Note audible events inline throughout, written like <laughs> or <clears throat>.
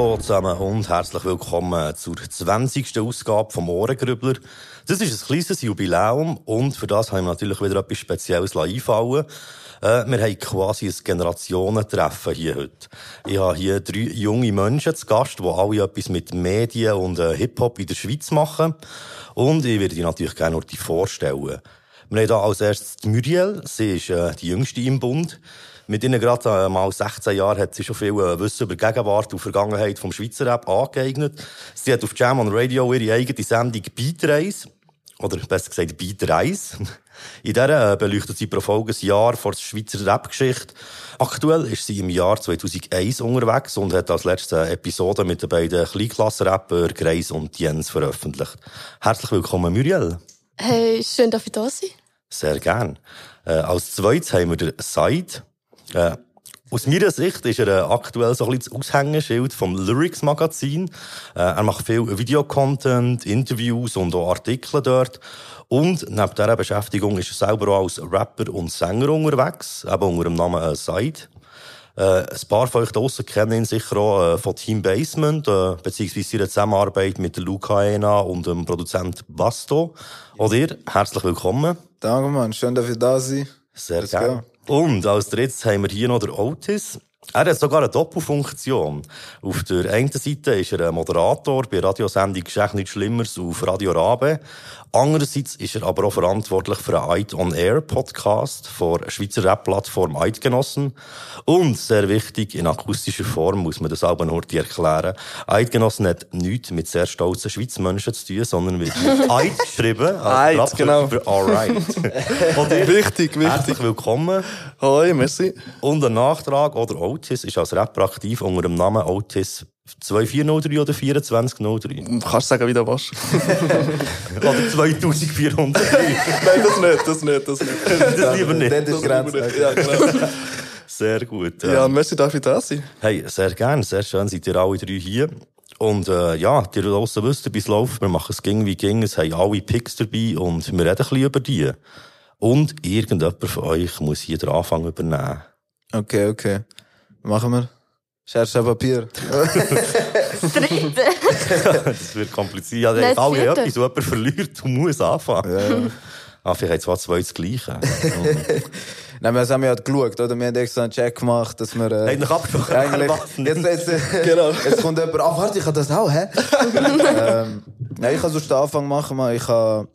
Hallo zusammen und herzlich willkommen zur 20. Ausgabe vom Ohrengrübler. Das ist ein kleines Jubiläum und für das haben wir natürlich wieder etwas Spezielles einfallen äh, Wir haben quasi ein Generationentreffen hier heute. Ich habe hier drei junge Menschen zu Gast, die alle etwas mit Medien und äh, Hip-Hop in der Schweiz machen. Und ich würde die natürlich gerne noch vorstellen. Wir haben hier als erstes die Muriel. Sie ist äh, die jüngste im Bund. Mit ihnen gerade äh, mal 16 Jahren hat sie schon viel äh, Wissen über Gegenwart und Vergangenheit vom Schweizer Rap angeeignet. Sie hat auf Jam on Radio ihre eigene Sendung Beat Race. Oder besser gesagt Beat Reise. <laughs> In der äh, beleuchtet sie pro Folge ein Jahr vor der Schweizer Rap-Geschichte. Aktuell ist sie im Jahr 2001 unterwegs und hat als letzte Episode mit den beiden Kleinklassen-Rapper Greis und Jens veröffentlicht. Herzlich willkommen, Muriel. Hey, schön, dass ich da sein. Sehr gern. Äh, als zweites haben wir den Said. Äh, aus meiner Sicht ist er äh, aktuell so ein bisschen das Aushängeschild vom Lyrics Magazin. Äh, er macht viel Videocontent, Interviews und auch Artikel dort. Und neben dieser Beschäftigung ist er selber auch als Rapper und Sänger unterwegs, eben unter dem Namen äh, Side. Äh, ein paar von euch draussen kennen ihn sicher auch äh, von Team Basement, äh, beziehungsweise ihre Zusammenarbeit mit Luca Ena und dem Produzent Basto. Auch dir, herzlich willkommen. Danke, Mann. Schön, dass ihr da seid. Sehr gerne. Und als drittes haben wir hier noch den Otis. Er hat sogar eine Doppelfunktion. Auf der einen Seite ist er ein Moderator bei Radiosendung «Geschäft nichts Schlimmeres» auf Radio Rabe. Andererseits ist er aber auch verantwortlich für einen Eid on Air Podcast von der Schweizer Rap-Plattform Eidgenossen. Und sehr wichtig, in akustischer Form muss man das aber nur erklären. Eidgenossen hat nichts mit sehr stolzen Schweizmenschen zu tun, sondern wird mit <laughs> Eid geschrieben. Eid, genau. Für Alright. <laughs> wichtig, wichtig. Herzlich willkommen. Hoi, merci. Und ein Nachtrag oder Otis ist als Rapper aktiv unter dem Namen Otis 2403 oder 2403? Kannst du sagen, wie du willst. <laughs> oder 2403? <laughs> Nein, das nicht, das nicht, das nicht. Das lieber nicht. Das ist Grenze. Ja, genau. <laughs> Sehr gut. Ja, merci, darf ich da sein? Hey, sehr gerne, sehr schön, seid ihr alle drei hier. Und äh, ja, die draussen wisst, bis es läuft, wir machen es ging wie ging, es haben alle Picks dabei und wir reden ein bisschen über die. Und irgendjemand von euch muss hier den Anfang übernehmen. Okay, okay. Machen wir. Schere, Papier. Das <laughs> dritte. das wird kompliziert. Ja, Nein, das alle vierte. etwas, so jemand verliert und muss anfangen. Ja. Ah, vielleicht haben zwar zwei das Gleiche. <laughs> Nein, wir haben ja geschaut, oder? Wir haben extra einen Check gemacht, dass wir... Äh, noch abgesprochen? eigentlich, jetzt, jetzt, äh, genau. jetzt kommt jemand, ah, warte, ich kann das auch, hä? ähm, nein, ich kann sonst den Anfang machen, man. Ich habe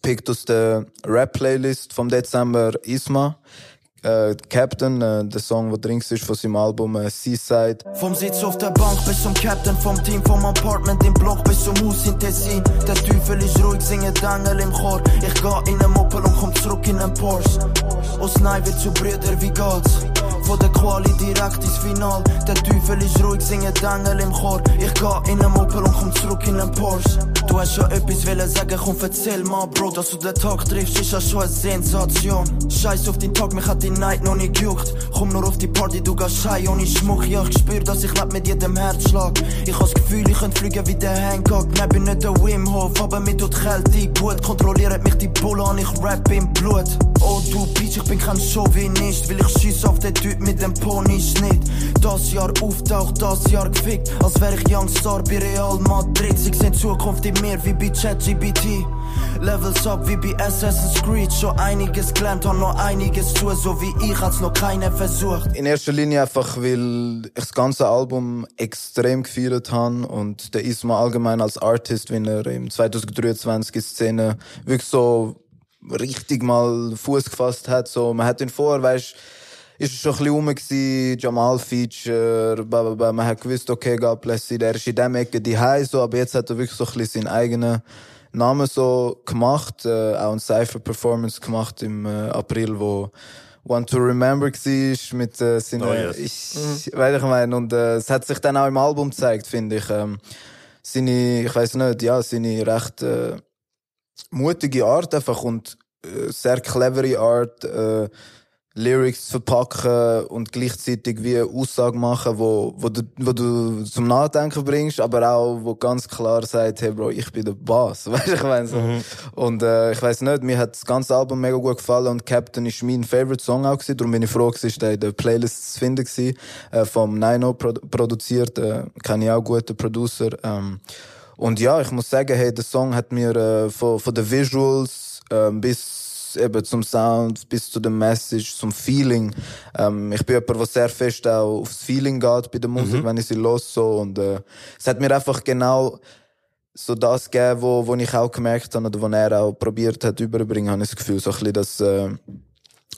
pickt aus der Rap-Playlist vom Dezember Isma. Äh, Captain, äh, der Song, der drin ist von seinem Album äh, Seaside. Vom Sitz auf der Bank bis zum Captain vom Team, vom Apartment im Block bis zum Haus in Tessin. Der Teufel ist ruhig, singet Engel im Chor. Ich geh in den Moppel und komm zurück in den Porsche. Aus Nei wird zu Brüder wie geht's? Von der Quali direkt ins Final. Der Teufel ist ruhig, singet Engel im Chor. Ich geh in den Moppel und komm zurück in den Porsche. Du hast schon etwas wollen sagen, komm erzähl mal, Bro, dass du den Tag triffst, ist ja schon eine Sensation. Scheiß auf den Tag, mich hat die Night noch nicht gejuckt. Komm nur auf die Party, du gehst schei ohne Schmuck. Ja, ich spür, dass ich leb mit jedem Herzschlag. Ich has Gefühl, ich könnt fliegen wie der Hancock. Nein, bin nicht der Wim Hof, aber mir tut Kälte gut. Kontrolliert mich die Bulle an, ich rap im Blut. Oh du Bitch, ich bin kein Chauvinist, weil ich schieß auf den Typ mit dem Pony-Schnitt. Das Jahr auftaucht, das Jahr gefickt, als wär ich Youngstar bei Real Madrid. Sie sehen Zukunft in mir wie bei ChatGPT. Levels up wie bei Assassin's Creed, schon einiges gelernt, hab noch einiges zu, so wie ich, hat's noch keiner versucht. In erster Linie einfach, weil ich das ganze Album extrem gefeiert habe und der Isma allgemein als Artist, wenn er im 2023 in Szene wirklich so richtig mal Fuß gefasst hat. So, man hat ihn vor, weißt, ist schon ein bisschen rum gewesen, Jamal Feature, bla, bla, man hat gewusst, okay, God bless you, der ist in dem Ecke die so, aber jetzt hat er wirklich so ein bisschen seinen eigenen Namen so gemacht, äh, auch ein Cypher Performance gemacht im äh, April, wo One to Remember war mit äh, seinen, Oh, yes. ich, weiß ich meine, und äh, es hat sich dann auch im Album gezeigt, finde ich. Ähm, seine, ich weiß nicht, ja, seine recht äh, mutige Art einfach und äh, sehr clevere Art, äh, Lyrics verpacken und gleichzeitig wie eine Aussage machen, wo, wo, du, wo du zum Nachdenken bringst, aber auch, wo ganz klar sagt, hey Bro, ich bin der Boss. <laughs> Weißt du, ich meine so. Und äh, ich weiß nicht, mir hat das ganze Album mega gut gefallen und Captain ist mein Favorite Song auch gewesen, darum bin ich froh, dass der in der Playlist zu finden gewesen, äh, vom Nino produ produziert, äh, kenne ich auch guten Producer. Ähm, und ja, ich muss sagen, hey, der Song hat mir äh, von, von den Visuals äh, bis eben zum Sound, bis zu der Message, zum Feeling. Ähm, ich bin jemand, der sehr fest auch aufs Feeling geht bei der Musik, wenn ich sie los so. Und äh, es hat mir einfach genau so das gegeben, wo, wo ich auch gemerkt habe oder wo er auch probiert hat überbringen, habe ich das Gefühl, so ein bisschen das, äh,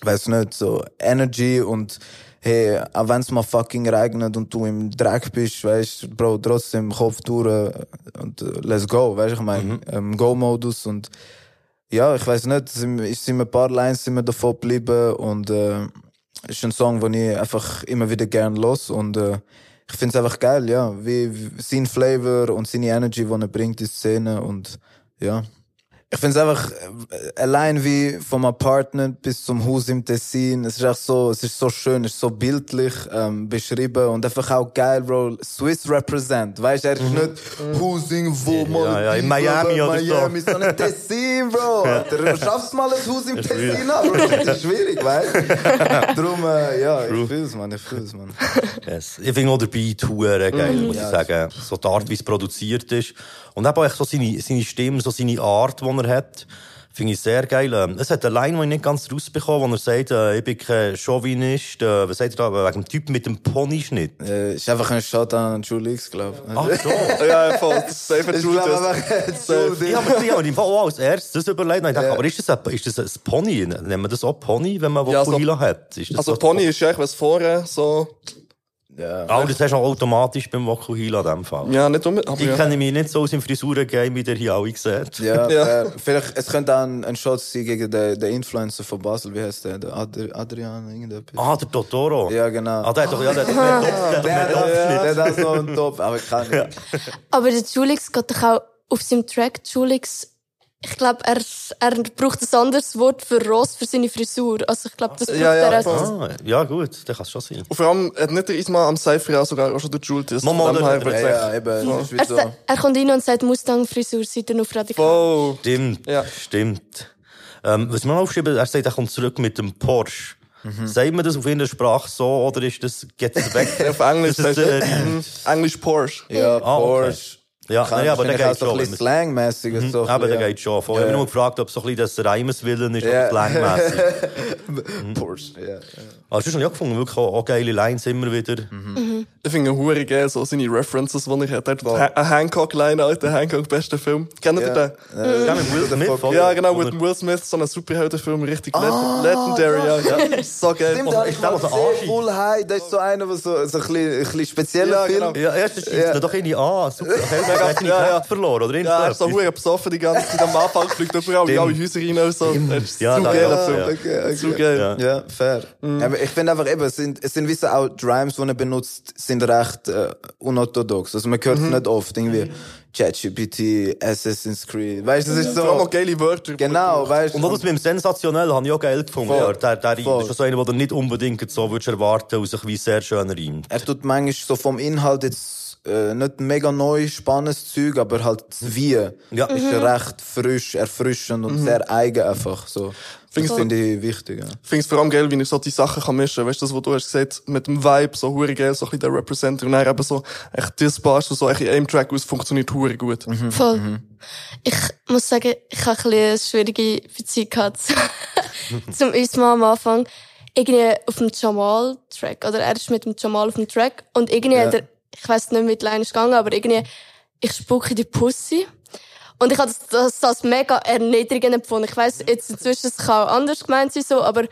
weiß nicht, so Energy und hey, auch wenn es mal fucking regnet und du im Dreck bist, weißt Bro, trotzdem Kopf durch äh, und äh, let's go, weißt ich meine, ähm, Go-Modus und ja, ich weiß nicht, sind, sind ein paar Lines sind mir davon geblieben und äh, ist ein Song, den ich einfach immer wieder gern los und äh, ich finde es einfach geil, ja, wie, wie sein Flavor und seine Energy, die er bringt in die Szene und ja. Ich finde es einfach äh, allein wie vom Apartment bis zum Haus im Tessin. Es ist echt so, es ist so schön, es ist so bildlich ähm, beschrieben und einfach auch geil, Bro. Swiss represent, weißt? Er ist nicht Haus irgendwo mal Mhm. ja, in Miami oder so. Miami, sondern Tessin, Bro. <laughs> Alter, schaffst mal ein Haus im <laughs> Tessin an, Bro. Das ist schwierig, weißt? Darum, <laughs> äh, ja, ich fühl's, man, ich fühl's, man. Yes. Ich finde auch der Beat geil, muss ich sagen. So die Art, wie es produziert ist. Und eben auch so seine, seine Stimme, so seine Art, die er hat. Finde ich sehr geil. Ähm, Es hat eine Line, die ich nicht ganz rausbekomme, wo er sagt, äh, ich bin kein Chauvinist, äh, was sagt er da, wegen dem Typ mit dem Ponyschnitt. Äh, ist einfach ein Shot an Julix, glaub ich. Ach so. <laughs> Ja, voll. <laughs> Safe Ich glaube einfach, Ich habe mir, im Fall auch als erstes das überlegt. Ich dachte, Ja. aber ist das, ein, ist das ein Pony? Nennt man das auch Pony, wenn man Ja, so- Vokuhila hat? Ist das Also so- Pony ist ja echt was vorne, so, ja. Ah, aber das hast du auch automatisch beim Vokuhila in dem Fall. Ja, nicht unbedingt. Aber ich ja. kenne mich nicht so aus dem Frisuren-Game, wie der hier alle sieht. Ja, <laughs> ja. Äh, vielleicht, es könnte auch ein, ein Shot sein gegen den, den Influencer von Basel, wie heißt der? der Adri Adrian, irgendetwas. Ah, der Totoro. Ja, genau. Ah, der hat doch, ja, der hat doch mehr <laughs> Topf. Der hat doch so einen Topf, aber ich kann nicht. Aber der Julix geht doch auch auf seinem Track Julix ich glaube, er, er braucht ein anderes Wort für Ross für seine Frisur. Also ich glaube, das braucht Ja, ja, er. Ah, ja, gut, der kann es schon sein. Und vor allem hat nicht der Isma am Cypher auch sogar auch schon der Judas. Mama, Von dem der- her der- wird's Ja, echt- ja, eben, wie Er, so. er kommt rein und sagt Mustang-Frisur, seid ihr auf radikal. Voll. Stimmt, Ja. stimmt. Ähm, was mir noch aufgeschrieben er sagt, er kommt zurück mit dem Porsche. Sagt man das auf irgendeiner Sprache so, oder ist das, geht es weg? <laughs> Auf Englisch Das äh, er, mhm, Englisch Porsche. Ja, Ah, okay. Ja, Kann, nein, aber der geht so ein schon. bisschen slangmäßig. So ein Aber der bisschen, geht schon. Vorher Ja. habe nur gefragt, ob so ein bisschen das Reimeswillen ist Ja. oder slangmässig. ja. <laughs> Porsche, ja. ja. Also, habe ich auch gefunden. Wirklich auch, auch geile Lines immer wieder. Ich finde hure geil, so seine References, die ich hatte. Hat Eine Hancock-Line, Alter, Hancock, bester Film. Kennt ihr den? Ja, mit Will Smith? Ja, genau, mit Will Smith, so ein Superheldenfilm, richtig leg- legendary, ja. ja. So geil. Stimmt, ich anschießt? Full High, das ist so einer, der so, so ein bisschen, ein bisschen spezieller Ja, Film. genau. Ja, erstens schießt Ja. er doch irgendwie an. Super. Hat seine Ja. Kräfte verloren, oder? Ja, er ist so hure besoffen die ganze Zeit. Am Anfang fliegt überall in alle Häuser rein und so. Das ist Ja, zu geil, ja. Okay, okay. Zu geil. Ja. Ja, fair. Aber ich finde einfach eben, es sind, es sind wie auch die Rhymes, die er benutzt, sind recht äh, unorthodox. Also man hört es nicht oft, irgendwie ChatGPT, Assassin's Creed. Weißt du, das ist Vor allem so. auch geile Wörter. Genau, weißt Und auch das mit dem Sensationell habe ich auch geil gefunden. Voll. Der, der Reim ist so einer, den du nicht unbedingt so würdest erwarten und sich wie sehr schön reimt. Er tut manchmal so vom Inhalt jetzt äh, nicht mega neu, spannendes Zeug, aber halt das Wie Ja. ist recht frisch, erfrischend und sehr eigen einfach. So. Das Findest du- finde ich wichtig. Ja. Ich finde es vor allem geil, wie er so die Sachen kann mischen. Weißt du, das, was du hast gesagt, mit dem Vibe, so hure geil, so ein bisschen der Representer. Und dann eben so, echt das Bass, so echt in einem Track aus, funktioniert hure gut. Voll. Ich muss sagen, ich habe ein bisschen eine schwierige Beziehung gehabt <laughs> zum Isma am Anfang. Irgendwie auf dem Jamal-Track, oder er ist mit dem Jamal auf dem Track und irgendwie Ja. hat er, ich weiss nicht, Line ist gegangen, aber irgendwie, ich spucke die Pussy. Und ich habe das, das als mega erniedrigend empfunden. Ich weiss, jetzt inzwischen, es kann auch anders gemeint sein, so, aber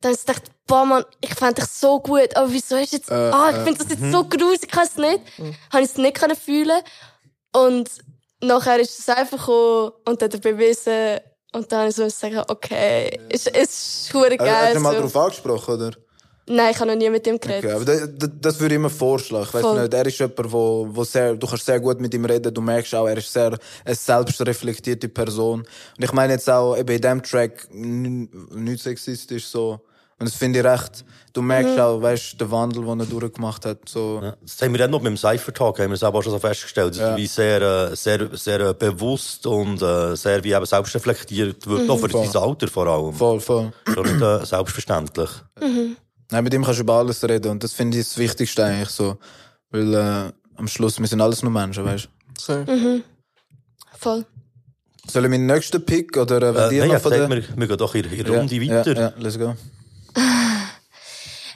dann habe ich gedacht, boah, Mann, ich fand dich so gut, aber wieso ist jetzt, ah, ich finde das jetzt so grusig, ich kann es nicht. Habe ich es nicht können fühlen. Und nachher ist es einfach gekommen und dann bewiesen, und dann habe ich so sagen, okay, es ist, ist verdammt Also, hast geil. du mal so. darauf angesprochen, oder? Nein, ich habe noch nie mit ihm geredet. Okay, aber das, das, würde ich immer vorschlagen. Ich Voll. nicht, er ist jemand, wo, wo sehr, du kannst sehr gut mit ihm reden, du merkst auch, er ist sehr eine selbstreflektierte Person. Und ich meine jetzt auch, eben in diesem Track, nicht sexistisch so, Und das finde ich recht, du merkst auch, weißt, den Wandel, den er durchgemacht hat, so. Ja, das haben wir dann noch mit dem Cypher Talk, haben wir es auch schon so festgestellt, dass Ja. er wie sehr, äh, sehr, sehr äh, bewusst und äh, sehr wie eben selbstreflektiert wird, auch für Voll. sein Alter vor allem. Voll, voll. Schon nicht äh, selbstverständlich. Nein, mit ihm kannst du über alles reden und das finde ich das Wichtigste eigentlich so. Weil, äh, am Schluss, wir sind alles nur Menschen, weißt du. So. Voll. Soll ich meinen nächsten Pick oder äh, wenn Äh, dir nein, noch ich von der... wir, wir gehen doch in, in Runde ja, weiter. Ja, ja, let's go.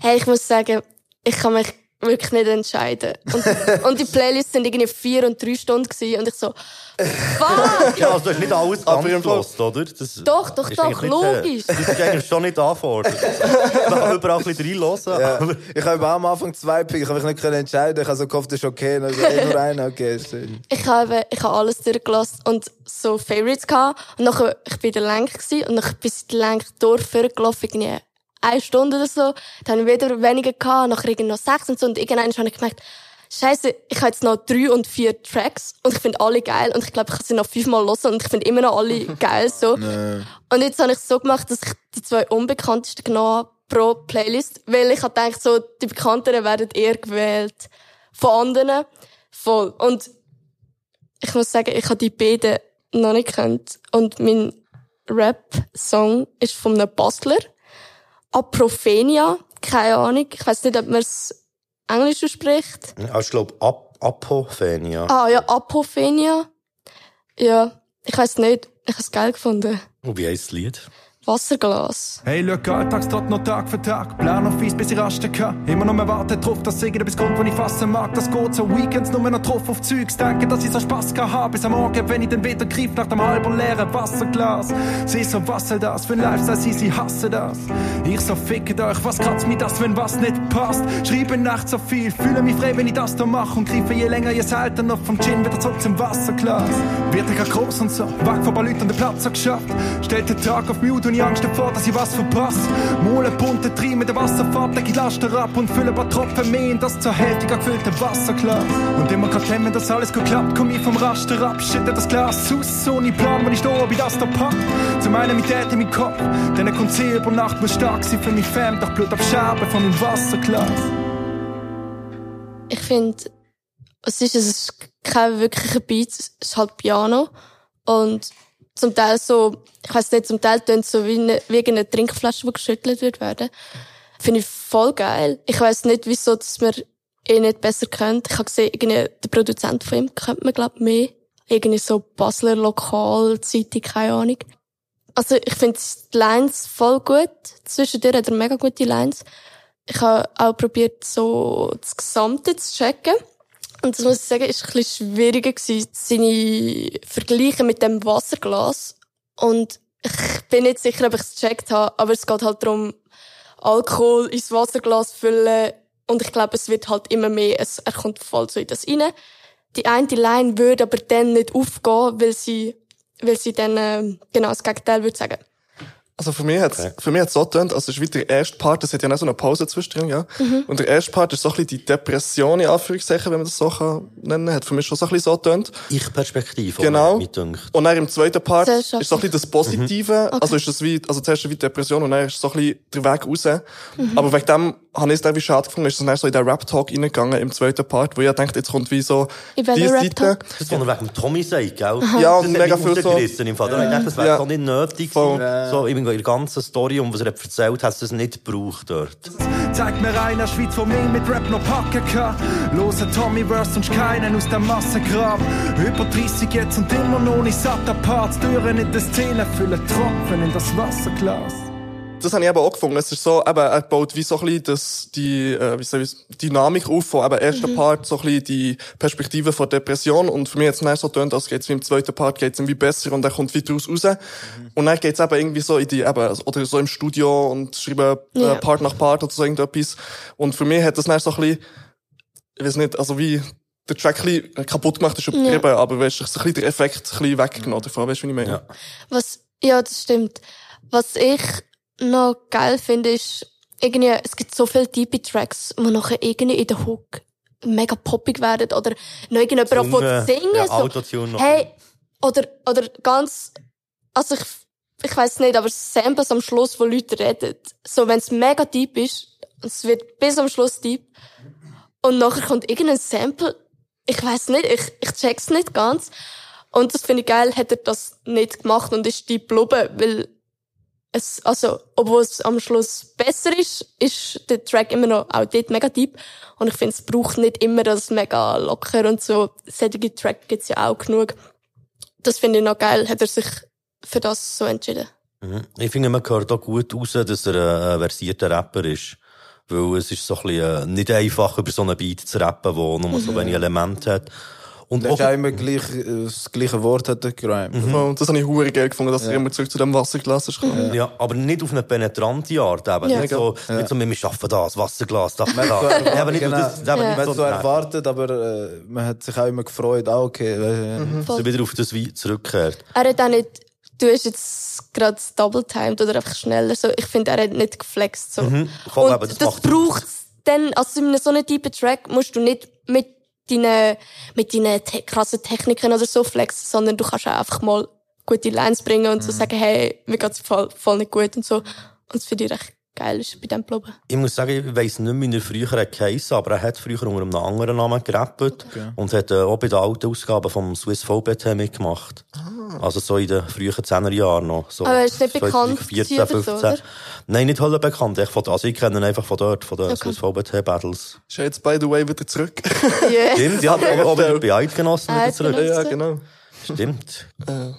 Hey, ich muss sagen, ich kann mich wirklich nicht entscheiden. Und, <laughs> und die Playlists sind irgendwie vier und drei Stunden gewesen und ich so, fuck! <laughs> Ja, also du hast nicht alles Aber gehört, oder? Das Doch, doch, ist doch, nicht, äh, logisch. Das ist eigentlich schon nicht anfordert. <laughs> Man kann überall ein bisschen reinhören, Ja. aber... Ich habe am Anfang zwei Pick, ich habe mich nicht können entscheiden. Ich habe so gehofft, das ist okay. Dann ist eh nur einer, okay. ist schön. Ich habe, ich habe alles durchgelassen und so Favorites gehabt. Und nachher, ich bin in der Lenk gewesen, und nachher bis die Lenk durchgelaufen, irgendwie eine Stunde oder so. Dann wieder weniger gehabt, nachher irgendwie noch sechs und so. Und irgendwann habe ich gemerkt, Scheiße, ich habe jetzt noch drei und vier Tracks und ich finde alle geil und ich glaube, ich kann sie noch fünfmal hören und ich finde immer noch alle <laughs> geil so. Und jetzt habe ich so gemacht, dass ich die zwei unbekanntesten genommen habe pro Playlist, weil ich habe gedacht, so, die bekannteren werden eher gewählt von anderen. Voll. Und ich muss sagen, ich habe die beiden noch nicht gekannt. Und mein Rap-Song ist von einem Basler. Aprophenia. Keine Ahnung. Ich weiß nicht, ob man es Englisch ausspricht. Also, ich glaube, Ap Apophenia. Ah, ja, Apophenia. Ja, ich weiß nicht. Ich habe es geil gefunden. Und wie heisst das Lied? Wasserglas. Hey, schau, Alltagstrott noch Tag für Tag. Plan auf Eis, bis ich rasten kann. Immer noch mehr warten drauf, dass irgendetwas kommt, wenn ich fassen mag. Das geht so Weekends nur noch drauf auf Zeugs. Denke, dass ich so Spaß kann haben. Bis am Morgen, wenn ich dann wieder griff nach dem halben leeren Wasserglas. Sie so, was soll das für ein Lifestyle? Sie, sie hassen das. Ich so, fickt euch, was kratzt mir das, wenn was nicht passt? Schreibe nachts so viel, fühle mich frei, wenn ich das da mache. Und greife je länger, je seltener vom Gin wieder zurück zum Wasserglas. Wird ich groß und so, wach vor ein paar Leuten an den Platz geschafft. Stellt den Tag auf Mute ich Angst davor, dass ich was verpasse. Mole bunte Tri mit der Wasserfahrt, leg ich Laster ab und fülle ein paar Tropfen mehr in das zur Hälfte gefüllte Wasserglas. Und immer grad wenn das alles gut klappt, komm ich vom Raster ab, schütte das Glas aus, ohne Plan, wenn ich stehe, ob ich das da pack. Zum einen mit Dad in meinem Kopf, denn ein Konzert über Nacht muss stark sein für mich Fam, doch Blut auf Scherben von meinem Wasserglas. Ich finde, es ist, es ist kein wirklicher Beat, es ist halt Piano. Und zum Teil so, ich weiß nicht, zum Teil tönt so wie eine, wie eine Trinkflasche, die geschüttelt wird werden. Finde ich voll geil. Ich weiß nicht, wieso, dass man eh nicht besser kennt. Ich habe gesehen, irgendwie, der Produzent von ihm kennt man, glaub mehr. Irgendwie so Basler Lokalzeitung, keine Ahnung. Also, ich finde die Lines voll gut. Zwischendurch hat er mega gute Lines. Ich habe auch probiert, so das Gesamte zu checken. Und das muss ich sagen, ist ein bisschen schwieriger gewesen, seine Vergleiche mit dem Wasserglas. Und ich bin nicht sicher, ob ich es gecheckt habe, aber es geht halt darum, Alkohol ins Wasserglas füllen. Und ich glaube, es wird halt immer mehr, es, er kommt voll so in das rein. Die eine Line würde aber dann nicht aufgehen, weil sie, weil sie dann, ähm, genau das Gegenteil würde sagen. Also für mich hat's, für mich hat's so getönt, also es ist wie der erste Part, das hat ja auch so eine Pause zwischendrin, ja. Und der erste Part ist so ein bisschen die Depression, in Anführungszeichen, wenn man das so kann nennen, hat für mich schon so ein bisschen so getönt. Ich-Perspektive, Genau. Und dann im zweiten Part ist so ein bisschen das Positive, also ist das wie, also zuerst wie Depression und dann ist so ein bisschen der Weg raus. Aber wegen dem habe ich es dann wie schade gefunden, ist es dann so in den Rap-Talk reingegangen im zweiten Part, wo ich denke, jetzt kommt wie so die Rap-Talk? Das, was er wegen Tommy sagt, gell? Ja, und mega viel so- Im Fall. Habe ich gedacht, das wäre Ja. so nicht nötig Voll. So, in der ganzen Story, um was er hat erzählt hat, es nicht gebraucht dort. Zeig mir einer Schweiz, wo mich mit Rap noch packen kann. Lose Tommy Verse und keinen aus der Massengrab. Über 30 jetzt und immer noch nicht satt apart. Türen in der Szene füllen Tropfen in das Wasserglas. Das habe ich eben auch gefunden. Es ist so, eben, er baut wie so ein bisschen das, die, äh, wie soll ich, Dynamik auf von eben ersten Part, so ein bisschen die Perspektive von Depression. Und für mich jetzt nicht so tönt, als geht's wie im zweiten Part geht's irgendwie besser und er kommt wieder daraus raus. Und dann geht's eben irgendwie so in die, eben, oder so im Studio und schreiben äh, Ja. Part nach Part oder so irgendetwas. Und für mich hat das dann so ein bisschen, ich weiß nicht, also wie, der Track ein bisschen kaputt gemacht ist übertrieben, aber weißt, du, so ein bisschen der Effekt ein bisschen weggenommen davon, weißt du, wie ich meine? Ja. Was, ja, das stimmt. Was ich noch geil finde, ist, irgendwie, es gibt so viele tiefe Tracks, die nachher irgendwie in der Hook mega poppig werden oder noch irgendjemand anfängt zu singen. ja, so. Autotune noch. Hey, oder, oder ganz, also ich, ich weiß nicht, aber Samples am Schluss, wo Leute reden, so wenn es mega deep ist, es wird bis am Schluss deep, und nachher kommt irgendein Sample, ich weiß nicht, ich, ich check's nicht ganz. Und das finde ich geil, hat er das nicht gemacht und ist deep geblieben, weil es, also, obwohl es am Schluss besser ist, ist der Track immer noch auch dort mega deep. Und ich finde, es braucht nicht immer das mega locker und so. Solche Track gibt's ja auch genug. Das finde ich noch geil, hat er sich für das so entschieden. Mhm. Ich finde, man hört auch gut raus, dass er ein versierter Rapper ist. Weil es ist so ein bisschen äh, nicht einfach, über so einen Beat zu rappen, der nur so wenig Elemente hat. Und Das auch, immer gleich, äh, das gleiche Wort hat er gereimt. Und das habe ich hure geil gefunden, dass er immer zurück zu dem Wasserglas ist gekommen. ja, aber nicht auf eine penetrante Art. Eben. Ja. Nicht, so, nicht so, wir schaffen das, Wasserglas, das, das. <laughs> Ja, aber nicht, genau. das, eben Ja. nicht Man hat so, erwartet, aber äh, man hat sich auch immer gefreut, ah, okay. äh, dass er wieder auf das Wein zurückkehrt. Er hat auch nicht, du hast jetzt gerade double-timed oder einfach schneller, so. Ich finde, er hat nicht geflext, so. Mhm. Voll, Und eben, das das, er braucht's dann, also in einem so einem tiefen Track musst du nicht mit deinen, mit deinen te krassen Techniken oder so flexen, sondern du kannst auch einfach mal gute Lines bringen und so Mhm. sagen, hey, mir geht's voll, voll nicht gut und so. Und das finde ich recht geil, ist bei dem geblieben. Ich muss sagen, ich weiss nicht mehr, wie er früher hat geheissen, aber er hat früher unter einem anderen Namen gerappt und hat äh, auch bei den alten Ausgaben vom Swiss VBT mitgemacht. Also so in den frühen 10er Jahren noch. So Aber er ist nicht bekannt 2014, gewesen oder so, oder? Nein, nicht Hölle bekannt. Ich, von, also ich kenne ihn einfach von dort, von den Okay. Swiss VBT Battles. Ist ja jetzt, by the way, wieder zurück. <laughs> Yeah. Stimmt, ja, aber auch wieder <laughs> bei Eidgenossen wieder zurück. Ja, genau. Stimmt. Äh,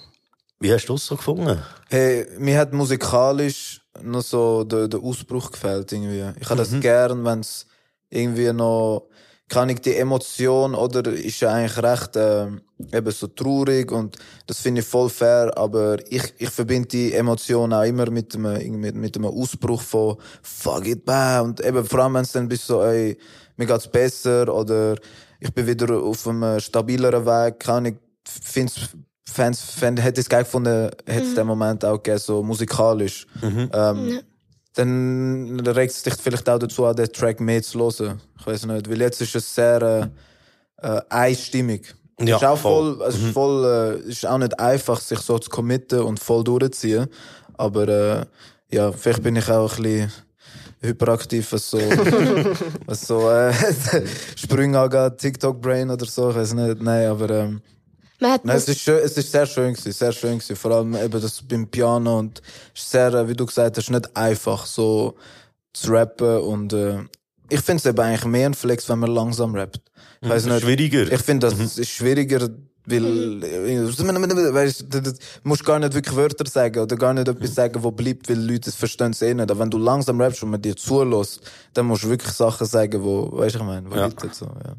Wie hast du das so gefunden? Hey, mir hat musikalisch noch so der, der Ausbruch gefällt irgendwie. Ich habe Mhm. das gern, wenn es irgendwie noch kann ich die Emotion oder ist ja eigentlich recht ähm, eben so traurig und das finde ich voll fair, aber ich, ich verbinde die Emotion auch immer mit einem, irgendwie mit einem Ausbruch von fuck it, bam. und eben vor allem wenn es dann bist so, ey, mir geht's besser oder ich bin wieder auf einem stabileren Weg, kann ich, find's Fans, Fan, hätte es geil gefunden, hätte es den Moment auch gegeben, so musikalisch. Ähm, Dann regt es dich vielleicht auch dazu an, den Track mehr zu hören. Ich weiß nicht, weil jetzt ist es sehr äh, äh, einstimmig. Ja, ist auch voll. voll, es ist voll, äh, ist auch nicht einfach, sich so zu committen und voll durchzuziehen. Aber äh, ja, vielleicht bin ich auch ein bisschen hyperaktiv, was so, <laughs> was so äh, <laughs> Sprünge angeht, TikTok-Brain oder so, ich weiß nicht. Nein, aber ähm, Man hat Nein, es ist schön, es ist sehr schön gewesen, sehr schön gewesen. Vor allem eben das beim Piano und es ist sehr, äh, wie du gesagt hast, nicht einfach so zu rappen und äh, ich finde es eben eigentlich mehr ein Flex, wenn man langsam rappt. Ich weiß nicht. Schwieriger. Ich finde, das ist schwieriger, weil äh, <laughs> weißt, du du musst gar nicht wirklich Wörter sagen oder gar nicht etwas sagen, wo bleibt, weil Leute es verstehen es eh nicht. Aber wenn du langsam rappst und man dir zulässt, dann musst du wirklich Sachen sagen, wo, weißt du, ich meine, wo Ja. so, ja.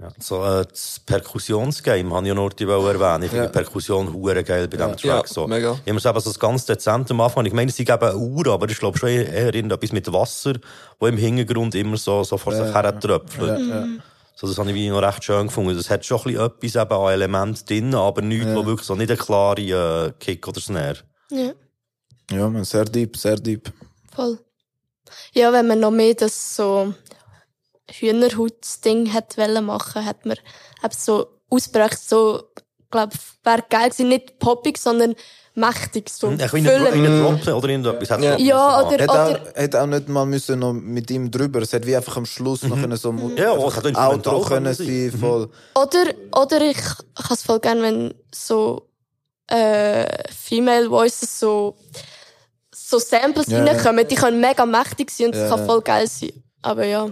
Ja, so, äh, das Perkussionsgame habe ich ja noch die erwähnen. Ich finde Ja. Perkussion hure geil bei diesem Ja, Track. so. mega. Ich muss eben so das ganz dezent am Anfang. Ich meine, sie geben eine Uhr, aber ich glaube schon eher irgendetwas mit Wasser, wo im Hintergrund immer so, so vor sich her tröpfelt. So, das habe ich wie noch recht schön gefunden. Das hat schon ein bisschen etwas an Elementen drin, aber nichts, wo wirklich so nicht eine klare äh, Kick oder Snare. Ja, Ja, man, sehr deep, sehr deep. voll. Ja, wenn man noch mehr das so Hühnerhaut-Ding machen, hat man eben so ausgebracht, so, glaub, wäre geil gewesen, nicht poppig, sondern mächtig, so will füllen. nicht Droppen oder irgendetwas. Hat Ja. Ja, oder- an. Hätte auch, hätte auch nicht mal müssen noch mit ihm drüber. Es hätte wie einfach am Schluss noch können so mu- Ja, Outro können können sein, voll. Oder, oder ich, ich habe es voll gern, wenn so, äh, Female Voices so, so Samples Ja, reinkommen, die können mega mächtig sein und das Ja. kann voll geil sein. Aber ja.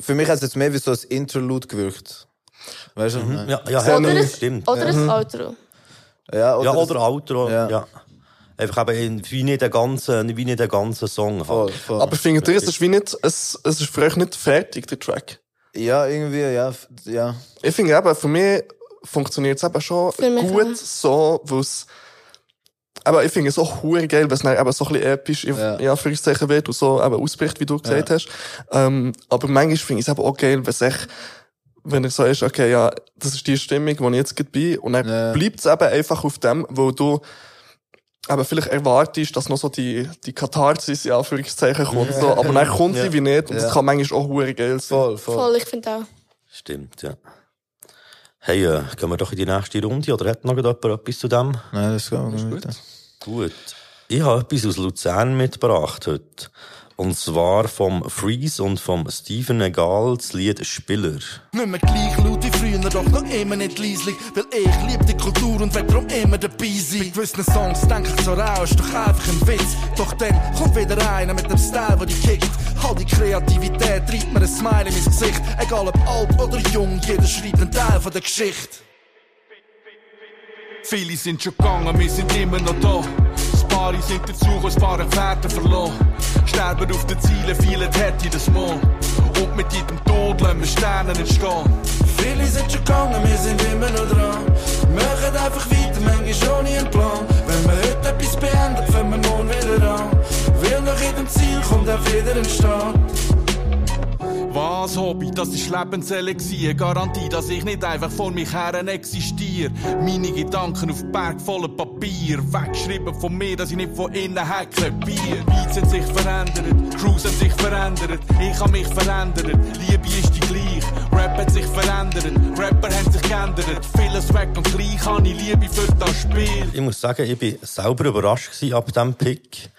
Für mich hat es jetzt mehr wie so ein Interlude gewirkt. Weißt du? Mhm. Ja, ja, Oder ja, ein, stimmt. oder ein Outro. Ja, oder, Ja, oder Outro, ja. Ja. Einfach eben wie nicht der ganze, wie nicht der ganze Song. voll, Halt. voll. Aber findet ihr, es ist wie nicht, es, es ist für euch nicht fertig, der Track? ja, irgendwie, ja, ja. Ich finde eben, für mich funktioniert es eben schon gut auch. so, wo es, aber ich finde es auch hure geil, wenn es dann eben so ein bisschen episch in, Ja. Anführungszeichen wird und so eben ausbricht, wie du gesagt hast. Ähm, aber manchmal finde ich es eben auch geil, wenn es echt, wenn er so ist, okay, ja, das ist die Stimmung, wo ich jetzt gerade bin, und dann Ja. bleibt es eben einfach auf dem, wo du aber vielleicht erwartest, dass noch so die, die Katharsis in Anführungszeichen kommt, so, aber dann kommt sie wie nicht, und das Ja. kann manchmal auch hure geil sein. Voll, voll. Voll, ich finde auch. Stimmt, ja. Hey, äh, gehen wir doch in die nächste Runde, oder hat noch jemand etwas zu dem? Nein, das kann man gut. Gut. Ich habe etwas aus Luzern mitgebracht heute. Und zwar vom Freeze und vom Steven Egal das Lied Spiller. Nicht mehr gleich laut wie früher, doch noch immer nicht leislich. Weil ich lieb die Kultur und will darum immer dabei sein. Bei gewissen Songs denk ich so raus, doch einfach ein Witz. Doch dann kommt wieder einer mit dem Style, der dich kickt. All die Kreativität treibt mir ein Smile in mein Gesicht. Egal ob alt oder jung, jeder schreibt einen Teil von der Geschichte. Viele sind schon gegangen, wir sind immer noch da. Paar sind dazu, ein paar Pferde verloren. Sterben auf den Zielen, viele hätte das Mal. Und mit jedem Tod lassen wir Sterne entstehen. Viele sind schon gegangen, wir sind immer noch dran. Machen einfach weiter, manchmal ohne einen Plan. Wenn wir heute etwas beenden, fangen wir morgen wieder an. Weil nach jedem Ziel kommt auch wieder ein Start. Was Hobby, das ist Lebenselixier. Garantie, dass ich nicht einfach vor mich her existiere. Meine Gedanken auf Berg voller Papier. Weggeschrieben von mir, dass ich nicht von innen her krepiere. Beats haben sich verändert, Crews haben sich verändert. Ich habe mich verändert, Liebe ist die gleich. Rap hat sich verändert, Rapper haben sich geändert. Vieles weg und gleich habe ich Liebe für das Spiel. Ich muss sagen, ich war selber überrascht ab diesem Pick.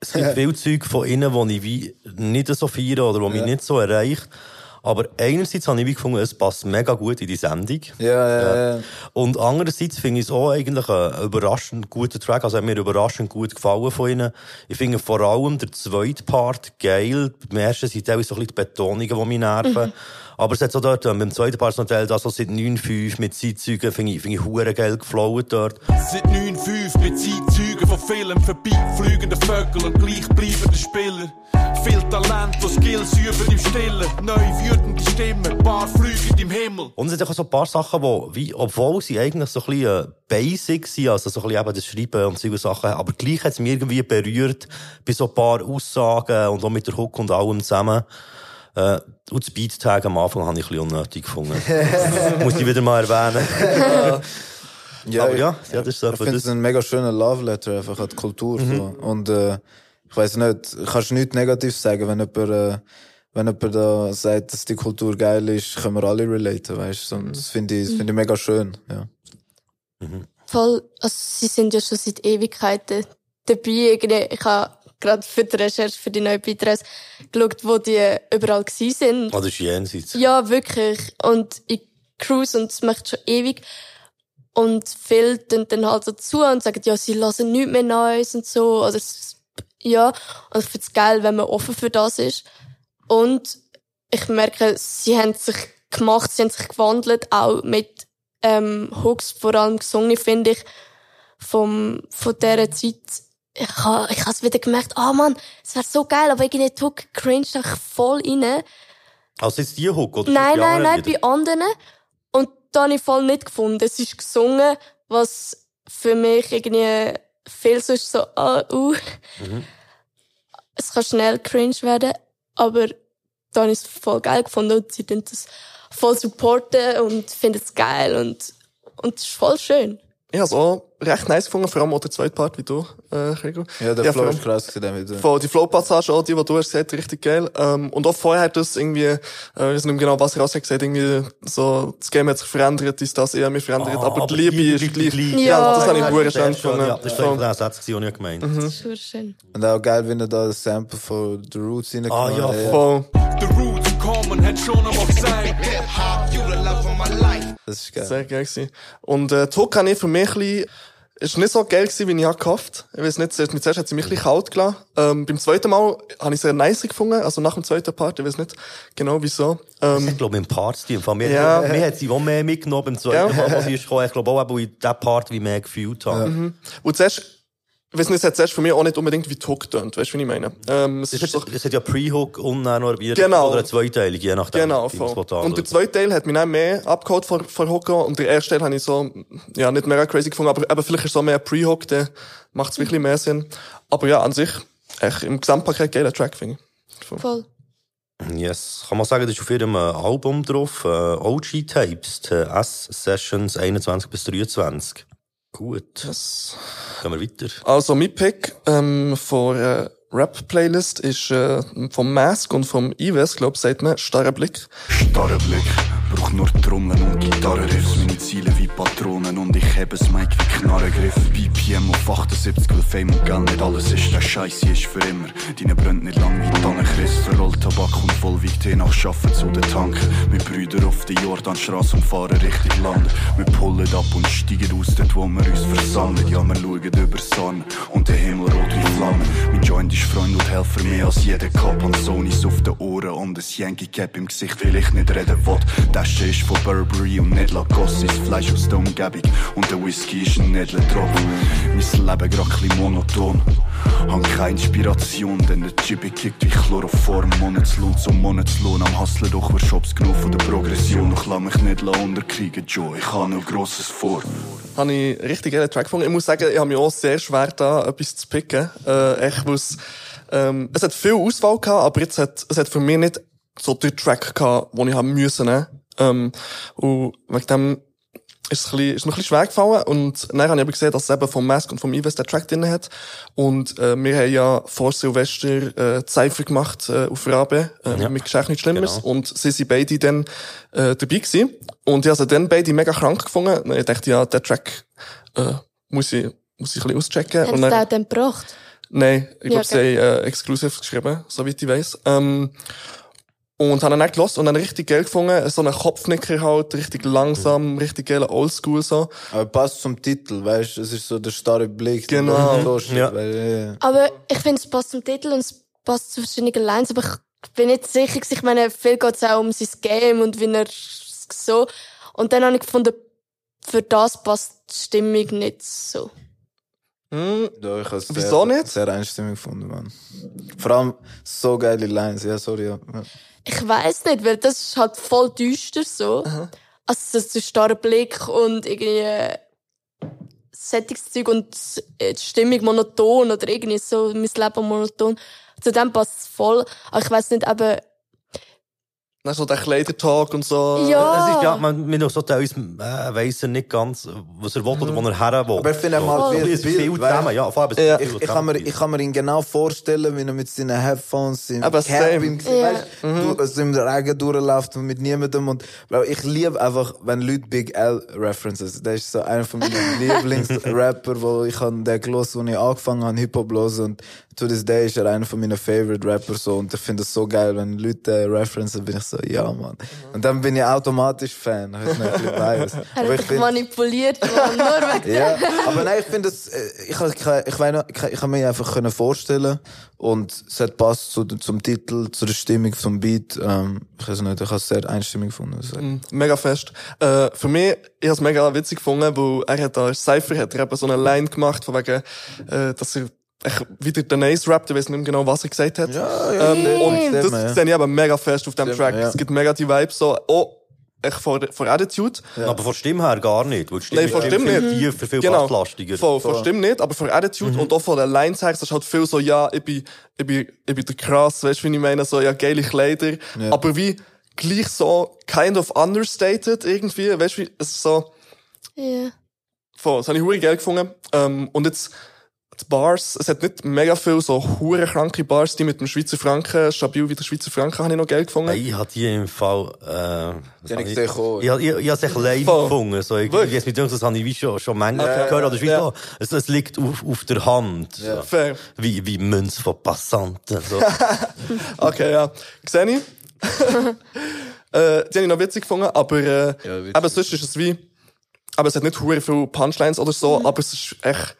Es gibt viel Zeug von innen, die ich wie nicht so feiere oder die mich nicht so erreicht. Aber einerseits habe ich gefunden, es passt mega gut in die Sendung. Ja, ja, ja. Und andererseits finde ich es auch eigentlich ein überraschend guter Track. Also hat mir überraschend gut gefallen von ihnen. Ich finde vor allem der zweite Part geil. Beim ersten sind teilweise so ein bisschen die Betonungen, die mich nerven. Aber es hat so dort, ähm, beim zweiten Part so ein Teil, das so seit 9,5 mit Zeitzeugen, finde ich, finde ich hure geil geflowt dort. Seit 9,5 mit Zeitzeugen von Filmen vorbeifliegenden Vögeln und gleichbleibenden Spieler. Viel Talent und Skills üben im Stillen. Neu wütende Stimmen, paar fliegen im Himmel. Und es sind auch so ein paar Sachen, die, wie, obwohl sie eigentlich so ein bisschen äh, basic sind, also so ein bisschen eben das Schreiben und solche Sachen, aber gleich hat es mich irgendwie berührt bei so ein paar Aussagen und auch mit der Hook und allem zusammen. Äh, und das Beat-Tag am Anfang habe ich ein bisschen unnötig gefunden. Muss ich wieder mal erwähnen. <laughs> Ja, Aber ja, ja, das ist so ich finde das. es ein mega schöner Love Letter einfach an die Kultur. Mhm. So. Und äh, ich weiß nicht, kannst nichts Negatives sagen, wenn jemand, äh, wenn jemand da sagt, dass die Kultur geil ist, können wir alle relaten, weißt du. Und Das finde ich, das finde ich mega schön, ja. Voll, also sie sind ja schon seit Ewigkeiten dabei. Ich habe gerade für die Recherche für die neuen Beiträge geschaut, wo die überall gewesen sind. Ah, das ist jenseits. Ja, wirklich. Und ich cruise und es macht schon ewig. Und viele tun dann halt so zu und sagen, ja, sie lassen nichts mehr Neues und so. Oder, ja. Und ich finde es geil, wenn man offen für das ist. Und ich merke, sie haben sich gemacht, sie haben sich gewandelt, auch mit ähm, Hooks, vor allem gesungen, finde ich, vom, von dieser Zeit. Ich habe ich has wieder gemerkt, ah Mann, es wäre so geil, aber irgendwie Hook cringe doch voll rein. Also jetzt die Hook, oder? Nein, nein, nein, Lieder? bei anderen. Und da habe ich voll nicht gefunden. Es ist gesungen, was für mich irgendwie viel so ist, so, ah, uh. Es kann schnell cringe werden, aber da habe ich es voll geil gefunden und sie das voll supporten und finden es geil und, und es ist voll schön. Ich habe es auch recht nice gefunden, vor allem auch der zweite Part, wie du, äh, Gregor. Ja, der Ja, Flow ist krass gewesen, wieder. Von die Flow-Passage, auch die, die du hast gesagt, richtig geil. Ähm, und auch vorher hat das irgendwie, äh, ich weiß nicht mehr genau, was er auch gesagt irgendwie, so, das Game hat sich verändert, ist das eher mich verändert, Ah, aber, die Liebe ist gleich. gleich. Ja, das habe ich ja, Das schön ist schon, gefunden. ja, das ist Voll. eigentlich der Satz, den ich gemeint Mhm. Das ist schön. Und auch geil, wenn er da das Sample von The Roots reingemacht Ah, ja. Voll. The Roots kommen, hat schon einmal gesagt. Das ist geil. Sehr geil gewesen. Und, äh, die habe ich für mich ein bisschen, ist nicht so geil gewesen, wie ich gehofft. Ich weiß nicht, zuerst, mit zuerst hat sie mich ein bisschen kalt gelassen. Ähm, beim zweiten Mal habe ich sehr nice gefunden, also nach dem zweiten Part, ich weiß nicht genau wieso. Ähm, Ich glaube, im Parts-Team. Von mir, Ja. mir hat sie auch mehr mitgenommen beim zweiten Ja. Mal, was sie ist gekommen. Ich glaube auch, weil ich diesen Part wie mehr gefühlt habe. und zuerst, weiß nicht, es hat zuerst für mich auch nicht unbedingt wie die Hook tönt, weißt du, wie ich meine? Ähm, es Es, so, hat, es hat ja Pre-Hook und dann noch wieder Genau. oder eine zweiteilige, je nachdem. Genau, voll. Und der zweite Teil hat mich dann mehr abgeholt vor, vor Hook und der erste Teil habe ich so, ja, nicht mega crazy gefunden, aber, aber vielleicht ist so mehr Pre-Hook, der macht es wirklich mehr Sinn. Aber ja, an sich, echt, im Gesamtpaket geiler Track, finde ich. Voll. Voll. Yes. Kann man sagen, das ist auf ihrem äh, Album drauf, äh, OG Tapes, äh, S-Sessions 21 bis 23. Gut. Das Gehen wir weiter. Also, mein Pick ähm, von äh, Rap-Playlist ist äh, vom Mask und vom Ives, glaub sagt man, Starrer Blick. Starrer Blick, braucht nur Trommeln und Gitarrenriffs. Meine Ziele wie Patronen und ich heb es Mike wie Knarrengriff. BPM auf 78, weil Fame und Geld nicht alles ist. Der Scheiß ist für immer. Deine brennt nicht lang wie Tannenchris. Verrollt Tabak und Vollwiegt hin nach Schaffen zu den Tanken. Mit Brüder auf die Jordanstraße und fahren Richtung Land. Wir pullen ab und steigen aus dort, wo wir uns versammeln. Ja, wir schauen über Sonne und der Himmel rot wie Flammen. Mein Joint Freund und Helfer mehr als jeder Cop. Und Sonys auf den Ohren und ein Yankee Cap im Gesicht, will ich nicht reden will. Tasche ist von Burberry und nicht Lacoste. Ist Fleisch aus der Umgebung und der Whisky ist ein Nedlentropfen. Mein Leben grad chli monoton. Hab keine Inspiration, denn der Chibi kickt wie Chloroform. Monatslohn zum Monatslohn. Am Hustlen doch wir Shops genug von der Progression. Doch lass mich nicht unterkriegen, Joe. Ich habe noch Grosses vor. Habe ich richtig geilen Track gefunden. Ich muss sagen, ich habe mir auch sehr schwer da etwas zu picken. Äh, echt, weil's, ähm, es hat viel Auswahl gehabt, aber jetzt hat, es hat für mich nicht so den Track gehabt, den ich haben müssen, nehmen. Ähm, und wegen dem ist es, ein bisschen, ist mir ein bisschen schwer gefallen. Und dann habe ich aber gesehen, dass es eben vom Mask und vom Ives der Track drin hat. Und, äh, wir haben ja vor Silvester, äh, Cypher gemacht, äh, auf Rabe, äh, Ja. mit Geschenk nichts Schlimmes. Genau. Und sie sind beide dann, äh, dabei gewesen. Und ich habe dann beide mega krank gefunden. Und Ich dachte, ja, der Track, äh, muss ich, muss ich ein bisschen auschecken. Haben Und dann, den gebracht? nein, ich Ja, glaube, sie haben, äh, exklusiv geschrieben, soweit ich weiss. Ähm, und habe ihn dann gelassen und dann richtig geil gefunden. So einen Kopfnicker halt, richtig langsam, richtig geil oldschool so. Aber passt zum Titel, weißt du, es ist so der starre Blick. Genau. lossteht, Ja. Weil, äh, Aber ich finde, es passt zum Titel und es passt zu verschiedenen Lines, aber ich bin nicht sicher. Ich meine, viel geht es auch um sein Game und wie er so. Und dann habe ich gefunden, für das passt die Stimmung nicht so. Hm, ja, ich habe Wieso sehr, nicht? sehr einstimmig gefunden, Mann. Vor allem so geile Lines, ja, sorry. Ja. Ich weiß nicht, weil das ist halt voll düster so. Also so so starrer Blick und irgendwie äh, Sättigungszeug und äh, die Stimmung monoton oder irgendwie so mein Leben monoton. Zu dem passt es voll. Aber ich weiß nicht, eben, dann so der Kleidertalk und so. ja. Es ist ja, man, man so teilweise, äh, weiss er nicht ganz, was er will oder wo er her will. Aber ich finde mal, wie es viel zusammen, ja, vor allem, Ja. Ich, ich, kann mir, ich kann mir ihn genau vorstellen, wie er mit seinen Headphones im Aber Cap same. im Gesicht, Ja. weißt, du, also im Regen durchläuft und mit niemandem. Und Bro, ich liebe einfach, wenn Leute Big L References. Der ist so einer von meinen <laughs> Lieblingsrapper, wo ich han den gelost, wo ich angefangen habe Hip Hop zu und to this day ist er einer von meinen Favorite Rappers so und ich finde es so geil, wenn Leute referenzen, bin ich so, ja man. Und dann bin ich automatisch Fan. Ich nicht, ein bisschen <laughs> biased. er Aber hat ich dich find- manipuliert, Mann, nur <laughs> wegen ja, aber nein, ich finde es, äh, ich, ich, ich, ich, noch, ich, ich habe mir einfach können vorstellen und es hat passt zu, zum Titel, zu der Stimmung zum Beat. Ähm, ich weiß nicht, ich habe es sehr einstimmig gefunden. Mm, Mega fest. Äh, für mich, ich habe es mega witzig gefunden, weil er hat da Cypher hat er eben so eine Line gemacht, von wegen, äh, dass er echt wieder den Ace rappt, ich weiß nicht mehr genau, was er gesagt hat. Ja, ja, ähm, stimmt, und das ja. sehe ich eben mega fest auf dem Stimmt, Track. ja. Es gibt mega die Vibes so, oh, echt vor, vor Attitude. Aber von Stimme her gar nicht. Weil Stimme Nein, von Stimme viel nicht. tiefer, viel Genau. basslastiger. Von, von Stimme nicht, aber von Attitude Mhm. und auch von den Lines her, das ist halt viel so, ja, ich bin, ich bin, ich bin der krass, weißt du, wie ich meine, so, ja, geile Kleider, Ja. aber wie, gleich so, kind of understated irgendwie, weißt du, wie, es ist so, Ja. Voll, das habe ich geil gefunden. Ähm, und jetzt die Bars, es hat nicht mega viel so hure kranke Bars, die mit dem Schweizer Franken, stabil wie der Schweizer Franken, habe ich noch geil gefunden. Ich habe die im Fall, äh, Die ich ich, ich, ich, ich habe es echt live gefunden. So, ich, ich, mit das habe ich wie schon, schon manchmal Okay. gehört. Oder Ja. es, es liegt auf, auf der Hand. So. Fair. Wie, wie Münz von Passanten. So. <laughs> Okay, ja. Sehe ich. <laughs> äh, die habe ich noch witzig gefunden, aber, äh, Ja, witzig. aber sonst ist es wie, aber es hat nicht hure viele Punchlines oder so, aber es ist echt,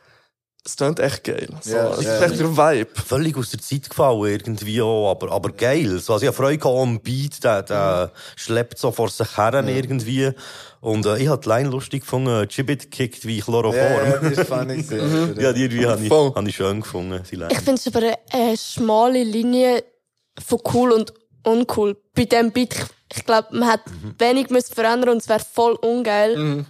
es klingt echt geil. So, Ja, es ist echt der Vibe. Völlig aus der Zeit gefallen irgendwie auch, aber, aber geil. So, also ich habe Freude gehabt am Beat, der, der schleppt so vor sich her irgendwie. Und äh, ich habe die Line lustig gefunden, Gibbet kickt wie Chloroform. Ja, ja, das ist funny. <laughs> Ja, die irgendwie habe ich, habe ich schön gefunden, die Line. Ich finde es aber eine, eine schmale Linie von cool und uncool. Bei dem Beat, ich, ich glaube, man hat wenig müssen verändern und es wäre voll ungeil.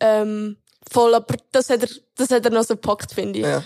Ähm, voll, aber das hat er, das hat er noch so gepackt, finde ich. Ja.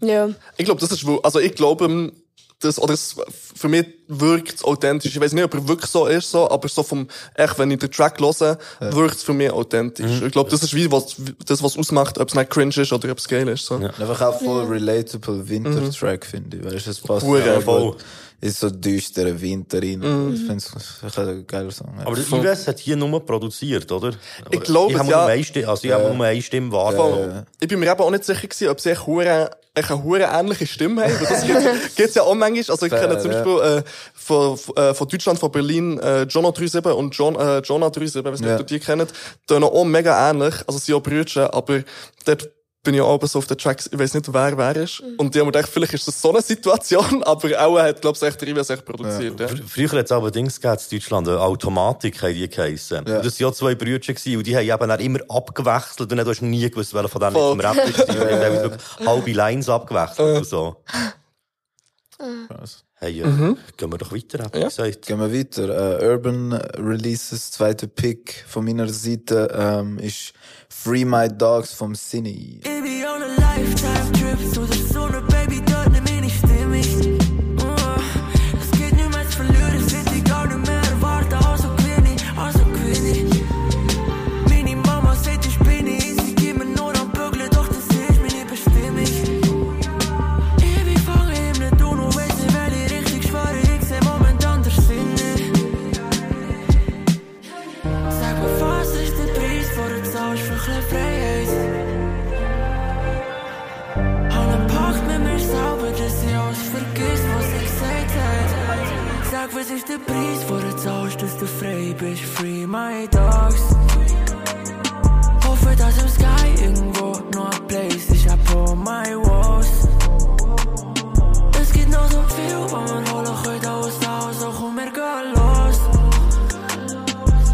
Ja. Ich glaube, das ist, also ich glaube, ähm, das, oder es, für mich wirkt es authentisch. Ich weiß nicht, ob er wirklich so ist, so, aber so vom, echt, wenn ich den Track höre, wirkt es für mich authentisch. Ich glaube, das ist wie was, das, was ausmacht, ob es nicht cringe ist oder ob es geil ist, so. Einfach auch voll relatable Winter-Track, finde ich. Weißt du, es passt Hure, auch voll. Ist so düsterer Winter rein. Ich finde es ein geiler Song. Ja. Aber der Ives hat hier nur produziert, oder? Ich glaube ich es, habe ja. Nur eine Stimme, also ich habe nur eine Stimme wahrgenommen. Ich bin mir eben auch nicht sicher gewesen, ob hure, echt eine hure ähnliche Stimme haben. Das gibt, <laughs> gibt's ja auch manchmal. Also ich kenne zum ja. Beispiel, äh, von, äh, von Deutschland, von Berlin, äh, Jonah 37 und John, äh, Jonah 37, weiß nicht, Ja. ob ihr die kennt, die auch mega ähnlich. Also sie sind auch Brüder, aber dort bin ich auch oben so auf den Tracks, ich weiß nicht, wer wer ist. Und die haben mir gedacht, vielleicht ist das so eine Situation, <laughs> aber auch hat, glaube ich, echt der Ives echt produziert, ja. Fr- Früher hat es aber Dings gegeben in Deutschland, eine Automatik haben die geheissen. Ja. Und das waren ja zwei Brüder gewesen, und die haben eben dann immer abgewechselt und dann hast du nie gewusst, welcher von denen Voll. im Rap ist. <laughs> Die haben halbe Lines abgewechselt und so. Hey, äh, gehen wir doch weiter, hab ich Ja. gesagt. Gehen wir weiter. Äh, Urban Releases, zweiter Pick von meiner Seite ähm, ist Free My Dogs vom Cine. Baby on a lifetime trip zu der Der Preis, vor du zahlst, dass du frei bist? Free my dogs. Hoffe, dass im Sky irgendwo noch ein Place ist, upon my walls. Es gibt noch so viel, was man holen könnte aus also komm, wir gehen los.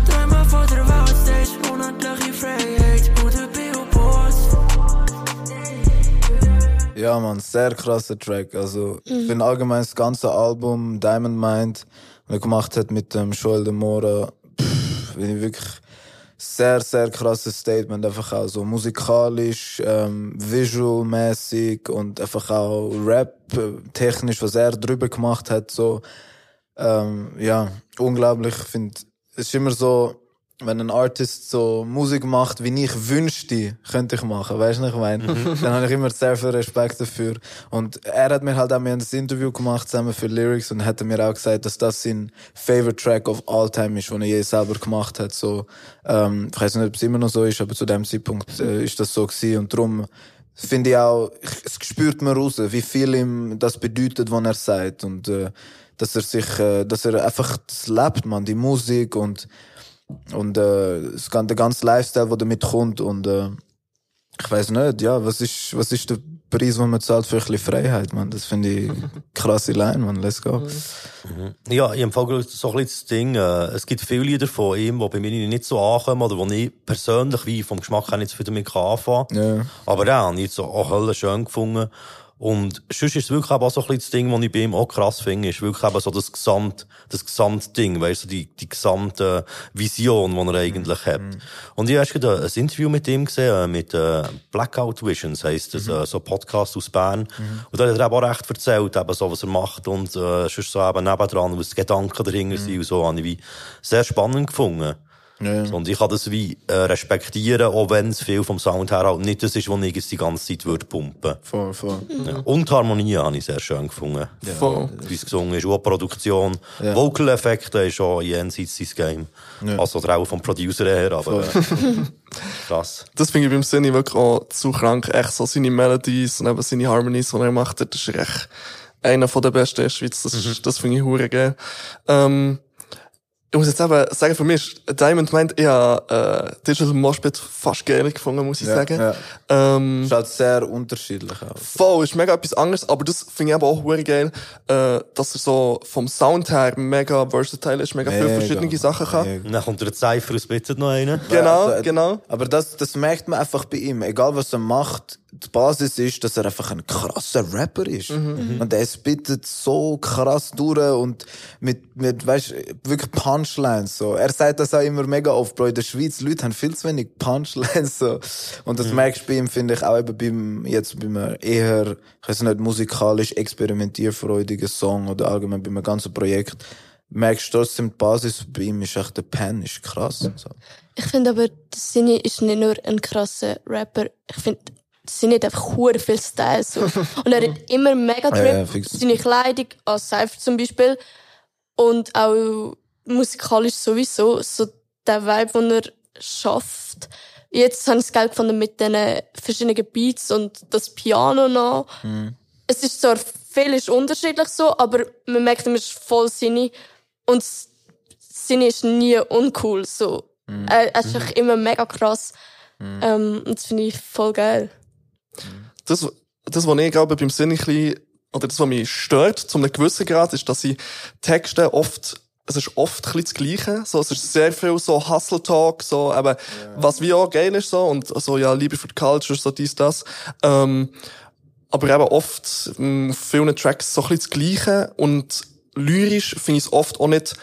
Träume von der Welt, Stage, unendliche Freiheit, Bruder, Bio-Boss. Ja, man, sehr krasser Track. Also, ich finde allgemein das ganze Album Diamond Mind, was er gemacht hat mit dem Joel de Mora, finde ich wirklich sehr, sehr krasses Statement. Einfach auch so musikalisch, ähm, visualmäßig und einfach auch Rap, äh, was er drüber gemacht hat, so, ähm, ja, unglaublich. Ich finde, es ist immer so, wenn ein Artist so Musik macht, wie ich wünschte, könnte ich machen. Weißt du, was ich meine? <laughs> Dann habe ich immer sehr viel Respekt dafür. Und er hat mir halt auch mir ein Interview gemacht, zusammen für Lyrics, und hat mir auch gesagt, dass das sein Favorite Track of all time ist, den er je selber gemacht hat. So, ähm, ich weiß nicht, ob es immer noch so ist, aber zu dem Zeitpunkt äh, ist das so gewesen. Und darum finde ich auch, es spürt man raus, wie viel ihm das bedeutet, was er sagt. Und äh, dass er sich, äh, dass er einfach das lebt, man, die Musik und und äh, es kann der ganze Lifestyle, der damit kommt und äh, ich weiß nicht, ja, was ist was ist der Preis, den man zahlt für ein bisschen Freiheit, man? Das finde ich <laughs> krasse Line, man. Let's go. Ja, ich empfehle so ein bisschen das Ding. Äh, es gibt viele Lieder von ihm, die bei mir nicht so ankommen oder wo ich persönlich wie vom Geschmack her nicht so viel damit anfangen kann. Ja. Aber ja, habe ich jetzt so auch Hölle schön gefunden. Und sonst ist es wirklich auch so ein bisschen das Ding, was ich bei ihm auch krass finde, ist wirklich eben so das Gesamt, das Gesamtding, weißt du, die, die gesamte Vision, die er eigentlich hat. Und ich habe gerade ein Interview mit ihm gesehen, äh, mit äh, Blackout Visions heisst das, äh, so ein Podcast aus Bern. Und da hat er eben auch recht erzählt, eben so, was er macht und äh, sonst so eben nebendran, was die Gedanken dahinter sind und so, habe ich wie sehr spannend gefunden. Ja. Und ich kann das wie äh, respektieren, auch wenn es viel vom Sound her halt nicht das ist, was ich jetzt die ganze Zeit würde pumpen. Voll, voll. Ja. Und Harmonie habe ich sehr schön gefunden. Voll. Wie es gesungen ist, auch die Produktion. Ja. Vocal-Effekte ist auch jenseits sein Game. Ja. Also der auch vom Producer her, aber äh, krass. <laughs> Das finde ich beim Sinni wirklich auch zu krank. Echt so seine Melodies und eben seine Harmonies, die er macht, das ist echt einer von der besten in der Schweiz. Das, ist- das finde ich hure geil. Ähm, ich muss jetzt eben sagen, für mich ist Diamond meint, ich habe äh, Digital Moshpit fast geil gefunden, muss ich Ja, sagen. ja. Ähm, Ist halt sehr unterschiedlich auch. Voll, ist mega etwas anderes, aber das finde ich aber auch hure geil, äh, dass er so vom Sound her mega versatile ist, mega, viele Mega, verschiedene Sachen kann. mega. Und dann kommt der Cypher und bittet noch einen. Genau, Also, genau. Aber das, das merkt man einfach bei ihm. Egal was er macht, die Basis ist, dass er einfach ein krasser Rapper ist. Mhm. Und er spittet so krass durch und mit, mit, weißt, wirklich Punchlines, so. Er sagt das auch immer mega oft, Bro. In der Schweiz, Leute haben viel zu wenig Punchlines, so. Und das merkst du bei ihm, finde ich, auch eben beim, jetzt beim eher, ich weiß nicht, musikalisch experimentierfreudigen Song oder allgemein bei einem ganzen Projekt, merkst du trotzdem, die Basis bei ihm ist echt der Pen, ist krass. So. Ich finde aber, der Sinni ist nicht nur ein krasser Rapper. Ich finde, Sinni hat einfach hure viel Style, so. <laughs> Und er hat immer mega Trip. Ja. Seine Kleidung, als Cypher zum Beispiel. Und auch musikalisch sowieso, so der Vibe, den er schafft. Jetzt habe ich das Geld gefunden mit diesen verschiedenen Beats und das Piano noch. Es ist zwar viel ist unterschiedlich so, aber man merkt, er ist voll Sinni. Und das Sinni ist nie uncool, so. Er, er ist einfach immer mega krass. Ähm, und das finde ich voll geil. Das, das, was ich glaube, beim Sinn ein bisschen, oder das, was mich stört, zu einem gewissen Grad, ist, dass ich Texte oft, es ist oft ein bisschen das Gleiche, so, es ist sehr viel so Hustle Talk, so, eben, was wie auch geil ist, so, und so, ja, Liebe für die Culture, so dies, das, ähm, aber eben oft, mh, auf vielen Tracks so ein bisschen das Gleiche, und lyrisch finde ich es oft auch nicht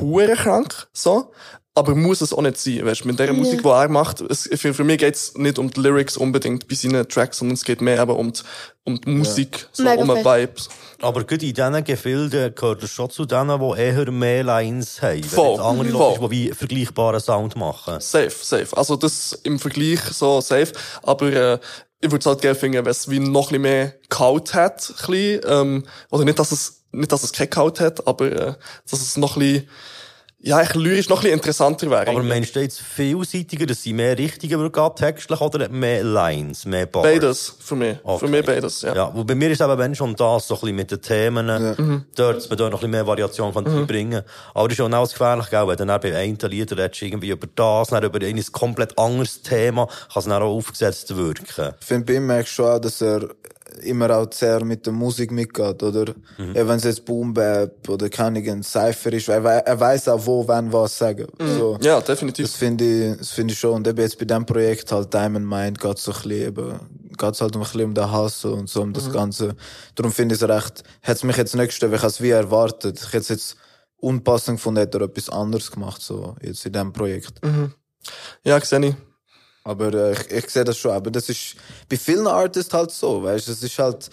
hure krank, so. Aber muss es auch nicht sein, weißt, mit der Musik, die er macht, es, für, für mich geht's nicht um die Lyrics unbedingt bei seinen Tracks, sondern es geht mehr eben um die, um die Musik, so Mega um eine fest. Vibe. Aber gerade in diesen Gefilden gehört es schon zu denen, die eher mehr Lines haben. Voll, andere voll. Leute, die wie vergleichbaren Sound machen. Safe, safe. Also das im Vergleich so safe. Aber äh, ich würde es halt gerne finden, wenn es wie noch ein bisschen mehr Kaut hat, ein bisschen, ähm, oder nicht, dass es nicht, dass es kein Kaut hat, aber äh, dass es noch ein bisschen, ja, ich lyrisch noch ein bisschen interessanter wäre. Aber meinst du jetzt vielseitiger, dass sie mehr Richtige übergab textlich oder mehr Lines, mehr Bars? beides für mich. Okay. Für mich beides, ja. Ja, wo bei mir ist eben, wenn schon das, so ein bisschen mit den Themen, Mhm. dort, dass man dort noch ein bisschen mehr Variation kann einbringen Aber das ist auch das gefährlich, gell, wenn dann auch bei einem Lied redest, irgendwie über das, dann über ein komplett anderes Thema, kann es dann auch aufgesetzt wirken. Ich finde, bei ihm merkst du schon auch, dass er immer auch sehr mit der Musik mitgeht, oder? Ja, wenn es jetzt Boom Bap oder ein Cypher ist, er, wei- er weiß auch, wo, wann, was sagen. So. Ja, definitiv. Das finde ich, das finde ich schon. Und eben jetzt bei diesem Projekt halt Diamond Mind geht's so ein bisschen eben, geht's halt ein bisschen um den Hass und so, um das Ganze. Darum finde ich es recht, hat's mich jetzt nicht gestört, weil ich es wie erwartet. Ich hätte es jetzt unpassend gefunden, hätte er etwas anderes gemacht, so, jetzt in diesem Projekt. Ja, sehe ich. Aber äh, ich, ich sehe das schon. Aber das ist bei vielen Artists halt so, weißt? Es ist halt,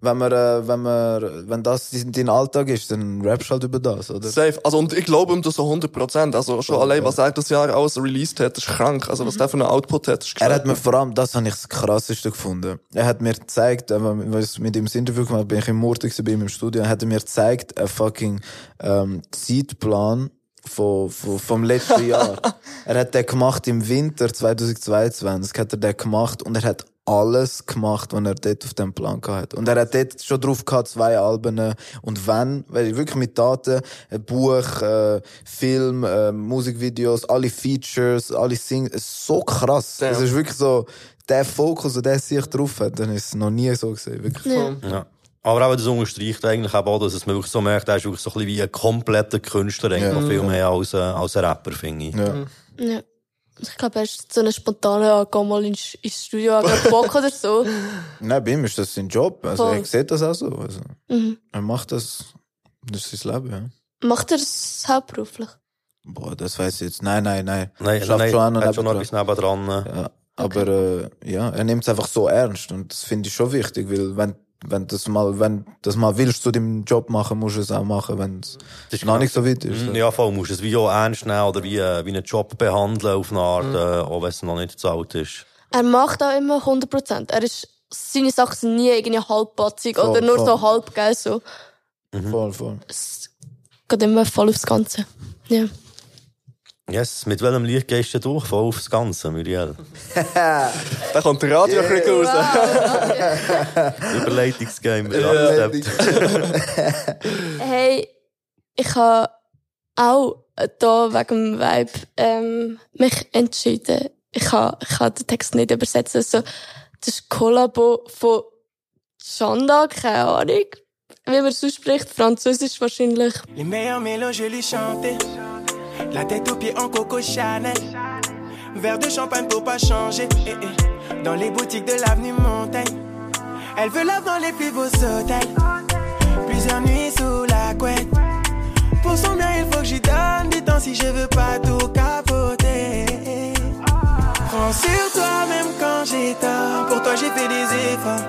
wenn man, äh, wenn man, wenn das dein Alltag ist, dann rappst du halt über das, oder? Safe. Also, und ich glaube ihm das so 100%. Also, schon allein, was er das Jahr alles released hat, ist krank. Also, was der für einen Output hat, ist Er hat mir vor allem, das habe ich das krasseste gefunden. Er hat mir gezeigt, äh, weil ich mit ihm das Interview gemacht bin ich im gewesen, bei ihm im Studio, er hat mir gezeigt, ein fucking, ähm, Zeitplan von, von, vom letzten <laughs> Jahr. er hat den gemacht im Winter 2022, hat er den gemacht und er hat alles gemacht, was er dort auf dem Plan gehabt hat. Und er hat dort schon drauf gehabt, zwei Alben. Und wenn, weil ich wirklich mit Daten, ein Buch, äh, Film, äh, Musikvideos, alle Features, alle ist so krass. Ja. Es ist wirklich so, der Fokus, den der sich drauf hat, dann ist es noch nie so gesehen. Wirklich. Ja. Aber auch das unterstreicht eigentlich eben auch, dass es man wirklich so merkt, er ist wirklich so ein bisschen wie ein kompletter Künstler, eigentlich noch viel mehr als, äh, als ein Rapper, finde ich. Ja. Ja. Ich glaube, er ist so eine spontane, ja, geh mal ins, ins Studio, hab grad Bock oder so. <laughs> Nein, bei ihm ist das sein Job. Also, Voll. er sieht das auch so. Also, Er macht das, das ist sein Leben, ja. Macht er es hauptberuflich? Boah, das weiß ich jetzt. Nein, nein, nein. Nein, Schafft nein, schon an er und hat schon noch etwas nebendran. Ja, aber äh, ja, er nimmt es einfach so ernst und das finde ich schon wichtig, weil wenn wenn das mal wenn das mal willst zu deinem Job machen, musst du es auch machen, wenn es Das ist noch genau- nicht so weit ist. Mhm, Ja, voll, musst du es wie auch ernst nehmen oder wie, äh, wie einen Job behandeln auf eine Art, äh, auch wenn es noch nicht bezahlt ist. Er macht auch immer 100%. Er ist, seine Sachen sind nie irgendwie halbpatzig oder nur voll. so halb, gell, so. Voll, voll. Es geht immer voll aufs Ganze. Ja. Yes, mit welchem Lied gehst du durch? Voll aufs Ganze, Muriel. <laughs> Da kommt der Radio yeah. raus. <laughs> Überleitungsgame. Ja. <laughs> Hey, ich habe auch da wegen dem Vibe ähm, mich entschieden. Ich habe ich ha den Text nicht übersetzen. Also, das ist ein Kollabo von Chanda, keine Ahnung, wie man es ausspricht. Französisch wahrscheinlich. Les meilleurs mélanges, je les chantais. La tête aux pieds en Coco Chanel. Verre de champagne pour pas changer. Eh, eh. dans les boutiques de l'avenue Montaigne. Elle veut love dans les plus beaux hôtels. Plusieurs nuits sous la couette. Pour son bien, il faut que j'y donne du temps si je veux pas tout capoter. Prends sur toi même quand j'ai tort. Pour toi, j'ai fait des efforts.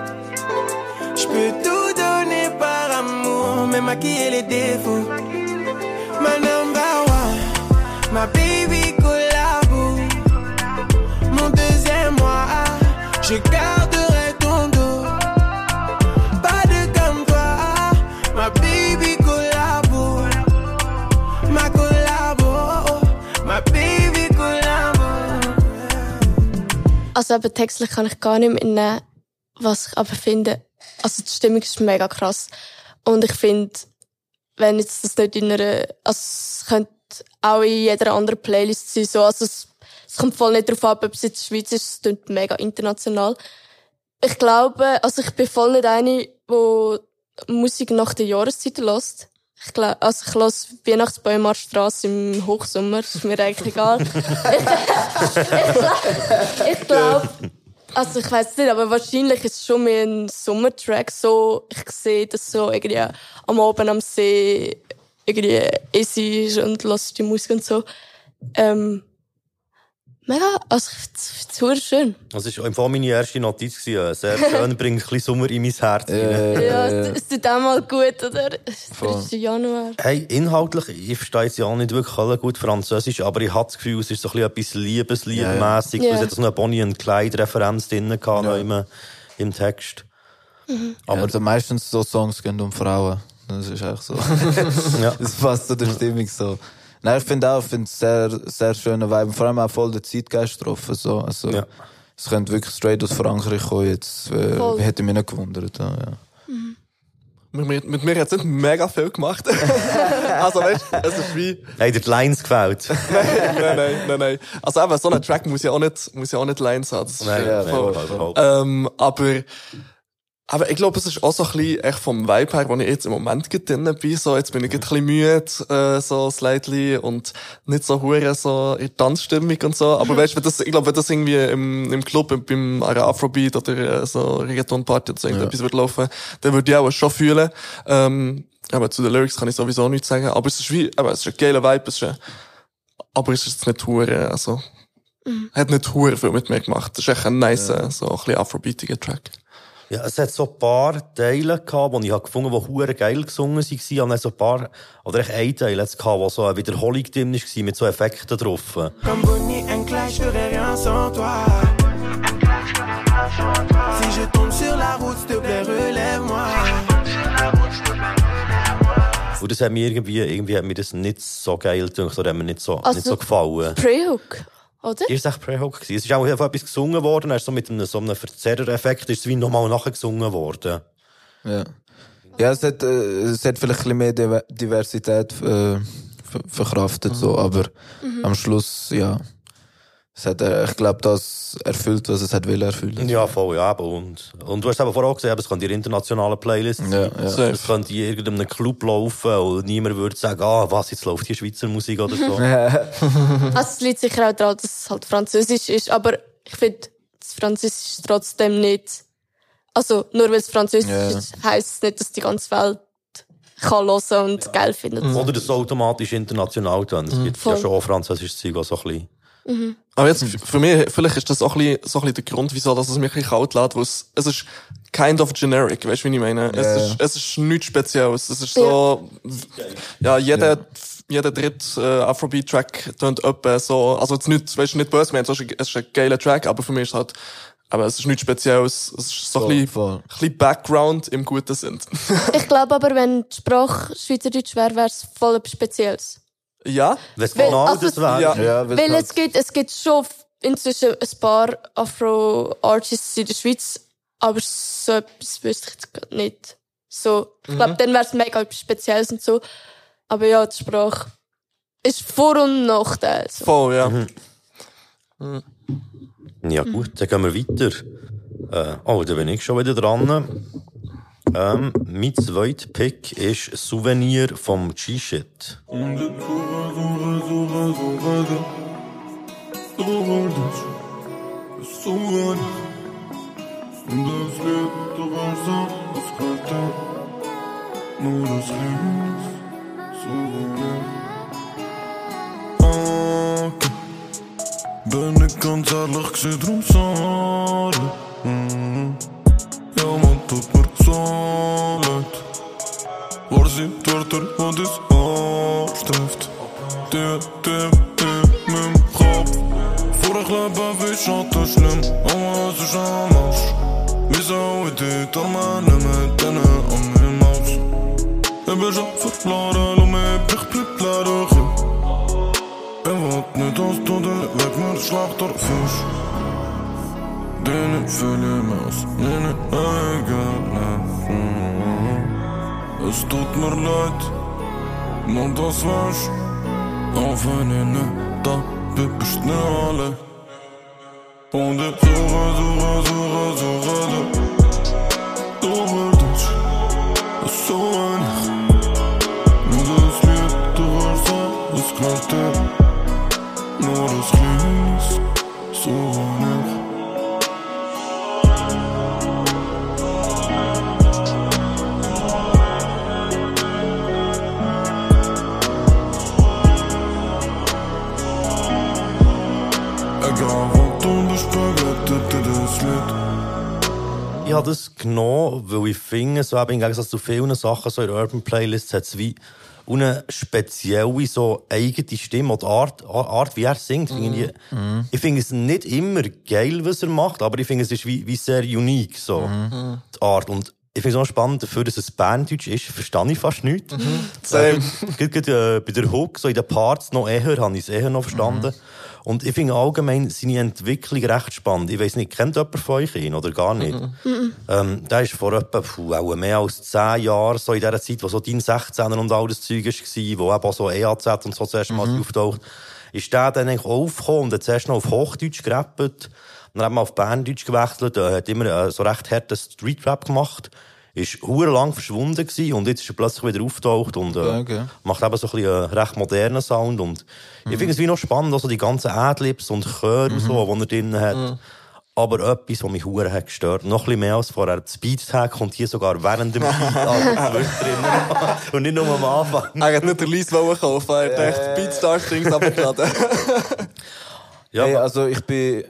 Je peux tout donner par amour, même maquiller les défauts. Ma number one, ma baby collabo. Mon deuxième moi, je garderai ton dos. Pas de comme toi, ma baby collabo. Ma collabo, ma baby collabo. Also eben textlich kann ich gar nicht mehr nehmen, was ich aber finde, also die Stimmung ist mega krass. Und ich finde, wenn jetzt das nicht in einer, also es könnte auch in jeder anderen Playlist sein, so, also es, es kommt voll nicht darauf ab, ob es jetzt Schweiz ist, es klingt mega international. Ich glaube, also ich bin voll nicht eine, wo Musik nach der Jahreszeit lässt. Ich glaube, also ich lasse Weihnachtsbäume der Strasse im Hochsommer, ist mir eigentlich egal. <laughs> ich glaube, also ich weiß nicht, aber wahrscheinlich ist es schon mehr ein Sommertrack. So, ich sehe das so irgendwie am Abend am See irgendwie easy ist und lasse die Musik und so. Ähm, mega, also ich finde es schön. Das war im Fall meine erste Notiz. gewesen. Sehr schön, <laughs> bringt ein bisschen Sommer in mein Herz. rein. Ja, es, es tut auch mal gut, oder? Es Voll. ist Januar. Hey, inhaltlich, ich verstehe jetzt ja nicht wirklich alle gut Französisch, aber ich habe das Gefühl, es ist so ein bisschen etwas Liebesliedmässig. Ja, ja. Es hat so eine Bonnie und Clyde-Referenz drin gehabt, noch im, im Text. Aber also meistens so Songs gehen um Frauen. Das ist echt so. <laughs> Ja. Das passt zu der Stimmung so. Nein, ich finde auch, ich finde es sehr, sehr schöne Vibe. Vor allem auch voll der Zeitgeist getroffen, so. Also, Ja. es könnte wirklich straight aus Frankreich kommen jetzt. Äh, Voll. hätte mich nicht gewundert, ja. Mit mir, mit mir hat es nicht mega viel gemacht. <laughs> also weißt du, es ist wie, Hey, dir die Lines gefällt. <laughs> nein, nein, nein, nein. Also eben, so ein Track muss ja auch nicht, muss ja auch nicht Lines haben. Das ist Nein, Ja, voll, voll. voll. Ähm, aber, aber ich glaube, es ist auch so ein bisschen echt vom Vibe her, wo ich jetzt im Moment gerade drin bin. So, jetzt bin ich gerade ein bisschen müde, äh, so slightly und nicht so hure so in Tanzstimmung und so. Aber weißt du, wenn das, ich glaube, wenn das irgendwie im, im Club, im- beim einer Afrobeat oder äh, so Reggaeton-Party oder so irgendetwas würde laufen, dann würde ich auch schon fühlen. Ähm, aber zu den Lyrics kann ich sowieso nichts sagen. Aber es ist wie, aber es ist ein geiler Vibe, es ist ein, aber es ist jetzt nicht hure, also, hat nicht hure viel mit mir gemacht. Das ist echt ein nice, äh, so ein bisschen afrobeatiger Track. Ja, es hat so ein paar Teile gehabt, die ich habe gefunden habe, die hure geil gesungen waren. Und dann so ein paar, oder echt ein Teil hat's gehabt, wo so eine Wiederholung drin war, mit so Effekten drauf. Si je tombe sur la route, s'il te plaît, relève-moi. Und das hat mir irgendwie, irgendwie hat mir das nicht so geil gedacht, oder hat mir nicht so, Also- nicht so gefallen. Pre-Hook, oder? Ist es echt Pre-Hook gewesen? Es ist auch etwas gesungen worden, ist so mit einem, so einem Verzerrer-Effekt, ist es wie nochmal nachgesungen worden. Ja, ja es, hat, äh, es hat vielleicht ein bisschen mehr Diver- Diversität äh, ver- verkraftet, so, aber am Schluss, ja. Es hat, äh, ich glaube, das erfüllt, was es hat will erfüllen. Ja, voll, ja, eben. Und, und du hast eben vorher auch gesehen, es könnte in internationalen Playlists Ja, sein. ja. Safe. Es könnte in irgendeinem Club laufen und niemand würde sagen, ah, was, jetzt läuft hier Schweizer Musik oder so. <laughs> Also es liegt sicher auch daran, dass es halt Französisch ist, aber ich finde, das Französisch ist trotzdem nicht, also nur weil es Französisch Ja. ist, heisst es nicht, dass die ganze Welt kann hören und geil findet. Oder das automatisch international dann. Es gibt ja Voll. schon auch französisches Zeug, was so ein bisschen... Aber jetzt, für mich, vielleicht ist das auch ein bisschen, so ein bisschen der Grund, wieso dass es mich ein bisschen kalt lässt, weil es, es ist kind of generic, weißt du, wie ich meine? Ja, es, ja. ist, es ist nichts Spezielles. Es ist so, ja, jeder, jeder dritte äh, Afrobeat-Track tönt etwa so, also jetzt nicht, weißt du, nicht böse, gemeint, es ist ein- es ist ein geiler Track, aber für mich ist es halt, aber es ist nichts Spezielles, es ist so ein Voll, bisschen, voll. ein bisschen Background im guten Sinn. <laughs> Ich glaube aber, wenn die Sprache Schweizerdeutsch wäre, wäre es voll etwas Spezielles. Ja? Es Weil- genau also- das wäre. Ja. Ja, Weil es gibt, es gibt schon inzwischen ein paar Afro-Artists in der Schweiz, aber so etwas wüsste ich jetzt grad nicht. So, ich glaube, dann wäre es mega etwas Spezielles und so. Aber ja, die Sprache ist Vor- und Nachteil. So. Voll, ja. Ja gut, dann gehen wir weiter. Äh, oh, da bin ich schon wieder dran. Ähm, mein zweiter Pick ist Souvenir vom G-Shit. Bin ich ganz ehrlich gewesen, drum sorry. Mhm. Ja, man tut mir so leid. War sie Wörter, wo das Herz trifft. Die, die, die, mit dem Kopf. Vor ich lebe wie Schatten schlimm, aber es ist anders. Wieso ich dit al meine mit denen an meinem Haus? Ich bin schon verloren, und mir bricht bleibt leider hier. Ich wollt nicht, dass du dir weg mir schlechter fühlst. Den ich fühle mir aus meinen eigenen Es tut mir leid, man das weißt. Auch wenn ich nicht da bin, bist du nicht alle. Und ich suche, suche, suche, suche dich. Suche dich, ist so wenig. Nur das Lied, du warst so, es knallt dir. Nur das Lied ist so wenig. Das Lied. Ich habe das genommen, weil ich finde, so eben im Gegensatz zu vielen Sachen so in Urban Playlists hat es wie eine spezielle, so eigene Stimme oder Art, Art wie er singt. Finde Ich, ich finde es nicht immer geil, was er macht, aber ich finde es ist wie, wie sehr unique, so, die Art. Und ich finde es auch spannend, dafür, dass es Banddeutsch ist, verstehe ich fast nichts. Gerade, äh, bei der Hook, so in den Parts noch eher, habe ich es eher noch verstanden. Und ich finde allgemein seine Entwicklung recht spannend. Ich weiss nicht, kennt jemand von euch ihn oder gar nicht? Ähm, der ist vor etwa, puh, auch mehr als zehn Jahren, so in dieser Zeit, wo so Dein 16er und all das Zeug war, wo eben auch so EAZ und so zuerst mal auftaucht, ist der dann eigentlich aufgekommen und hat zuerst noch auf Hochdeutsch gerappt. Dann hat man auf Berndeutsch gewechselt, äh, hat immer äh, so recht harten Streetrap gemacht. Ist hure lang verschwunden gewesen und jetzt ist er plötzlich wieder auftaucht und äh, Okay, macht eben so ein bisschen einen recht modernen Sound und ich finde es wie noch spannend, also die ganzen Adlibs und Chöre und so, die er drin hat. Aber etwas, was mich hure hat gestört, noch ein bisschen mehr als vorher, das Beat-Tag kommt hier sogar während dem Beat drin. <laughs> und nicht nur am Anfang. Er hat nicht den Lease kaufen, er hat echt Beatstar-Strings abgeladen. Ja, hey, also ich bin, äh,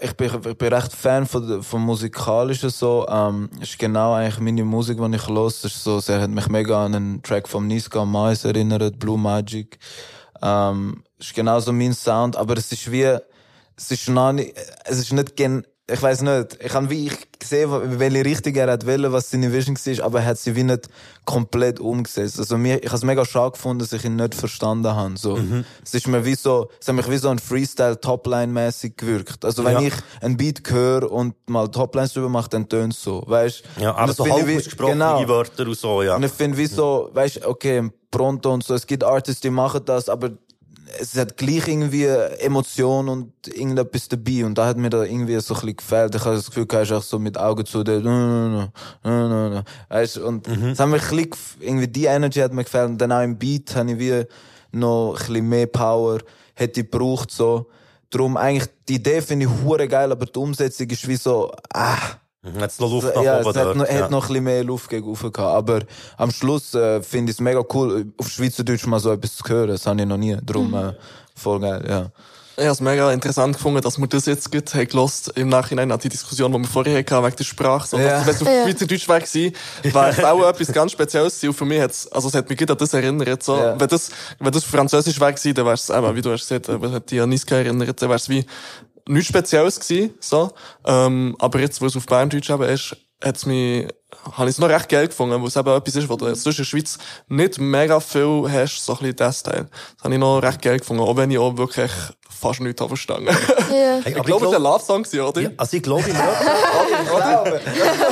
ich bin, ich bin recht Fan von, vom Musikalischen so. Ähm, ist genau eigentlich meine Musik, die ich los. Ist so, sie hat mich mega an einen Track vom Niska Mais erinnert, Blue Magic. Ähm, ist genau so mein Sound, aber es ist wie, es ist noch nicht, es ist nicht gen, ich weiß nicht, ich habe wie ich gesehen, welche Richtung er hat wollen, was seine Vision war, aber er hat sie wie nicht komplett umgesetzt. Also mir, ich habe es mega schade gefunden, dass ich ihn nicht verstanden habe. So, es ist mir wie so, es hat mich wie so ein Freestyle Topline-mäßig gewirkt. Also wenn Ja. ich ein Beat höre und mal Toplines drüber mache, dann tönt es so, weißt? ja aber so halb ausgesprochene genau. Wörter und so, ja. Und ich finde, wie so, weißt okay, Pronto und so, es gibt Artists, die machen das, aber es hat gleich irgendwie Emotion und irgendetwas dabei. Und da hat mir da irgendwie so ein bisschen gefällt. Ich habe das Gefühl, du hast auch so mit Augen zu, der, no, no, no, no. Weißt und es hat mir ein bisschen, irgendwie die Energy hat mir gefällt. Und dann auch im Beat habe ich wie noch ein bisschen mehr Power, hätte ich gebraucht, so. Darum eigentlich, die Idee finde ich hure geil, aber die Umsetzung ist wie so, ah, Hat es noch Luft nach ja, oben es hat, noch, ja. hat noch ein bisschen mehr Luft gegen oben gehabt. Aber am Schluss äh, finde ich es mega cool, auf Schweizerdeutsch mal so etwas zu hören. Das habe ich noch nie. Darum äh, voll geil, ja. Ich habe es mega interessant gefunden, dass wir das jetzt gut haben gelost im Nachhinein an die Diskussion, die wir vorher hatten, wegen der Sprache. So, Ja. Wenn es auf Ja. Schweizerdeutsch wäre gewesen, wäre es auch etwas ganz Spezielles gewesen. Und für mich hat's, also es hat mich gut an das erinnert. So. Ja. Wenn das, wenn das Französisch wäre gewesen, dann wäre es eben, wie du hast gesagt, aber hat dich an Niska erinnert, dann wäre es wie nichts Spezielles gewesen, so. Ähm, aber jetzt, wo es auf Berndeutsch eben ist, hat's mich, habe ich es noch recht geil gefunden, weil es eben etwas ist, wo du sonst in der Schweiz nicht mega viel hast, so ein bisschen das Teil. Das habe ich noch recht geil gefunden, auch wenn ich auch wirklich fast nichts habe verstanden. Ja. <laughs> Hey, Ich glaube, es war ein Love-Song, gewesen, oder? Ja, also ich glaube im <laughs> Refrain,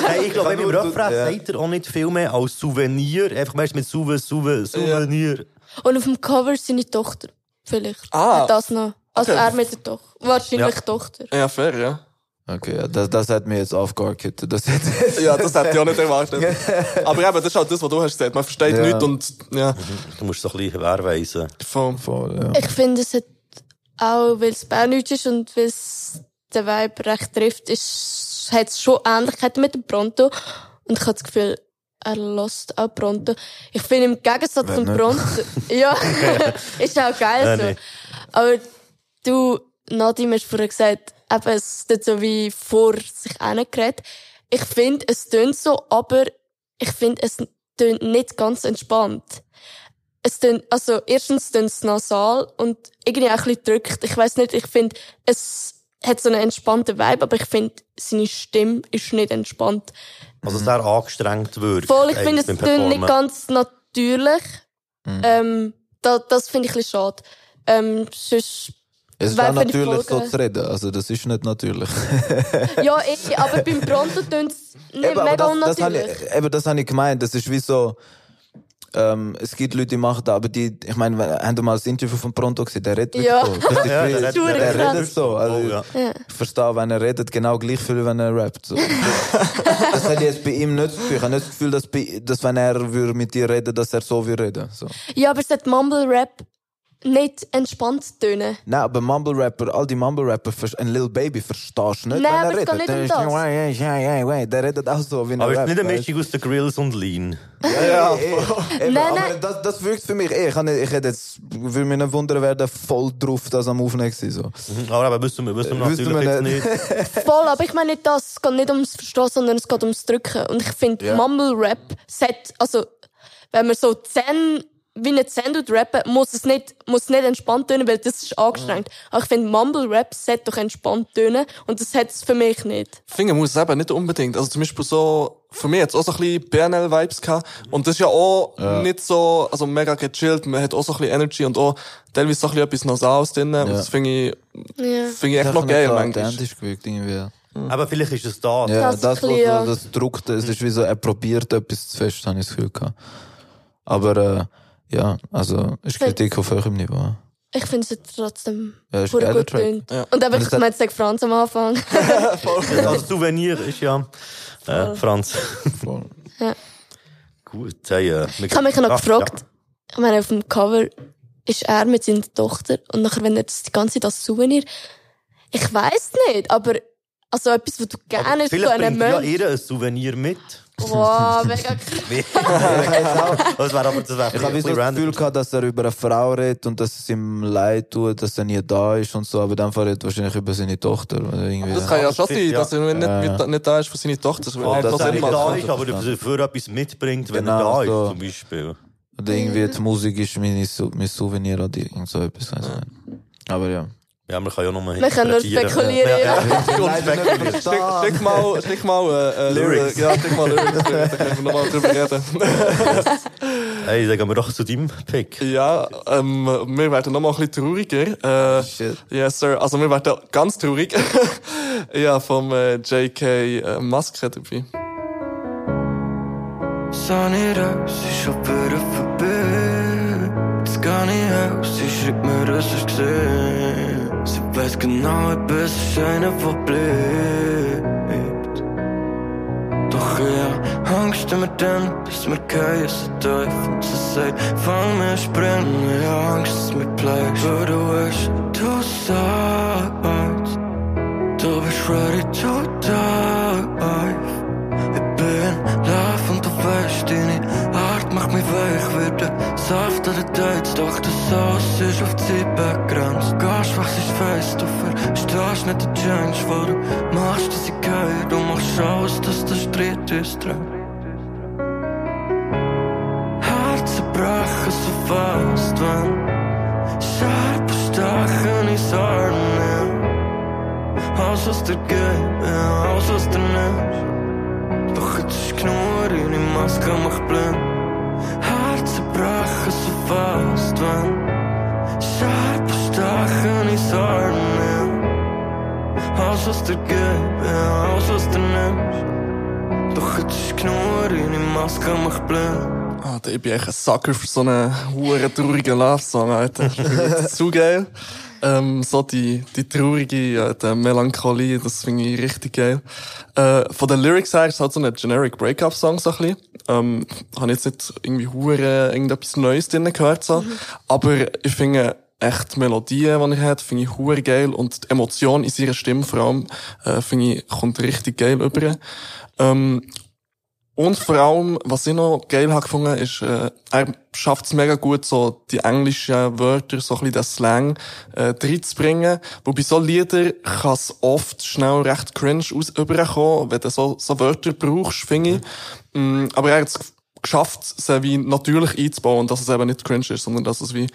hey, ich glaube, im Refrain sagt er auch nicht viel mehr als Souvenir. Einfach meist mit Souve, Souve, Souvenir. Und auf dem Cover seine Tochter. Vielleicht. Ah. Hat das noch. Also Okay. er mit der Tochter. Wahrscheinlich Ja. Tochter. Ja, fair, ja. Okay, ja, das, das hat mir jetzt aufgearbeitet. Das hat, Ja, das hätte ich auch nicht erwartet. Aber eben, das ist halt das, was du hast gesagt. Man versteht Ja. nichts und, ja, Du musst so ein bisschen wehrweisen. voll. voll, ja. Ich finde, es hat auch, weil es Berndeutsch ist und weil es den Vibe recht trifft, ist hat es schon Ähnlichkeiten mit dem Pronto. Und ich habe das Gefühl, er lost auch Pronto. Ich finde im Gegensatz zum nicht? Pronto, <laughs> ja, <laughs> ist auch geil so. Aber du, Nadim, hast vorher gesagt, eben, es tut so wie vor sich hingeredet. Ich finde, es tönt so, aber ich finde, es tönt nicht ganz entspannt. Es tönt, also, erstens tönt es nasal und irgendwie auch ein bisschen drückt. Ich weiß nicht, ich finde, es hat so einen entspannten Vibe, aber ich finde, seine Stimme ist nicht entspannt. Also sehr angestrengt wirkt. Voll, ich finde, es tönt nicht ganz natürlich. Mhm. Ähm, da, das finde ich ein bisschen schade. Ähm, sonst, Es ist auch natürlich so zu reden, also das ist nicht natürlich. <laughs> ja, eh, aber beim Pronto tönt es nicht Eben, aber mega das, das habe unnatürlich. ich, eben, das habe ich gemeint. Das ist wie so, ähm, es gibt Leute, die machen das, aber die, ich meine, wenn- haben du mal das Interview von Pronto gesehen? Der redet Ja. wirklich so. Das ist <laughs> Ja, crazy. der der, redet- der redet, redet so. Also, Oh, ja. Ich verstehe, wenn er redet, genau gleich viel, wie wenn er rappt. So. <laughs> das hätte ich jetzt bei ihm nicht das Gefühl. Ich habe nicht das Gefühl, dass, bei, dass wenn er würde mit dir reden dass er so will reden. So. Ja, aber es hat Mumble Rap nicht entspannt tönen. Nein, aber Mumble Rapper, all die Mumble Rapper, vers- ein Lil Baby verstehst du nicht, Nein, wenn aber er es geht redet. nicht Der um ist- das. Ja, ja, ja, ja, ja. Der redet auch so, wie er Aber es ist nicht eine Mischung aus den Grills und Lean. Ja, <laughs> eh, eben, Nein, aber nein. Das, das wirkt für mich eh. Ich, kann nicht, ich hätte jetzt, würde mich nicht wundern, wer da voll drauf das am Aufnehmen war. So. Mhm. Aber eben wissen wir, wissen wir Wissen natürlich wir jetzt nicht. <laughs> Voll, aber ich meine nicht das. Es geht nicht ums Verstehen, sondern es geht ums Drücken. Und ich finde, Ja. Mumble Rap set, also, wenn man so Zen, wie Zen tut rappen, muss es nicht, muss nicht entspannt tönen, weil das ist angestrengt. Aber ich finde, Mumble Rap set doch entspannt tönen. Und das hat es für mich nicht. Finger muss es eben nicht unbedingt. Also zum Beispiel so, für mich jetzt auch so ein bisschen BNL-Vibes gehabt. Und das ist ja auch nicht so, also mega gechillt. Man hat auch so ein bisschen Energy und auch teilweise so ein bisschen etwas Nasales drin. Und das finde ich, Ja. finde ich echt noch geil, manchmal. Authentisch gewirkt, irgendwie. Aber vielleicht ist es da. Ja, Das das, ist was ja. das druckt, es ist wie so, er probiert etwas zu fest, habe ich das Gefühl gehabt. Aber, äh, ja, also, ist Kritik auf höherem Niveau. Ich finde es trotzdem Ja, ist gut Track. Ja. Und aber Und ich meine, sag Franz am Anfang. <laughs> Also Souvenir ist ja äh, Franz. Voll. Gut, hey, äh, Ich habe mich noch Ah, gefragt, ich meine, auf dem Cover ist er mit seiner Tochter und nachher, wenn er das die ganze Zeit als Souvenir, ich weiß nicht, aber also etwas, was du Ja. Aber gerne so Vielleicht einen bringt ja Mensch. ihr ein Souvenir mit. Wow, <laughs> mega krass. das wäre aber das wäre Ich habe so das Gefühl gehabt, dass er über eine Frau redet und dass es ihm leid tut, dass er nie da ist und so, aber dann redet er wahrscheinlich über seine Tochter. Oder irgendwie. Das kann ja schon Ja. sein, dass er nicht, Ja, mit, nicht da ist für seine Tochter. Das einfach dass das er nicht da ist, aber dafür etwas mitbringt, wenn Genau, er da so. ist, zum Beispiel. Oder irgendwie die Musik ist meine, Sou- mein Souvenir oder irgend so etwas. Aber ja. Ja, man kann ja nur Wir können nur spekulieren, Ja, ja. ja. Schick, schick mal, schick mal, äh, äh, Lyrics. Ja, schick mal Lyrics, dann können wir nochmal drüber reden. Hey, sagen wir doch zu deinem Pick. Ja, ähm, wir werden noch mal ein bisschen trauriger. Äh, Shit. yes, sir. Also, wir werden ganz traurig. <laughs> ja, vom äh, J.K. Äh, Maske dabei. Sonne raus, ist schon wieder vorbei. Jetzt gar nicht aus, sie schreibt mir, dass ich gesehen. Sie weiß genau, ich bin so einer, der bleibt. Doch ich hab Angst mit dem, dass wir gehen so tief. Und sie sagt, fang mir springen, ich hab Angst, dass mir bleibst. Aber du weißt, du sagst, du bist ready to dive. Ich bin live saft den Dates, doch das Sauce ist auf die begrenzt. Gehst, was ist fest, du verstehst nicht den Change, du machst, dass ich gehe, du machst aus, dass der Streit ist drin. Herzen brechen so fast, wenn Scherpen stechen ins Arm, ja. Alles, was dir geht, alles, was dir nimmst. Doch jetzt ist genug, deine Maske macht blind. Herzen brechen so fast, wenn Scherpen stechen ins Arm, ja. Alles, was dir geht, ja, alles, was dir nimmst. Doch jetzt ist genug, deine Maske macht blind. Ah, ich bin echt ein Sucker für so einen hohen, traurigen Love-Song, Alter. Ich zu geil. Ähm, so die, die traurige, die Melancholie, das finde ich richtig geil. Äh, von den Lyrics her ist es halt so ein generic Breakup-Song, so ein bisschen. Ähm, habe jetzt nicht irgendwie hure irgendetwas Neues drin gehört, so. Aber ich finde, echt Melodien, die er hat, finde ich hure geil und die Emotion in seiner Stimme vor allem, äh, finde ich, kommt richtig geil über. Ähm, und vor allem, was ich noch geil habe gefunden, ist, äh, er schafft es mega gut, so die englischen Wörter, so ein bisschen den Slang, äh, reinzubringen. Wo bei so Liedern kann es oft schnell recht cringe aus überkommen, wenn du so, so Wörter brauchst, finde ich. Mm, aber er hat es geschafft, sie wie natürlich einzubauen, dass es eben nicht cringe ist, sondern dass es wie,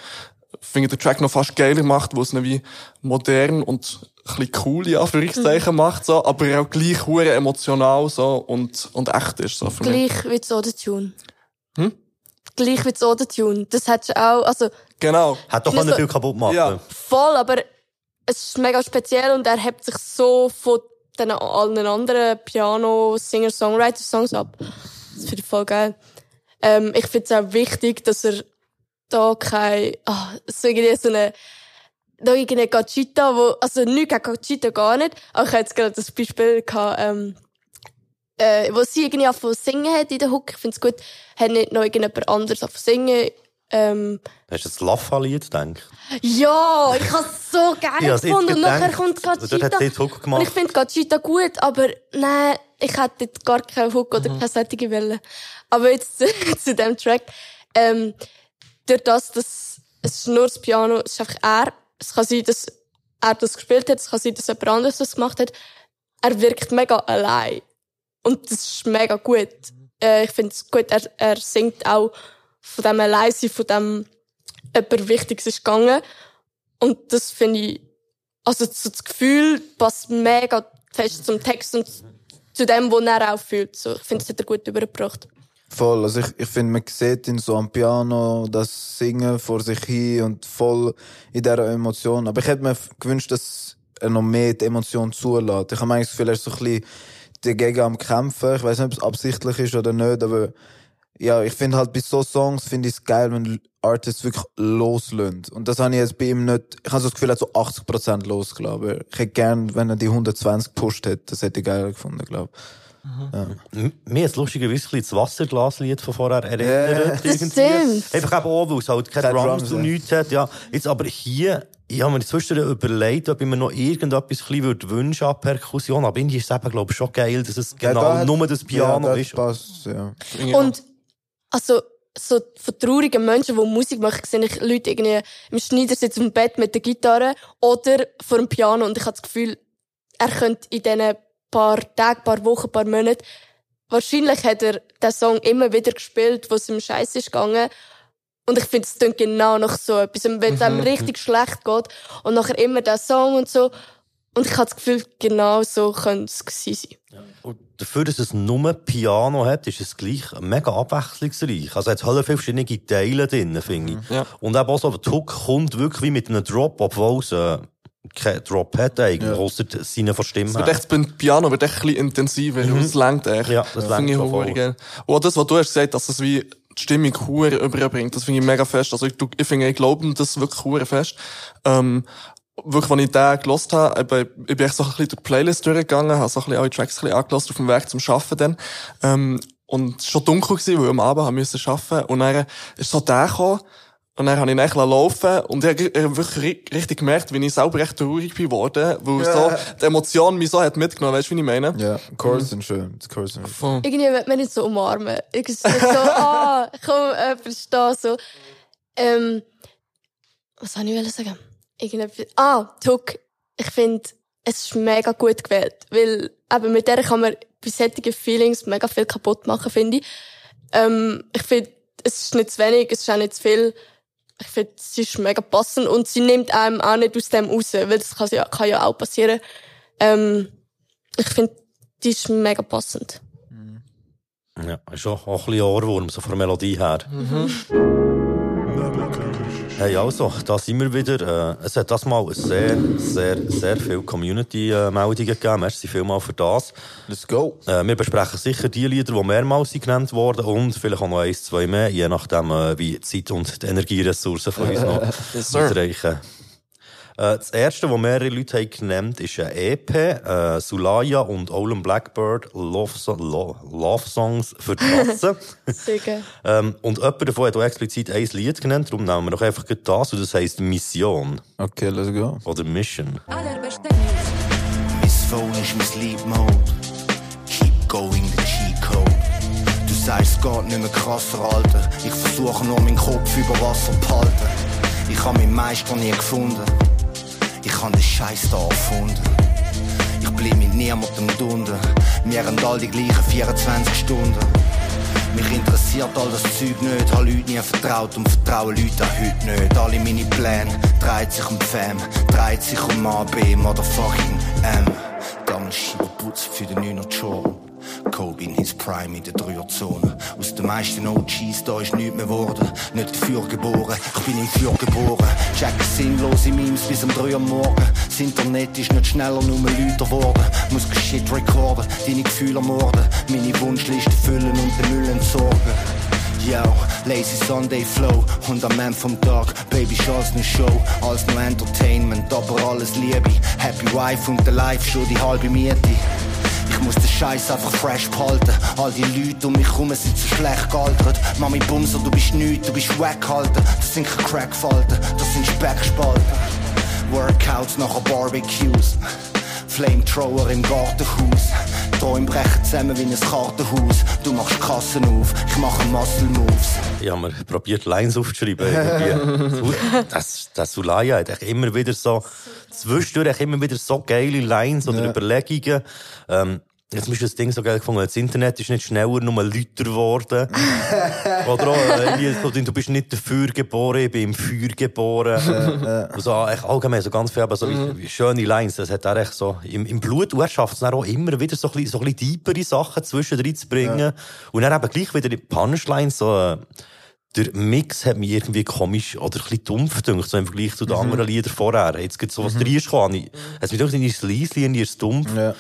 finde ich, den Track noch fast geiler macht, wo es ihn wie modern und bisschen cool, in Anführungszeichen, macht, so, aber auch gleich hure emotional, so, und, und echt ist, so, für mich. Gleich wie das Autotune. Hm? Gleich wie das Autotune. Das hättest du auch, also, Genau. Hat doch Wie nicht so- viel kaputt machen. Ja. voll, aber es ist mega speziell und er hebt sich so von den allen anderen Piano, Singer, Songwriter Songs ab. Das finde ich voll geil. Ähm, ich finde es auch wichtig, dass er da kein, ah, so irgendwie so eine, da irgendeine Gachita, wo, also nicht gegen Gachita gar nicht, aber ich hatte jetzt gerade das Beispiel gehabt, ähm, äh, wo sie irgendwie zu singen hat in der Hook. Ich finde es gut, hat nicht noch irgendjemand anderes zu singen. Ähm, Hast du das Laffa-Lied gedacht? ja, ich habe es so <laughs> hab's jetzt gefunden. Und nachher kommt Dort Gachita. hat sie die Hook Und gemacht. ich finde Gachita gut, aber nein, ich hätte dort gar keinen Hook oder keine solche Welle. Aber <laughs> jetzt zu, dem Track. Ähm, durch das, dass es nur das Piano, es ist einfach er. Es kann sein, dass er das gespielt hat, es kann sein, dass jemand anderes das gemacht hat. Er wirkt mega allein. Und das ist mega gut. Äh, ich finde es gut, er, er singt auch von dem Alleinsein, von dem jemand Wichtiges ist gegangen. Und das finde ich, also so das Gefühl passt mega fest zum Text und zu dem, was er auch fühlt. So, ich finde, das hat er gut übergebracht. Voll, also ich, ich finde, man sieht ihn so am Piano, das Singen vor sich hin und voll in dieser Emotion. Aber ich hätte mir gewünscht, dass er noch mehr die Emotion zulässt. Ich habe eigentlich das Gefühl, er ist so ein bisschen dagegen am Kämpfen. Ich weiß nicht, ob es absichtlich ist oder nicht, aber ja, ich finde halt bei so Songs finde ich es geil, wenn Artists wirklich loslösen. Und das habe ich jetzt bei ihm nicht, ich habe so das Gefühl, er hat so 80% losgelassen. Ich hätte gern, wenn er die 120 gepusht hätte, das hätte ich geil gefunden, glaube ich. Ja. M- Mir hat lustigerweise ein bisschen das Wasserglaslied von vorher erinnert. Ja. Das irgendwie. stimmt. Einfach eben auch, weil es halt keine Drums Drums, und ja. nichts hat. Ja. Jetzt aber hier, ich habe mir zwischendurch überlegt, ob ich mir noch irgendetwas ein bisschen würde wünschen an Perkussion. Aber irgendwie ist es eben, glaube ich, schon geil, dass es Ja, genau da hat- nur das Piano ja, das ist. passt, ja. Und, also, so von traurigen Menschen, die Musik machen, sehe ich Leute irgendwie im Schneidersitz im Bett mit der Gitarre oder vor dem Piano und ich habe das Gefühl, er könnte in diesen paar Tagen, paar Wochen, paar Monaten, wahrscheinlich hat er den Song immer wieder gespielt, wo es ihm scheiße ist gegangen. Und ich finde, es klingt genau nach so etwas. Wenn es einem richtig schlecht geht und nachher immer der Song und so. Und ich habe das Gefühl, genau so könnte es gewesen sein. Und dafür, dass es nur Piano hat, ist es gleich mega abwechslungsreich. Also, es hat halt viele verschiedene Teile drin, finde ich. Ja. Und eben auch so, der Hook kommt wirklich wie mit einem Drop, obwohl es äh, keinen Drop hat eigentlich, Ja. ausser seine von Stimme Es wird echt, beim Piano wird echt ein bisschen intensiver, mhm. es längt echt. Ja, das ich lenkt hure voll. geil. Und auch das, was du hast gesagt, dass es wie die Stimmung hure überbringt, das finde ich mega fest. Also ich, ich finde, ich glaube das wirklich hure fest. Ähm, wirklich, wenn ich den gelost habe, eben, ich bin echt so ein bisschen durch die Playlist durchgegangen, habe so ein bisschen alle Tracks ein bisschen angelost auf dem Weg zum Arbeiten dann. Ähm, und es war schon dunkel gewesen, weil wir am Abend haben müssen arbeiten. Und dann ist so der gekommen, und dann habe ich ihn echt laufen und ich habe ich habe wirklich ri- richtig gemerkt, wie ich selber echt traurig bin geworden, weil so die Emotion mich so hat mitgenommen, weißt du, wie ich meine? Ja, Chorus sind schön. Die Chorus sind schön. Voll. irgendwie wird man nicht so umarmen. Irgendwie so, ah, komm, äh, versteh, so. Ähm, was soll ich wollen sagen? Irgendetwas, ah, Tuck. Ich finde, es ist mega gut gewählt. Weil, eben, mit der kann man bei solchen Feelings mega viel kaputt machen, finde ich. Ähm, ich finde, es ist nicht zu wenig, es ist auch nicht zu viel. Ich finde, sie ist mega passend und sie nimmt einem auch nicht aus dem raus, weil das kann ja, kann ja auch passieren. Ähm, ich finde, die ist mega passend. Ja, ist auch, auch ein bisschen Ohrwurm, so von der Melodie her. Hey, also, da sind wir wieder. Äh, es hat das mal sehr, sehr, sehr viele Community-Meldungen gegeben. Merci vielmal für das. Let's go. Äh, wir besprechen sicher die Lieder, die mehrmals genannt wurden und vielleicht auch noch eins, zwei mehr, je nachdem, äh, wie die Zeit und die Energieressourcen von uns noch <laughs> Yes, sir. Äh, das erste, das mehrere Leute haben genannt ist ein EP. Äh, Sulaya und Olin Blackbird Love, so Lo Love Songs für die <laughs> geil. <laughs> ähm, und jemand davon hat auch explizit ein Lied genannt. Darum nehmen wir doch einfach das. Und das heisst Mission. Okay, let's go. Oder Mission. Mein Phone ist mein Sleep Mode. Keep going, the Cheat Code. Du sagst, es geht nicht mehr krasser, Alter. Ich versuche nur meinen Kopf über Wasser zu behalten. Ich habe meinen Meister nie gefunden. Ich habe den Scheiß da erfunden. Ich bleib mit niemandem dunden. Wir haben all die gleichen 24 Stunden. Mich interessiert all das Zeug nicht, habe Leute nie vertraut und vertraue Leute auch heute nicht. Alle meine Pläne dreht sich um Fam, dreht sich um AB, motherfucking M. Gammel Scheibe putzen für den 9er Jordan. Kobe in his Prime in der Dreierzone. Aus den meisten OGs, da ist nichts mehr geworden. Nicht dafür geboren, ich bin im Fjord geboren. Check sinnlose Memes bis um 3 Uhr morgen. Das Internet ist nicht schneller, nur lauter geworden. Muss Shit recorden, deine Gefühle ermorden. Meine Wunschliste füllen und den Müll entsorgen. Yo, lazy Sunday Flow und am Ende vom Tag, Baby ist alles nur Show, alles nur Entertainment, aber alles Liebe. Happy Wife und der Life schon die halbe Miete. Ich muss den Scheiß einfach fresh behalten. All die Leute um mich herum sind so schlecht gealtert. Mami Bumser, du bist nüt, du bist weggehalten. Das sind keine Crackfalten, das sind Speckspalten. Workouts nachher Barbecues. Flamethrower im Gartenhaus. Träume brechen zusammen wie ein Kartenhaus. Du machst Kassen auf, ich mache Muscle Moves. Ich habe mir probiert, Lines aufzuschreiben. <laughs> das, das Sulaya hat echt immer wieder so, zwischendurch immer wieder so geile Lines oder Ja. Überlegungen. Ähm, Jetzt ist das Ding so geil gefunden. Das Internet ist nicht schneller, nur lauter geworden. <laughs> Oder auch, äh, du bist nicht dafür geboren, ich bin im Feuer geboren. <laughs> Und so, echt allgemein, so ganz viel, aber so wie schöne Lines. Das hat er echt so im, im Blut. Und er schafft es dann auch immer wieder so ein bisschen, so ein bisschen deepere Sachen zwischendrin zu bringen. Und dann eben gleich wieder die Punchlines, so, äh, der Mix hat mich irgendwie komisch oder ein bisschen dumpf gedacht, so im Vergleich zu den anderen Liedern vorher. Jetzt gibt so was drin gekommen. Ich- Es wird irgendwie ist leise, ist dumpf. Ja.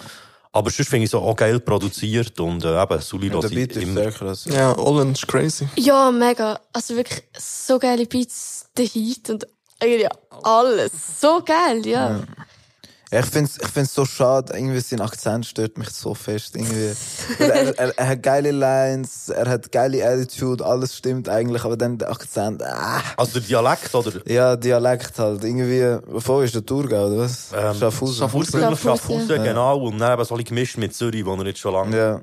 Aber sonst finde ich so auch geil produziert und äh, eben, ich ist immer. sehr krass. Ja, Olin ist crazy. Ja, mega. Also wirklich so geile Beats, der Heat und irgendwie alles. So geil, ja. Ja, Ich find's, ich find's so schade, irgendwie sein Akzent stört mich so fest, irgendwie. Er, er, er hat geile Lines, er hat geile Attitude, alles stimmt eigentlich, aber dann der Akzent, ah. Also der Dialekt, oder? Ja, Dialekt halt, irgendwie, wo ist der Thurgau, oder was? Ähm, Schaffhausen. Schaffhausen, Schaffhausen, ja. genau. Und dann eben so gemischt mit Zürich, wo er nicht schon lange... Ja.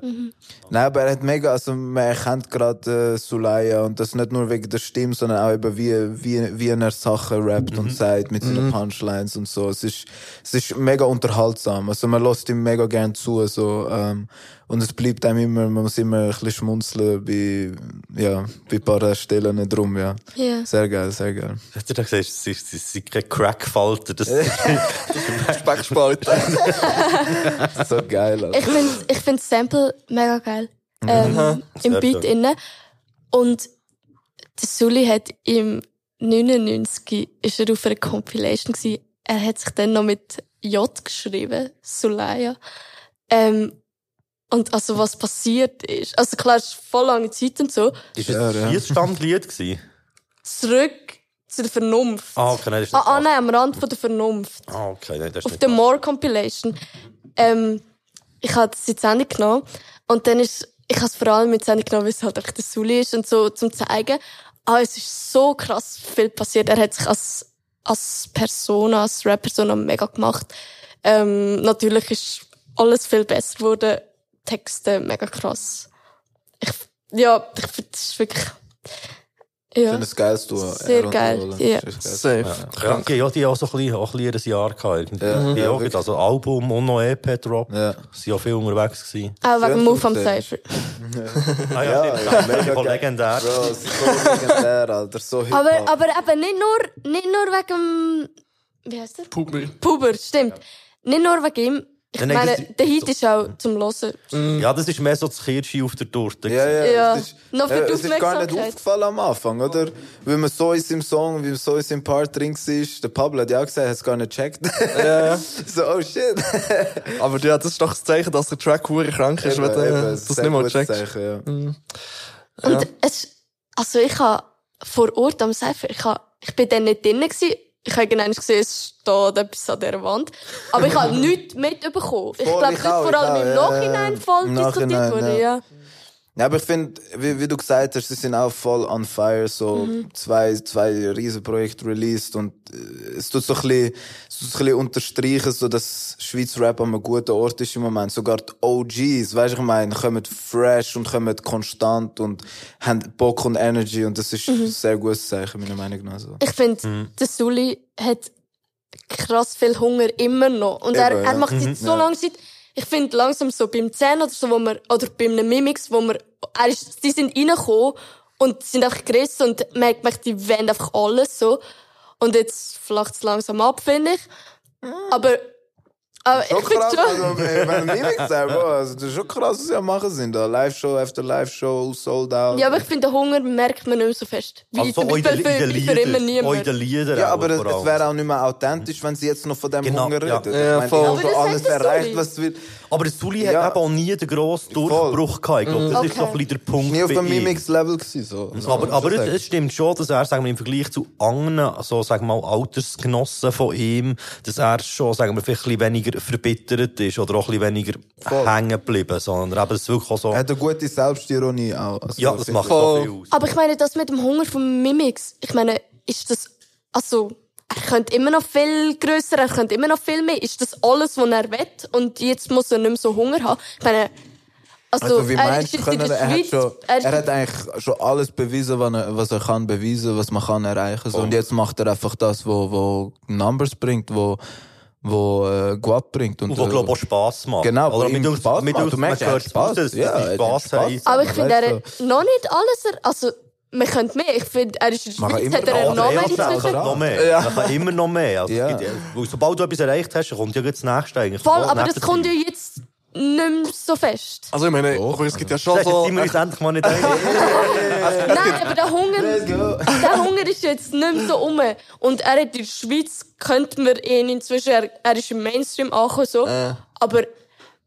Nein, aber er hat mega, also man erkennt gerade äh, Sulaya und das nicht nur wegen der Stimme, sondern auch eben wie, wie, wie er Sachen rappt und sagt mit seinen Punchlines und so. Es ist, es ist mega unterhaltsam. Also man lässt ihm mega gern zu, so, ähm, und es bleibt einem immer, man muss immer ein bisschen schmunzeln bei, ja, bei ein paar Stellen drum, ja. Ja. Sehr geil, sehr geil. Hast du da gesagt, es ist, es ist kein Crackfalter, das <laughs> Speckspalten. <laughs> So geil, Alter. Ich finde ich find das Sample mega geil. Ähm, Im Sehr Beat schön. innen. Und der Sully hat im 99 ist er auf einer Compilation gewesen. Er hat sich dann noch mit J geschrieben, Sulaya. Ähm, und also was passiert ist, also klar, es ist voll lange Zeit und so, ist ja. ein Vierstandlied gewesen? zurück zu der Vernunft. Ah, okay, nein, das ist Ah, ah nein, am Rand von der Vernunft. Ah, okay, nein, das ist auf der More Compilation. Ähm, ich habe das in die Sendung genommen. Und dann ist, ich habe es vor allem mit die Sendung genommen, weil es halt echt der Sully ist und so, zum zeigen. Aber es ist so krass viel passiert. Er hat sich als, als Person, als Rap-Person mega gemacht. Ähm, natürlich ist alles viel besser geworden. Texte mega krass. Ich, ja, ich finde, ist wirklich, Ich ja. finde es geil, du. Sehr geil, ja. Das. Safe. Ja, die, ja, die haben auch so ein bisschen, auch ein, bisschen ein Jahr gehabt. Irgendwie. Ja, die ja, auch, also Album und noch EP Drop. Ja. Sie waren auch viel unterwegs. Gewesen. Auch wegen Move am 54. Cypher. <laughs> Ah, Ja, ja, Das voll geil. legendär. Bro, so legendär, Alter. So. Aber, aber eben nicht nur, nicht nur wegen, wie heißt der? Puber. Puber, stimmt. Nicht nur wegen ihm. Ich Nein, meine, das- der Hit ist auch zum Hören. Ja, das ist mehr so das Kirsche auf der Torte. Ja, ja, Ja. Es, ist, Noch für äh, die es ist gar nicht aufgefallen am Anfang, oder? Wie man so in seinem Song, wie man so in seinem Part drin war. Der Pablo hat ja auch gesagt, er hat es gar nicht gecheckt. Ja. <laughs> so, oh shit. <laughs> Aber ja, das ist doch das Zeichen, dass der Track hure krank ist, wenn Eben, du eben, äh, ist das nicht mal checkst. Zeichen, ja. Und es, also ich habe vor Ort am Cypher, ich, hab, ich bin dann nicht drin gewesen, ich habe irgendwann gesehen, es steht etwas an dieser Wand. Aber ich habe <laughs> nichts mitbekommen. Ich glaube, auch, vor allem im Nachhinein voll diskutiert wurde, ja. Ja. Aber ich finde, wie, wie du gesagt hast, sie sind auch voll on fire, so Mhm. zwei, zwei Riesenprojekte released und äh, es tut so ein bisschen, es tut so ein bisschen unterstreichen, so dass Schweiz Rap an einem guten Ort ist im Moment. Sogar die OGs, weißt du, ich meine, kommen fresh und kommen konstant und haben Bock und Energy und das ist Mhm. ein sehr gutes Zeichen, meiner Meinung nach. So. Ich finde, Mhm. der Sully hat krass viel Hunger immer noch. Und er, Eben, ja. er macht Mhm. jetzt so Ja. lange Zeit, ich finde langsam so beim 10 oder so, wo wir, oder bei einem Mimix, wo wir, er ist, die sind reingekommen und sind einfach gerissen und merkt man, die wollen einfach alles so. Und jetzt flacht es langsam ab, finde ich. Aber, aber ich Schon finde <laughs> krass, schon. also, Mimik sagst, Bro, also, das ist schon krass, was sie am machen sind. Da. Live-Show after Live-Show, sold out. Ja, aber ich finde, den Hunger merkt man nicht mehr so fest. Wie Also zum Beispiel für, für immer niemand. Lieder Ja, aber es, wäre auch nicht mehr authentisch, wenn sie jetzt noch von dem Genau, Hunger ja. reden. Ja, ich meine, die haben schon alles erreicht, was sie will. Aber der Sully hat Ja. eben auch nie den grossen Durchbruch gehabt. Ich glaube, das Mhm. ist so ein Okay. bisschen der Punkt Nie auf dem gewesen, so. So aber aber es, es stimmt schon, dass er sagen wir, im Vergleich zu anderen, so, sagen wir mal, Altersgenossen von ihm, dass er schon sagen wir, vielleicht ein bisschen weniger verbittert ist oder auch ein bisschen weniger Voll. hängen geblieben, sondern eben, es ist wirklich auch so... Er hat eine gute Selbstironie auch. Also, Ja, das macht auch viel aus. Aber ich meine, das mit dem Hunger vom Mimix, ich meine, ist das, also, er könnte immer noch viel grösser, er könnte immer noch viel mehr. Ist das alles, was er will? Und jetzt muss er nicht mehr so Hunger haben? Ich meine, also, Also, wie er meinst ist du, der er, hat schon, er er hat eigentlich schon alles bewiesen, was er, was er kann beweisen, was man kann erreichen. So. Und jetzt macht er einfach das, wo, wo Numbers bringt, wo, wo äh, Guap bringt. Und, Und wo, äh, glaube ich, auch Spass macht. Genau, wo Oder ihm mit uns, Spaß mit macht. uns, Du merkst, man er hat hört Spaß. Ja, er Spass Spaß. aber ich finde, er hat noch nicht alles, er, also, man könnte mehr. Ich finde, er ist in der Schweiz, immer hat er Ja, Man kann noch mehr. Ja. Man kann immer noch mehr. Also, Ja. weil sobald du etwas erreicht hast, kommt ja das nächste eigentlich. Voll, aber das kommt ja jetzt nicht mehr so fest. Also ich meine, aber es gibt ja schon Sag, jetzt so... sind wir uns <laughs> endlich mal nicht einig. Nein, aber der Hunger, der Hunger ist jetzt nicht mehr so um. Und er hat in der Schweiz, könnte man ihn inzwischen, er, er ist im Mainstream angekommen, so. Äh. Aber,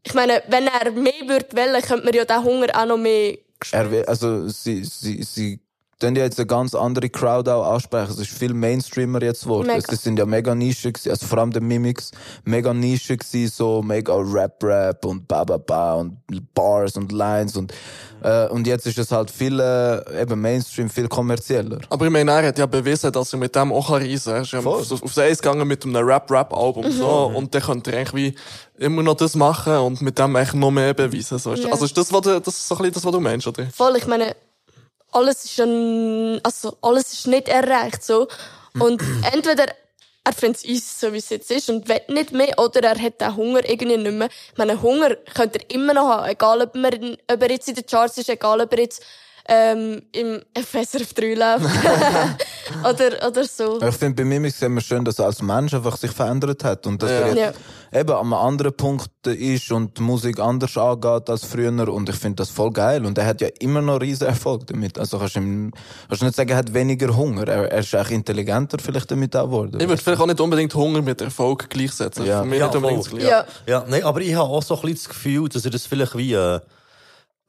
ich meine, wenn er mehr würde wollen, könnte man ja den Hunger auch noch mehr Er will, also sie, sie, sie tun ja jetzt eine ganz andere Crowd auch ansprechen. Es ist viel Mainstreamer jetzt geworden. Es sind ja mega Nische gewesen, also vor allem der Mimics, mega Nische gewesen, so mega Rap-Rap und ba ba ba und Bars und Lines und, äh, und jetzt ist es halt viel, äh, eben Mainstream, viel kommerzieller. Aber ich meine, er hat ja bewiesen, dass er mit dem auch reisen kann. Er ist ja Voll. auf, auf das Eis gegangen mit einem Rap-Rap-Album. Mhm. So, und dann könnte er eigentlich wie immer noch das machen und mit dem eigentlich noch mehr beweisen. So. Ja. Also ist das, was du, das ist so ein bisschen das, was du meinst, oder? voll. Ich meine, alles ist schon, also, alles ist nicht erreicht, so. Und <clears throat> entweder er findet es so wie es jetzt ist, und will nicht mehr, oder er hat den Hunger irgendwie nicht mehr. Ich meine, Hunger könnte er immer noch haben, egal ob, man, ob er jetzt in den Charts ist, egal ob er jetzt, ähm, im FSRF 3 läuft. <laughs> oder, oder so. Ich finde, bei Mimics sehen wir schön, dass er als Mensch einfach sich verändert hat und dass Ja. er jetzt eben an einem anderen Punkt ist und die Musik anders angeht als früher und ich finde das voll geil und er hat ja immer noch riesen Erfolg damit. Also kannst du ihm, kannst du nicht sagen, er hat weniger Hunger. Er, er ist auch intelligenter vielleicht damit auch geworden. Ich würde vielleicht auch nicht unbedingt Hunger mit Erfolg gleichsetzen. Ja. Ja, Gleiche. Ja. Ja, nein, aber ich habe auch so ein bisschen das Gefühl, dass er das vielleicht wie, äh,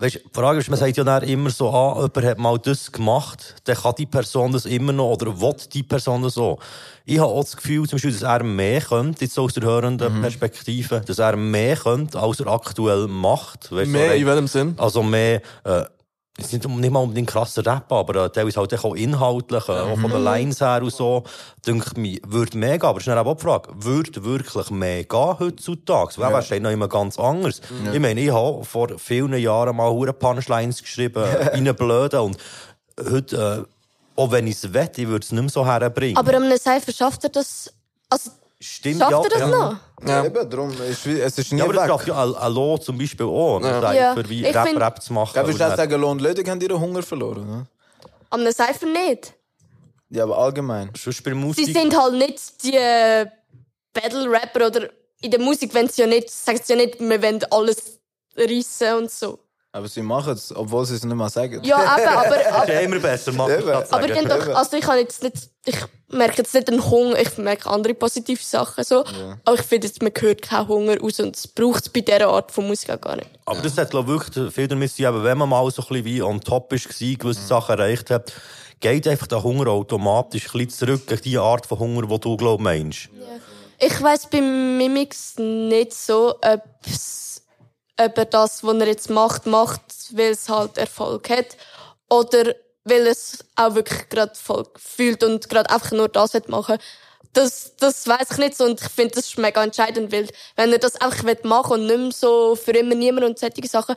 weißt, die Frage ist, man sagt ja dann immer so, ah, jemand hat mal das gemacht, dann kann die Person das immer noch, oder will die Person das so. Ich habe auch das Gefühl, zum Beispiel, dass er mehr könnte, jetzt aus der hörenden Perspektive, dass er mehr könnte, als er aktuell macht. Weißt, Mehr so, in welchem Sinn? Also mehr, äh, es ist nicht, nicht mal unbedingt krasser Rap, aber äh, teilweise halt auch inhaltlich, äh, auch von den Lines her und so, denke ich, würde mehr gehen. Aber es ist dann auch die Frage, würde wirklich mehr gehen heutzutage? Weil ja. steht noch immer ganz anders. Ich meine, ich habe vor vielen Jahren mal hure Punchlines geschrieben, <laughs> in einen Blöden und heute, äh, auch wenn ich es wette, ich würde es nicht mehr so herbringen. Aber einem Cypher schafft er das, also, Stimmt, schafft ja, er das ja. noch? Ja. Eben, darum, es ist nie Ja, aber das weg. schafft ja Al- Allo zum Beispiel auch, Ja. Ja. für wie Ich Rap, find- Rap zu machen. Und auch dann- sagen, Lohn und Lödig haben ihren Hunger verloren? Ne? Am einem Cypher nicht. Ja, aber allgemein. Sonst bei Sie Musik... sind halt nicht die äh, Battle-Rapper oder in der Musik, wenn sie ja nicht, sagen sie ja nicht, wir wollen alles reissen und so. Aber sie machen es, obwohl sie es nicht mal sagen. Ja, eben, aber, <laughs> ist aber, ja immer besser, machen aber ich, doch, also ich kann jetzt nicht, ich merke jetzt nicht einen Hunger, ich merke andere positive Sachen so. Aber ich finde jetzt, man hört keinen Hunger raus und es braucht es bei dieser Art von Musik auch gar nicht. Aber das hat glaub, ich, wirklich viel damit zu tun, wenn man mal so ein bisschen wie on top ist, gewesen, gewisse Sachen erreicht hat, geht einfach der Hunger automatisch ein bisschen zurück gegen die Art von Hunger, die du, glaub meinst. Ich weiss bei Mimix nicht so, ob, ob er das, was er jetzt macht, macht, weil es halt Erfolg hat. Oder weil es auch wirklich gerade Erfolg fühlt und gerade einfach nur das wird machen. Das, das weiss ich nicht so und ich finde, das ist mega entscheidend, weil wenn er das einfach machen will und nicht mehr so für immer niemand und solche Sachen,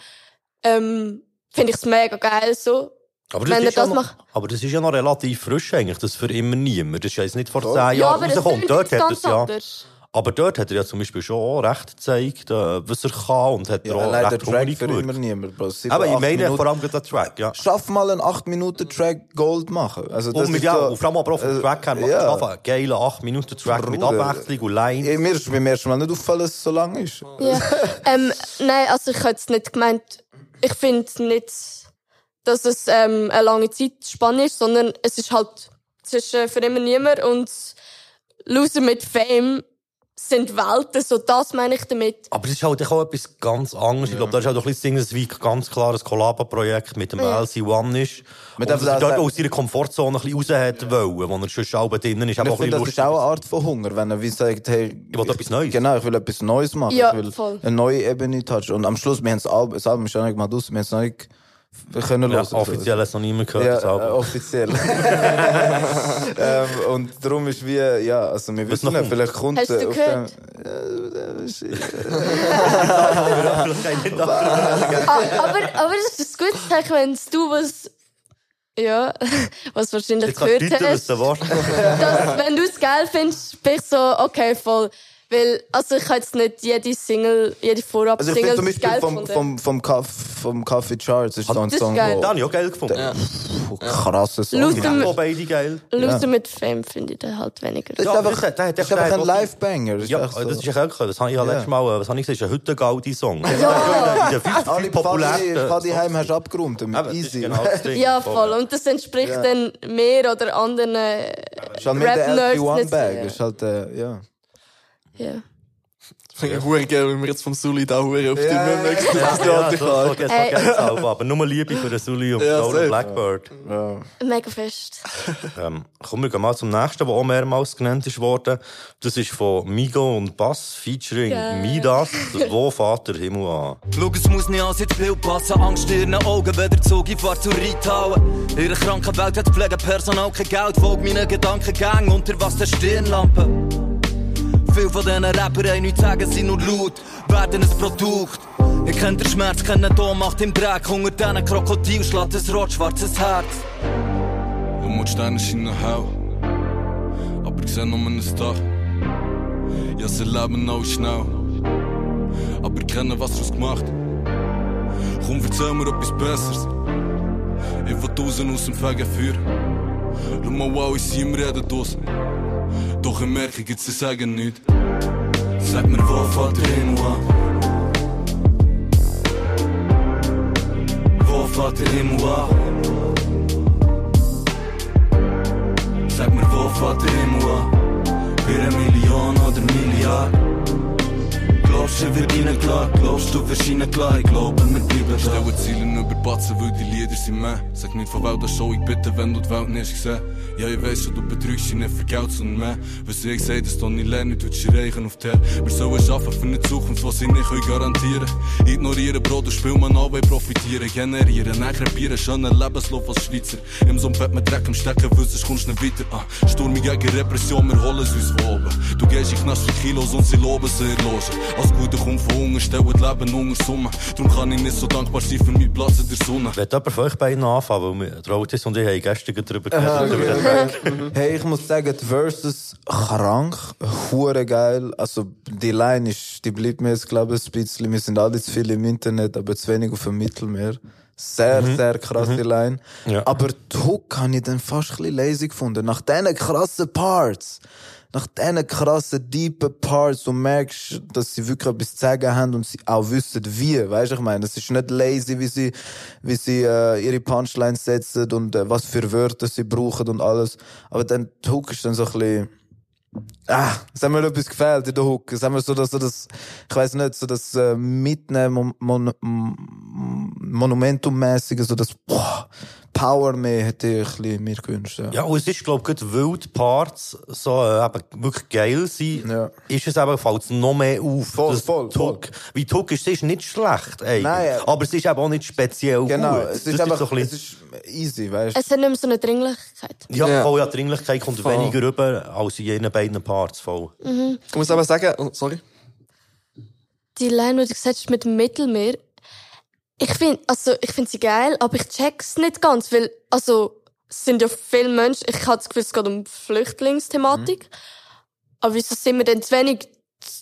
ähm, finde ich es mega geil so. Aber das, wenn er ist ja das noch, macht. aber das ist ja noch relativ frisch eigentlich, das für immer niemand. Das ist ja jetzt nicht vor zehn Ja, Jahren aber es rausgekommen. Dort hat ganz er's ja, anders. Aber dort hat er ja zum Beispiel schon auch recht gezeigt, äh, was er kann und hat Ja, auch leider recht Track für gewirkt. immer niemand, Aber ich meine Minuten. vor allem den Track, ja. Schaff mal einen 8-Minuten-Track Gold machen. Also, das Und mit ist ja, so- und vor allem aber auch vom äh, Track her, ja. ja. einen geilen 8-Minuten-Track mit. Abwechslung und Line. Ey, Mir ist beim ersten Mal nicht aufgefallen, dass es so lang ist. Ja. <laughs> ähm, nein, also ich habe jetzt nicht gemeint, ich finde nicht, dass es ähm, eine lange Zeitspanne ist, sondern es ist halt zwischen für immer niemand und Loser mit Fame sind Welten, so das meine ich damit. Aber es ist halt auch etwas ganz anderes. Ich glaube, da ist halt auch ein bisschen das Ding, dass es wie ganz klar ein Collabo-Projekt mit dem Ja. LC1 ist. Man und dass er auch dort aus seiner Komfortzone ein bisschen raus hat wollen, wo er schon selber drinnen ist. Ich finde, das bisschen ist auch eine Art von Hunger, wenn er wie sagt, hey... Ich will etwas Neues. Genau, ich will etwas Neues machen. Ja, ich will voll. eine neue Ebene touchen. Und am Schluss, wir haben das Album, das Album ist ja nicht mal raus, wir haben es noch nicht können Ja, hören. offiziell hat es noch niemand gehört. Ja, das Album. äh, offiziell. <laughs> ähm, und darum ist wie, ja, also wir wissen noch nicht, vielleicht kommt Hast du auf gehört? dem- äh, ist- <laughs> Ah, aber, aber das ist ein gutes Zeichen, wenn du was, ja, <laughs> was wahrscheinlich du gehört hast. was du warst. dass, wenn du es geil findest, bin ich so, okay, voll. Weil, also ich habe jetzt nicht jede Single, jede Vorab-Single also ich geil zum Beispiel Vom, vom, Kaff, vom Kaffee Charts ist so ein Song, geil. Den habe ich auch geil gefunden. Ja. Puh, krasser Song. Luther, ja. Oh, beide geil. Luther ja. mit Fame finde ich dann halt weniger. Das ist einfach, das ist einfach ein Live-Banger. Ja, so. das ist echt geil. Das habe ich ja letztes Mal, was habe ich gesagt, ist ein Hüttengaudi-Song. Ja. Der fünf Alle populärsten. Fadi Heim hast du abgerundet mit Easy. Genau ja, voll. Und das entspricht dann mehr oder anderen äh, Rap-Nerds. Das ist halt mehr der LP1-Bag ja. Ist ja. Ja. Finde ich hure geil, wenn wir jetzt vom Sully da hure auf die Ja, Münder nächsten Ja, Festival ja, so, Hey. geht's auch, aber nur Liebe für den Sully und Ja, und Blackbird. ja. Mega fest. Ähm, kommen wir mal zum nächsten, der auch mehrmals genannt ist worden. Das ist von Migo und Bass featuring Geil. Midas. Wo fährt der Himmel an? Schau, es muss nicht alles ins Bild passen. Angst in ihren Augen, wenn der Zug in Fahrt zur Reithauen. In ihrer kranken Welt hat Pflegepersonal kein Geld. Folgt meinen Gedankengängen unter was der Stirnlampe. Viele von diesen Rappern haben nichts sagen, sind nur laut, werden ein Produkt. Ihr kennt den Schmerz, kennt den Ohnmacht im Dreck. Unter diesen Krokodil schlägt ein rot-schwarzes Herz. Und die Sterne scheinen hell. Aber ich seh nur einen Star. Ja, sie leben auch schnell. Aber ich kenne, was draus gemacht. Komm, erzähl mir etwas Besseres. Ich will draußen aus dem Fegefeuer. Schau mal, wow, ich sehe im Reden draussen. Doch ich merke, jetzt sie sagen nichts. Sag mir, wo fährt an? Wo fährt an? Sag mir, wo fährt? Für eine Million oder Milliarden? Wird ihnen klar? Glaubst du, ihnen klar? Ich glaube, wir bleiben da. Stelle Ziele über Batzen, weil die Lieder sind mehr. Sag nicht von das Show, ich bitte, wenn du die Welt nicht gesehen. Ja, ich weiss schon, du betrügst dich nicht für Geld, sondern mehr. Was ich seh, dass du nicht lernen, du dich reichen auf der. Wir sollen arbeiten für eine Zukunft, was sie nicht garantieren Ignorieren, Bro, du spiel man an, weil profitieren, generieren. Nachher bieren, schönen Lebenslauf als Schweizer. Im Sumpf mit Dreck im Stecken, sonst kommst nicht weiter. Ah, Sturm gegen Repression, wir holen es uns von oben. Du gehst in Knast für Kilos und sie loben sie erloschen. Als Gute kommt von Hunger, stellen Leben unter Summe. Darum kann ich nicht so dankbar sein für meinen Platz in der Sonne. Wird jemand von euch beiden anfangen? Weil wir- der Otis und ich haben gestern darüber geredet. den <laughs> Track. Hey, ich muss sagen, die Verses krank, hure geil. Also, die Line ist, die bleibt mir jetzt, glaube ich, ein bisschen. Wir sind alle zu viel im Internet, aber zu wenig auf dem Mittelmeer. Sehr, sehr krass, die Line. Ja. Aber die Hook habe ich dann fast ein bisschen lazy gefunden. Nach diesen krassen Parts. Nach diesen krassen, deepen Parts, du merkst, dass sie wirklich etwas zu sagen haben und sie auch wissen, wie. Weißt du, ich meine, es ist nicht lazy, wie sie, wie sie äh, ihre Punchlines setzen und äh, was für Wörter sie brauchen und alles. Aber dann, die Hook ist dann so ein bisschen, ah, es hat mir etwas gefällt in der Hook. Es hat mir so, dass so das, ich weiß nicht, so das äh, Mitnehmen, mon, mon, Monumentum-mäßige, so das boah, Power mehr hätte ich ein bisschen mir gewünscht. Ja. Ja, und es ist, glaube ich, weil die Parts so äh, eben wirklich geil sind, Ja. ist es eben, fällt es noch mehr auf. Voll, voll, die Hook, Wie Hook ist, sie ist nicht schlecht, eigentlich. Nein, äh, aber es ist eben auch nicht speziell Genau, gut. es ist einfach, so ein es bisschen, ist easy, weißt du. Es hat nicht mehr so eine Dringlichkeit. ja, Ja. voll, ja, Dringlichkeit kommt Voll. weniger rüber als in jenen beiden Parts, voll. Ich muss aber sagen, oh, sorry. Die Line, die du gesagt hast mit dem Mittelmeer, ich finde, also, ich finde sie geil, aber ich check's nicht ganz, weil, also, es sind ja viele Menschen, ich habe das Gefühl, es geht um Flüchtlingsthematik. Aber wieso sind wir denn zu wenig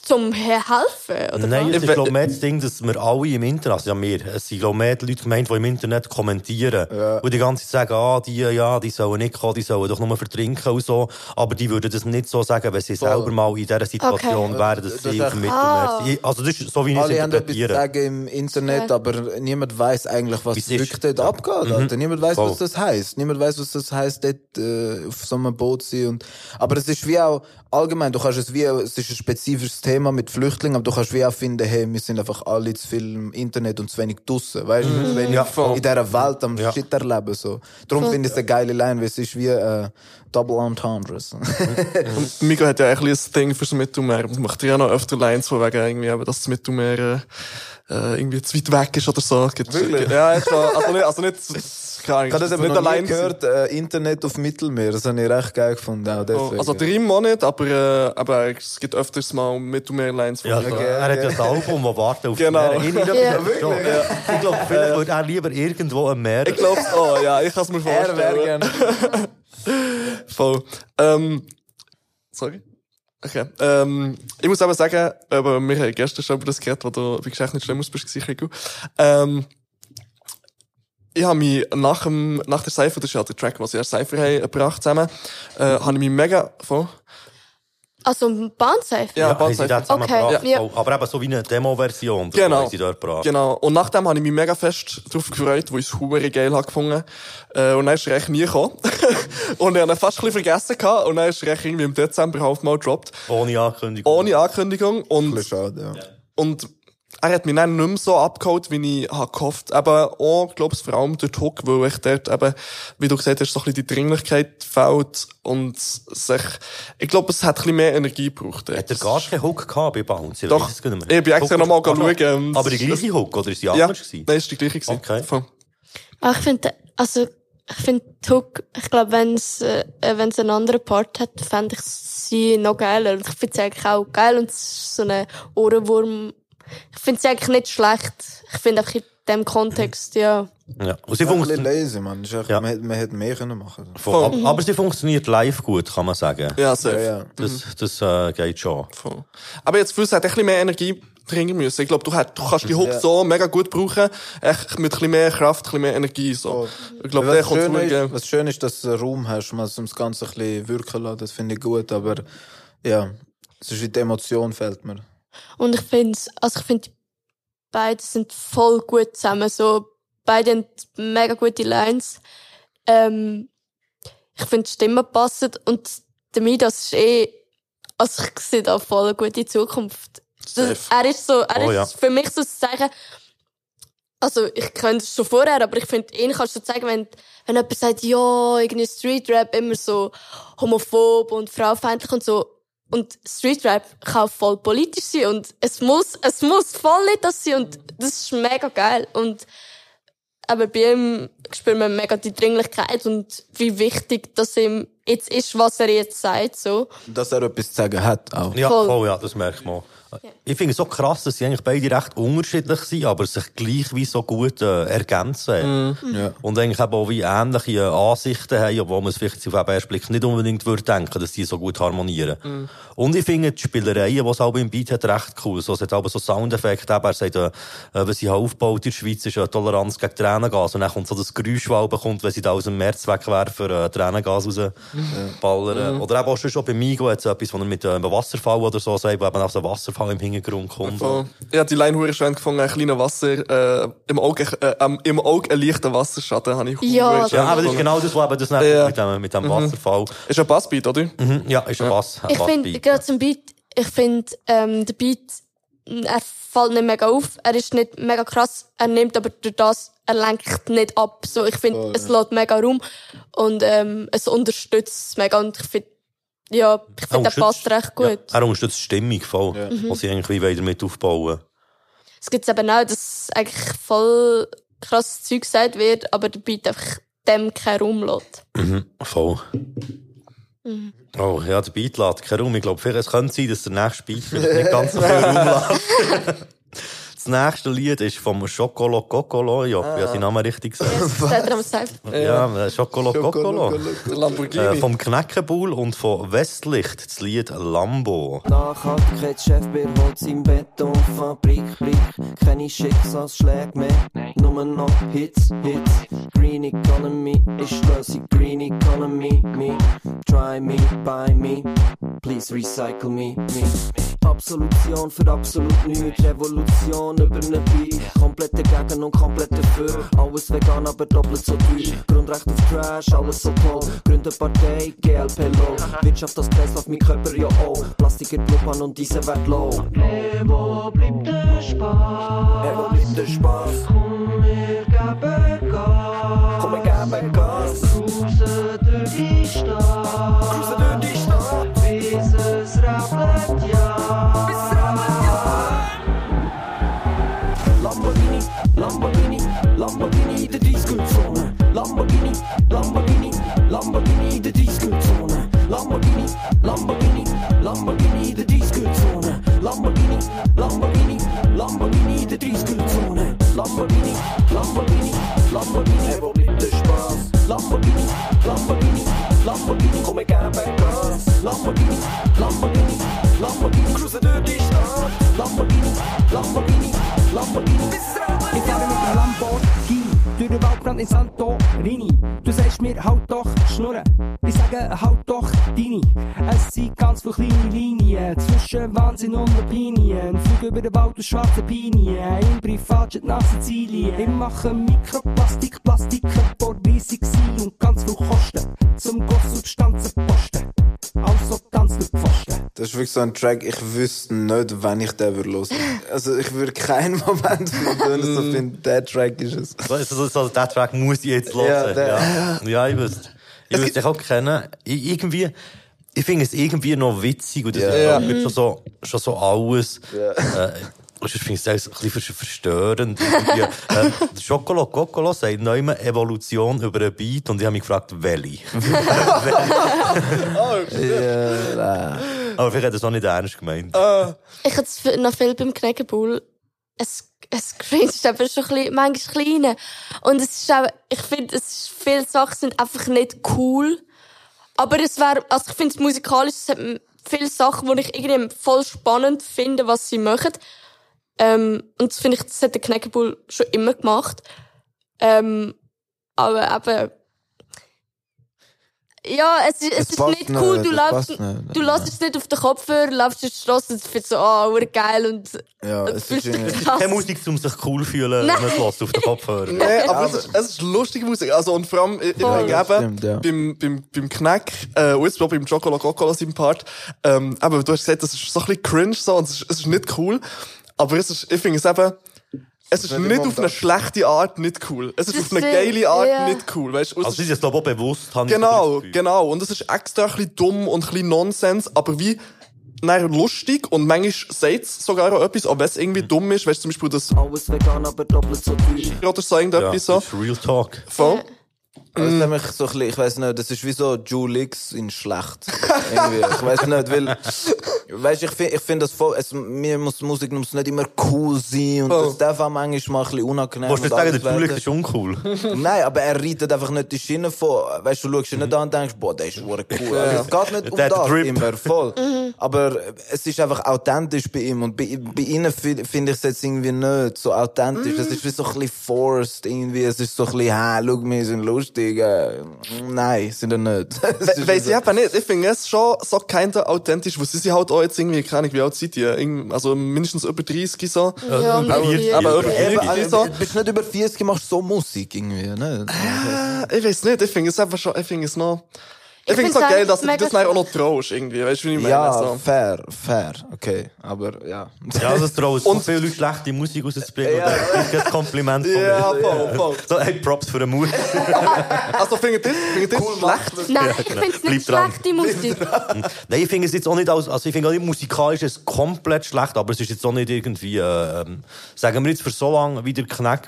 zum Helfen, oder Nein, was? es ist, glaube ich, mehr das Ding, dass wir alle im Internet, also ja, wir, es sind, glaube ich, mehr die Leute gemeint, die im Internet kommentieren. Und die ganze Zeit sagen, ah, die, ja, die sollen nicht kommen, die sollen doch nur vertrinken und so. Aber die würden das nicht so sagen, wenn sie selber mal in dieser Situation Okay. wären, dass Das sie auf dem Ah. Mittelmeer sind. Also, das ist so, wie ich es Alle haben etwas zu interpretiere. sagen im Internet, Ja. aber niemand weiß eigentlich, was wirklich dort abgeht. Alter. Niemand weiß, Voll. was das heißt. Niemand weiß, was das heißt, dort äh, auf so einem Boot sein. Und, aber es ist wie auch allgemein, du kannst es wie, es ist ein spezifisches Thema mit Flüchtlingen, aber du kannst wie auch finden, hey, wir sind einfach alle zu viel im Internet und zu wenig draussen. Weißt du, zu wenig Ja, voll. in dieser Welt am Ja. Shit erleben. So. Darum finde ich es eine geile Line, weil es ist wie äh, Double Entendres. <laughs> Und Migo hat ja eigentlich ein Ding fürs Mittelmeer. Und macht ja noch öfter Lines von wegen irgendwie, dass das Mittelmeer äh, äh, irgendwie zu weit weg ist oder so. Wirklich? Ja, schon, also nicht, also nicht, keine Ahnung, Ich habe das aber nicht allein gehört, äh, Internet auf Mittelmeer. Das habe ich recht geil gefunden. Auch Oh, deswegen. Also der auch nicht, aber, äh, aber es gibt öfters mal Mittelmeer-Lines Ja, ihm. er hat ja das Album, das warten auf Genau. die Meere. Ich, <laughs> Ja. ich glaube, vielleicht würde er lieber irgendwo am Meer. Ich glaub's auch, ja, ich kann es mir er wäre vorstellen. gerne. <laughs> Voll. Ähm, sorry. Okay. Ähm, ich muss aber sagen, aber wir haben gestern schon über das geredet, wo du bei Geschäft nicht schlimm aus bist, Rico. Ähm, ich habe mich nach, dem, nach der Cypher, das ist ja der Track, was wir als Cypher haben, gebracht zusammen, äh, habe ich mich mega, voll, Also, ein Bahnsafe? ja, Ja, haben sie Cypher. zusammen Okay, ja. Voll. Aber eben so wie eine Demo-Version. Genau. sie dort gebracht. Genau. Und nachdem habe ich mich mega fest drauf gefreut, wo ich es hure geil habe gefunden. Äh, und dann ist er echt nie gekommen. <laughs> und ich habe ihn fast ein bisschen vergessen gehabt. Und dann ist er echt irgendwie im Dezember halb mal gedroppt. Ohne Ankündigung. Ohne Ankündigung. Und, schade, ja. und er hat mich dann nicht mehr so abgeholt, wie ich habe gehofft. Eben auch, glaube ich, vor allem durch den Hook, weil ich dort eben, wie du gesagt hast, so ein bisschen die Dringlichkeit fehlt und sich, ich glaube, es hat ein bisschen mehr Energie gebraucht. Hat er gar keinen Hook gehabt bei Bounce? Doch. es. Ich bin extra Hook noch mal ist- schauen, ähm, Aber die gleiche Hook, oder ist die Ja, anders nein, gewesen? ist die gleiche gewesen. Okay. Aber ich finde, also, ich finde Hook, ich glaube, wenn es, äh, wenn es einen anderen Part hat, fände ich sie noch geiler. Und ich finde sie eigentlich auch geil und es ist so ein Ohrenwurm. Ich finde sie eigentlich nicht schlecht. Ich finde auch in dem Kontext, ja. Ja. Und sie Ja, ein bisschen funktioniert, lazy, man. Echt, Ja. man, hätte- man hätte mehr können machen voll. Aber, aber sie funktioniert live gut, kann man sagen. Ja, safe. Ja, ja. Das, das äh, geht schon. Voll. Aber jetzt für es hat ein bisschen mehr Energie drin müssen. Ich glaube, du, hast- du kannst die Hook so mega gut brauchen. Echt mit ein bisschen mehr Kraft, ein bisschen mehr Energie, so. Ich glaube, der was, kommt ist, was schön ist, dass du einen Raum hast, man das Ganze ein bisschen wirken lässt. Das finde ich gut, aber ja, es ist wie die Emotion fehlt mir. Und ich finde, also ich finde, beide sind voll gut zusammen. So, beide haben mega gute Lines. Ähm, ich finde, die Stimmen passen und der Midas ist eh, also ich sehe da voll eine gute Zukunft. Das, er ist so, er Oh, ist ja. für mich so zu sagen, also ich könnte es schon vorher, aber ich finde, ihn kannst du sagen, wenn, wenn jemand sagt, ja, irgendwie Street Rap immer so homophob und fraufeindlich und so. Und Street Rap kann voll politisch sein und es muss, es muss voll nicht das sein und das ist mega geil. Und aber bei ihm spürt man mega die Dringlichkeit und wie wichtig das ihm jetzt ist, was er jetzt sagt, so. Dass er etwas zu sagen hat auch. Ja, Voll. voll, ja, das merkt man. Ich finde es so krass, dass sie eigentlich beide recht unterschiedlich sind, aber sich gleich wie so gut äh, ergänzen. Ja. Und eigentlich auch wie ähnliche äh, Ansichten haben, obwohl man es vielleicht auf den ersten Blick nicht unbedingt würde denken, dass die so gut harmonieren. Und ich finde die Spielereien, die es auch im Beat hat, recht cool. So, es hat aber so Soundeffekte, er sagt, äh, äh, wenn sie aufgebaut in der Schweiz ist, äh, Toleranz gegen Tränengas. Und dann kommt so das Geräusch, das bekommt, wenn sie da aus dem März wegwerfen, äh, Tränengas rausballern. Oder eben auch schon bei Migo hat es etwas, wo er mit äh, einem Wasserfall oder so sagt, wo eben auch so ein Wasserfall im Hintergrund kommt. Voll. Ich habe die Line hure schön gefunden, ein kleiner Wasser, äh, im Auge, äh, ähm, im Auge ein leichter Wasserschatten, habe ich Ja, Ja, aber das ist genau das, was eben das Ja. mit dem, mit dem Wasserfall. Ist ein Bassbeat, oder? Mhm, ja, ist ein Bass. ein Ich finde, gerade zum Beat, ich finde, ähm, der Beat er fällt nicht mega auf, er ist nicht mega krass, er nimmt aber durch das, er lenkt nicht ab. So, ich finde, Voll, es lässt mega Raum und ähm, es unterstützt es mega und ich finde, ja, ich finde, er passt recht gut. Ja, er unterstützt die Stimmung voll, Mhm. was sie eigentlich wie damit aufbauen. Es gibt eben auch, dass eigentlich voll krasses Zeug gesagt wird, aber der Beat einfach dem keinen Raum lässt. Mhm, voll. Mhm. Oh, ja, der Beat lädt keinen Raum. Ich glaube, es könnte sein, dass der nächste Beat vielleicht nicht ganz so viel Raum <laughs> lässt. Das nächste Lied ist vom Schokolo Kokolo. Ich habe seinen Namen richtig gesagt. Safe. <laughs> Ja, äh, Schokolo Kokolo. Lamborghini. Äh, vom Kneckenbull und von Westlicht das Lied Lambo. Nachhaltigkeitschef bei Holz im Betonfabrik, Blick, keine Schicksalsschläge mehr, nur noch Hits, Hits. Green Economy ist Lösung, Green Economy, me, try me, buy me, please recycle me, me. Absolution für absolut nichts, Revolution über ne Beat, komplett dagegen und komplett dafür, alles vegan, aber doppelt so teuer, Grundrecht auf Trash, alles so toll, Gründe Partei, GLP low, Wirtschaft das Kreislauf, mein Körper ja auch, Plastik in Blubbern und diese wird low. Wo bleibt der Spaß? Wo bleibt der Spaß? Komm, wir geben Gas. Komm, wir geben Gas. Der Disco-Zone. Lamborghini, Lamborghini, Lamborghini in der Disco-Zone. Lamborghini, Lamborghini, Lamborghini in der Disco-Zone. Lamborghini, Lamborghini, Lamborghini, wo bleibt der Spaß? Lamborghini, Lamborghini, Lamborghini, komm, wir geben Gas. Lamborghini, Lamborghini, Lamborghini, cruisen durch die Stadt. Lamborghini, Lamborghini, Waldbrand in Santorini. Du sagst mir, halt doch Schnurren. Ich sage, halt doch deine. Es sind ganz viele kleine Linien zwischen Wahnsinn und Opinien. Flug über den Wald aus schwarzen Pinien. Im Privatjet nach Sizilien. Ich mache Mikroplastik, Plastik, die riesig sind und ganz viel kosten. Zum Gosssubstanzen posten. Also ganz nicht Pfosten. Das ist wirklich so ein Track, ich wüsste nicht, wann ich den würde hören. Also ich würde keinen <laughs> Moment finden, so finde, der Track ist es. So, also, so, der Track muss ich jetzt hören. Ja, Ja, der- ja. ja ich wüsste. Ich wüsste dich auch kennen. Ich, irgendwie, ich finde es irgendwie noch witzig und das Ja. ist Ja. irgendwie schon so, schon so alles. Ja. Äh, sonst finde ich es ein bisschen vers- verstörend. ähm, Schokolo Kokolo sagt neu Evolution über einen Beat und ich habe mich gefragt, welche. <laughs> <laughs> Ja. Aber vielleicht hat er es auch nicht ernst gemeint. Ich hätte es noch viel beim Knäckebull. Es, es cringed aber schon ein bisschen, manchmal klein. Und es ist auch, ich finde, es ist, viele Sachen sind einfach nicht cool. Aber es wäre, also ich finde es musikalisch, es hat viele Sachen, die ich irgendwie voll spannend finde, was sie machen. Ähm, und das finde ich, das hat der Knäckebull schon immer gemacht. Ähm, aber eben, ja, es ist, es Es ist nicht cool, nicht, du läufst, nicht. du lässt es nicht auf den Kopfhörer, läufst durch die Straße und findest so, ah, oh, geil und Ja, und es fühlst ist dich irgendwie- krass. Keine Musik, um sich cool zu fühlen, wenn Nein. man es hört auf den Kopfhörer. Nee, <laughs> aber es ist, es ist lustige Musik. Also, und vor allem, ich, ich Voll. denke das eben, stimmt, ja. beim, beim, beim Knack, äh, und jetzt auch beim Chocolo Cocola seinem Part, ähm, eben, du hast gesagt, das ist so ein bisschen cringe, so, und es ist, es ist nicht cool. Aber es ist, ich finde es eben, es ist Nicht auf eine schlechte Art nicht cool. Es ist Das auf eine geile Art ja. nicht cool, weißt Also, sie ist- sind es, glaube ich, auch bewusst, habe ich Genau, das Gefühl. genau. Und es ist extra ein bisschen dumm und ein bisschen Nonsens, aber wie nein, lustig und manchmal sagt es sogar auch etwas, auch wenn es irgendwie dumm ist, weißt du, zum Beispiel das Alles vegan, aber doppelt so teuer. oder so Ja, irgendetwas das so. ist Real Talk. Voll. Das ist nämlich so ein bisschen, ich weiß nicht, das ist wie so Julix in schlecht. Irgendwie, ich weiß nicht, weil, weißt, ich finde, ich finde das voll, es, mir muss Musik muss nicht immer cool sein und Oh. das darf auch manchmal mal ein bisschen unangenehm Willst du jetzt sagen, der Julix ist uncool? <laughs> Nein, aber er reitet einfach nicht die Schiene von, weißt du, du schaust ihn nicht an und denkst, boah, der ist cool. Also, es geht nicht um Der hat das Drip. immer, voll. <laughs> Aber es ist einfach authentisch bei ihm und bei, bei ihnen fi- finde ich es jetzt irgendwie nicht so authentisch. Es ist wie so ein bisschen forced irgendwie. Es ist so ein bisschen, ha, schau, wir sind lustig. Äh, nein, sind er nicht. <laughs> Es ist We Weiss wie ich so- eben nicht. Ich finde es schon so kinda authentisch, weil sie sind halt auch jetzt irgendwie, keine Ahnung, wie alt seid ihr? Also mindestens über 30 so. Ja, Aber- über Eben, 40 also, so. du bist nicht über 40, machst so Musik irgendwie, ne? Äh, Ich weiß nicht, ich finde es einfach schon, ich finde es noch, Ich, finde es find's auch geil, dass du das auch noch traust, irgendwie. Weißt du, wie ich meine? Ja, So. fair, fair, okay, aber ja. Ja, also es trauen so viele Leute schlechte Musik rauszubringen. Ja. Ja. Das ist ein Kompliment von Ja, mir. voll, voll. So, hey, Props für den Mut. <laughs> Also, findet ihr findet ihr schlecht? Nein, Ja, ich genau. finde es nicht schlechte Musik. <laughs> Nein, ich finde es jetzt auch nicht als, also ich finde auch nicht musikalisch ist es komplett schlecht, aber es ist jetzt auch nicht irgendwie, äh, ähm, sagen wir jetzt für so lange, wie der Knack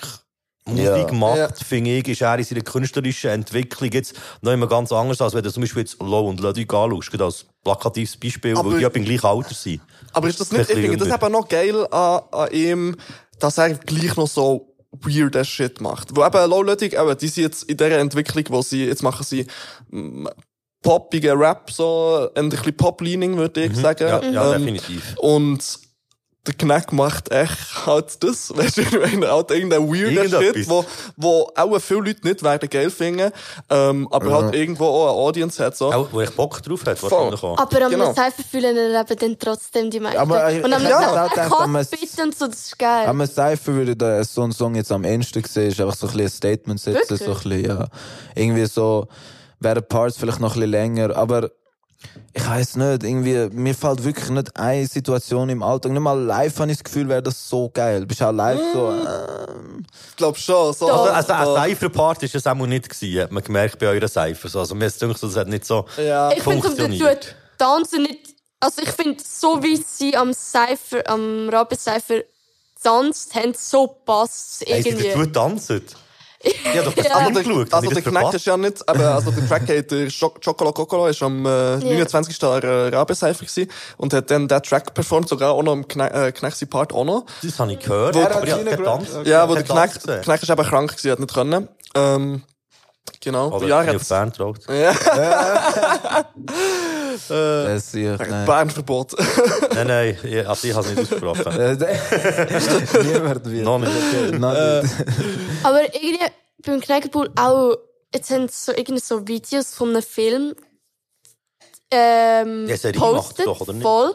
Musik Ja. macht, Ja. finde ich, ist er in seiner künstlerischen Entwicklung jetzt noch immer ganz anders, als wenn du zum Beispiel jetzt Low und Ludwig anschaust, als plakatives Beispiel, Aber- weil die ja im gleichen Alter sind. Aber ist das nicht, ich finde das eben noch geil an, an ihm, dass er gleich noch so weird Shit macht. Wo eben Low Ludwig, eben, die sind jetzt in dieser Entwicklung, wo sie, jetzt machen sie, mm, poppigen Rap, so, ein bisschen Pop-Leaning, würde ich sagen. Ja, ja Ähm, definitiv. Und der Knack macht echt halt das, <laughs> weißt du, ich meine, halt irgendein weirder. Shit, wo, wo auch viele Leute nicht werden geil finden, ähm, aber Ja. halt irgendwo auch eine Audience hat, so. Auch, wo ich Bock drauf hat, wahrscheinlich auch. Aber am Genau. Cypher fühlen eben dann trotzdem die meisten. Aber ich- und am ja. Cut und so, das ist geil. Am Cypher würde da so einen Song jetzt am Ende sehen, ist einfach so ein bisschen ein Statement setzen, Wirklich? so ein bisschen, ja. Irgendwie so, wären Parts vielleicht noch ein bisschen länger, aber ich weiß nicht, irgendwie, mir fällt wirklich nicht eine Situation im Alltag. Nicht mal live habe ich das Gefühl, wäre das so geil. Bist auch live so, ähm, Ich glaube schon, so. Also, also so. ein Cypher-Part ist es auch nicht gewesen, hat man gemerkt bei euren Cyphers. Also, mir ist gedacht, das hat nicht so Ja. ich finde, tanzen nicht. Also, ich finde, so wie sie am Cypher, am Rabbit Cypher tanzt, haben so passt Hey, sie irgendwie. dazu tanzen. Ja, doch das Ja. ja. Also, der, also der Knack ist ja nicht, aber also der Track hat der Choc- Chocolate Cocolo ist am äh, 29. Yeah. Rabenseifer gewesen und hat dann den Track performt, sogar auch noch im Knack, äh, Knack sein Part auch noch. Das habe ich gehört. Wo- aber ja, kein Tanz. Ja, wo der Knack. Knack ist eben krank gewesen, hat nicht können. Ähm, genau. Oder ja, ich hat auf Bern ja. Äh, das ist ich, nein. Bernverbot. <laughs> Nein, nein, ich, also ich habe es nicht ausgesprochen. <laughs> Äh, <laughs> Niemand wird. Noch nicht. Okay, noch Äh, nicht. Aber irgendwie beim Knäckepool auch, jetzt haben sie so irgendwie so Videos von einem Film ähm, Ja, postet, doch, oder nicht? voll.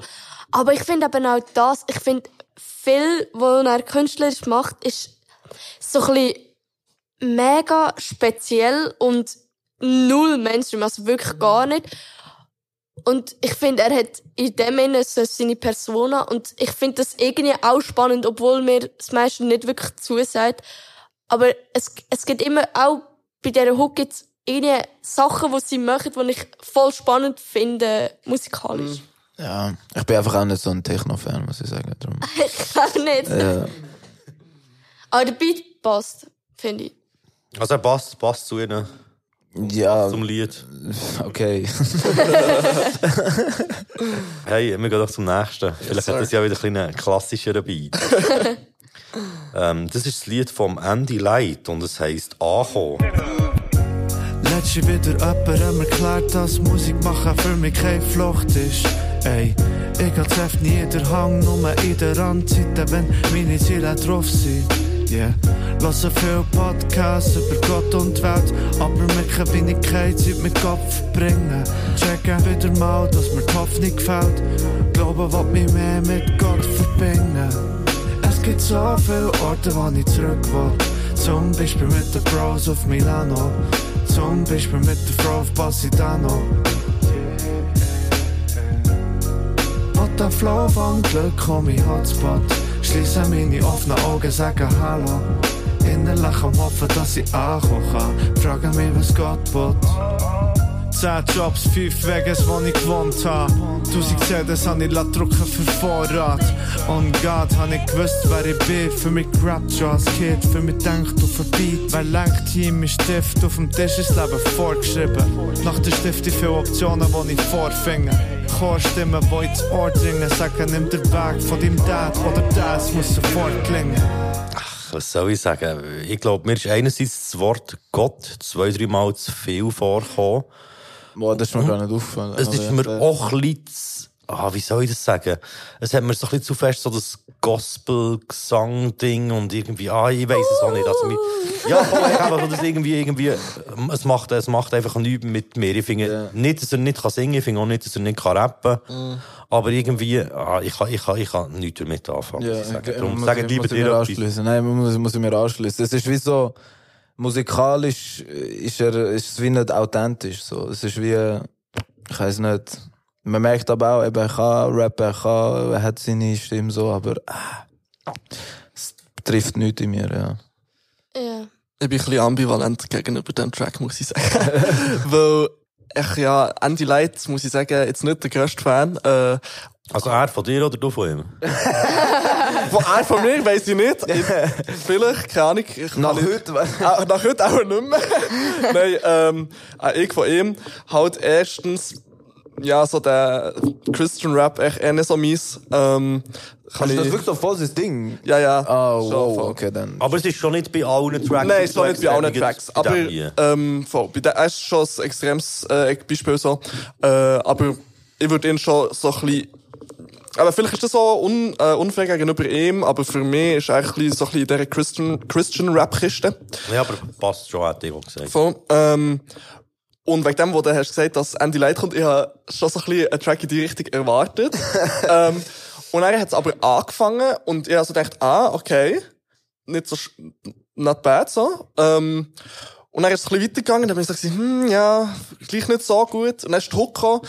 Aber ich finde eben auch das, ich finde viel, was er künstlerisch macht, ist so ein bisschen mega speziell und null Mainstream, also wirklich gar nicht. Und ich finde, er hat in dem Sinne so seine Persona und ich finde das irgendwie auch spannend, obwohl mir das meiste nicht wirklich zusagt. Aber es, es gibt immer auch bei dieser Hook gibt's irgendwie Sachen, die sie machen, die ich voll spannend finde, musikalisch. Ja, ich bin einfach auch nicht so ein Techno-Fan, muss ich sagen. Darum. <laughs> ich kann nicht. Ja. Aber der Beat passt, finde ich. Also er passt, passt zu ihnen, Ja, zum Lied. okay. <laughs> Hey, wir gehen doch zum nächsten. Vielleicht hat das ja wieder ein bisschen klassischeren Beat. <laughs> ähm, das ist das Lied vom Andy Light und es heisst Ankommen. Letzte wieder jemand mir erklärt, dass Musik machen für mich keine Flucht ist. Ey, ich hab Heft nie in der Hang, nur in der Randzeiten, wenn meine Ziele drauf sind. Yeah. Lass so viel Podcasts über Gott und Welt, aber mir keine Wenigkeit Zeit mit Kopf bringen. Checken wieder mal, dass mir die Hoffnung gefällt. Glaube, was mich mehr mit Gott verbinden. Es gibt so viele Orte, wo ich zurück will. Zum Beispiel mit den Bros auf Milano. Zum Beispiel mit der Frau auf Positano. Und der Flow vom Glück komm ich Hotspot. Schließe meine offenen Augen, sage Hallo. Innerlich am Hoffen, dass ich ankommen kann. Frage mich, was Gott will. Zehn Jobs, fünf Weges, wo ich gewohnt habe. Tausend CDs habe ich lassen drucken für Vorrat. Und Gott habe ich gewusst, ich bin. Für mich gerappt schon als Kind, für mich denkt ein Beat. Wer lenkt hier mein Stift auf dem Tisch das Leben vorgeschrieben. Nach der Stift die viele Optionen, die ich vorfinge. Chorstimmen, die ins Ohr dringen, sagen, nimm den Weg von deinem Dad oder das muss sofort klingen. Was soll ich sagen? Ich glaube, mir ist einerseits das Wort Gott zwei, dreimal zu viel vorgekommen. Boah, das ist mir gar nicht aufgefallen. Es ist Aber, mir auch ein bisschen, zu- ah, wie soll ich das sagen? Es hat mir so ein bisschen zu fest so das Gospel-Gesang-Ding und irgendwie, ah, ich weiß es auch nicht. Also, mich, ja, <laughs> voll, das irgendwie, irgendwie, ähm, es macht, es macht einfach nichts mit mir. Ich finde nicht, dass er nicht kann singen, ich finde auch nicht, dass er nicht kann rappen. Aber irgendwie, ah, ich kann, ich kann, ich kann nichts damit anfangen. Ja, muss ich okay, Darum ich- lieber dir etwas. Nein, muss, muss ich mir anschließen. Es ist wie so, musikalisch ist er ist es wie nicht authentisch. So. Es ist wie, ich weiß nicht. Man merkt aber auch, eben, er kann rappen, er, kann, er hat seine Stimme so, aber ah, es trifft nichts in mir. Ja. Ja. Ich bin ein bisschen ambivalent gegenüber dem Track, muss ich sagen. <laughs> Weil ich ja, Andy Light, muss ich sagen, jetzt nicht der grösste Fan. Äh, Also er von dir oder du von ihm? <laughs> von er von mir weiss ich nicht. Ich, vielleicht, keine Ahnung. Ich Nach heute, Ah, nach heute auch nicht mehr. <laughs> Nein, ähm, äh, ich von ihm halt erstens, ja, so der Christian Rap echt eher nicht so mies. Ähm, kann Also das ich, wirklich so voll das Ding. ja, ja. Oh, schon wow, voll. okay, dann. Aber es ist schon nicht bei allen Tracks. Nein, es ist noch nicht bei allen Tracks. Aber, ähm, voll. Bei der er ist schon ein extremes äh, Beispiel so. Äh, aber ich würde ihn schon so ein bisschen aber vielleicht ist das so un, äh, unfair gegenüber ihm, aber für mich ist er eigentlich so ein bisschen dieser Christian, Christian Rap-Kiste. Ja, aber passt schon, hat ich auch gesagt. Voll. Ähm, und wegen dem, wo du hast gesagt, dass Andy Light kommt, ich habe schon so ein bisschen einen Track in die Richtung erwartet. <laughs> ähm, und dann hat es aber angefangen und ich habe so gedacht, ah, okay, nicht so, not bad so. Ähm, und dann ist es ein bisschen weitergegangen, dann bin ich so, gewesen, hm, ja, gleich nicht so gut. Und dann ist die Hook gekommen.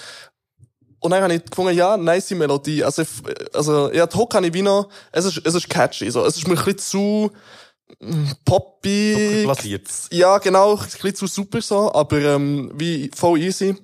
Und dann habe ich gefunden, ja, nice Melodie. Also, ich- also, ja, die Hook habe ich wie noch, es ist, es ist catchy, so. Es ist mir ein bisschen zu, mm, poppy. Glasiert. Ja, genau, ein bisschen zu super so, aber ähm, wie voll easy.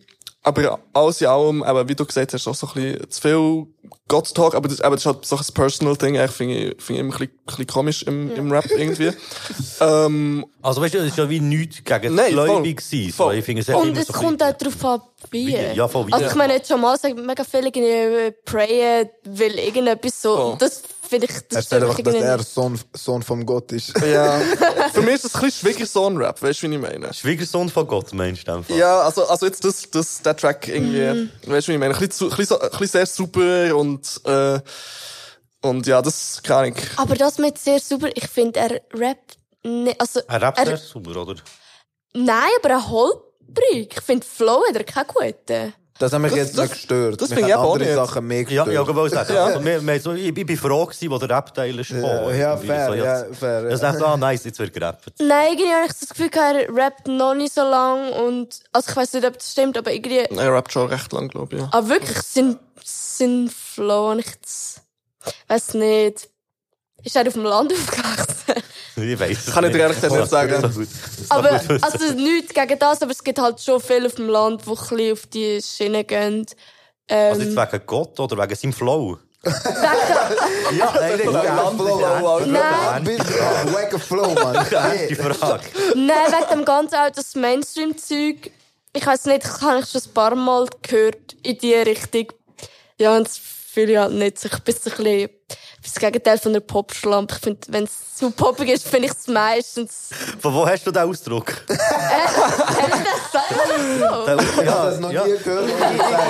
Aber alles in allem, eben, wie du gesagt hast, auch so ein bisschen zu viel God-Talk, aber das, aber das ist halt so ein personal Ding, ich finde ich, finde ich immer ein bisschen, ein bisschen komisch im, im Rap irgendwie. <laughs> ähm, Also weißt du, es ist ja wie nichts gegen Nein, gläubig gewesen. So. Voll. Ich finde es hat Und es so kommt auch darauf ab, wie. Wie, ja, voll wie. Also ich meine, jetzt schon mal sagen, mega viele irgendwie äh, prayen, will irgendetwas so. Oh. Das finde ich, Er das sagt stört einfach, dass er. Sohn, Sohn vom Gott ist. <laughs> ja, für mich ist das ein bisschen Schwiegersohn-Rap, weißt du, wie ich meine? Schwiegersohn von Gott, meinst du Fall? Ja, also, also jetzt das, das, der Track irgendwie, Mhm. weißt du, wie ich meine? Ein bisschen, zu, ein, bisschen ein bisschen sehr super und, äh, und ja, das kann ich. Aber das mit sehr super, ich finde, er rappt nicht, also, Er rappt er, sehr super, oder? nein, aber er holprig. Ich finde, Flow hat er keinen guten. Das hat mich Das- jetzt das- nicht gestört. das finde ich auch andere nicht. Sachen mehr Ja, gestört. ja, ich wollte sagen. Ja. Also, wir, wir, so, ich, ich bin froh gewesen, wo der Rap-Teil ist gekommen. ja, fair, so, ja, fair, Ich ja. dachte, ah, nice, jetzt wird gerappt. Nein, irgendwie habe ich das Gefühl, er rappt noch nicht so lang und, also ich weiß nicht, ob das stimmt, aber irgendwie, Er rappt schon recht lang, glaube ich. Ja. aber wirklich, sein, sein Flow und ich weiß nicht, ist er auf dem Land <laughs> aufgewachsen? Ich weiß Kann ich dir ehrlich gesagt nicht sagen. Aber, also nichts gegen das, aber es gibt halt schon viele auf dem Land, die ein bisschen auf die Schiene gehen. Ähm, Also jetzt wegen Gott oder wegen seinem Flow? wegen, Ja, nein, Flow, Alter. Nein. Bitte, Wacker Flow, Mann. <laughs> Die Frage. nein, wegen dem ganzen auch das Mainstream-Zeug. Ich weiß nicht, das habe ich schon ein paar Mal gehört in die Richtung. Ja, und das fühle ich halt nicht. Ich bin ein bisschen das Gegenteil von einer Popschlampe. Ich finde, wenn es zu poppig ist, finde ich es meistens. Von wo hast du den Ausdruck? Habe ich das so? Ich habe das noch ja. nie gehört.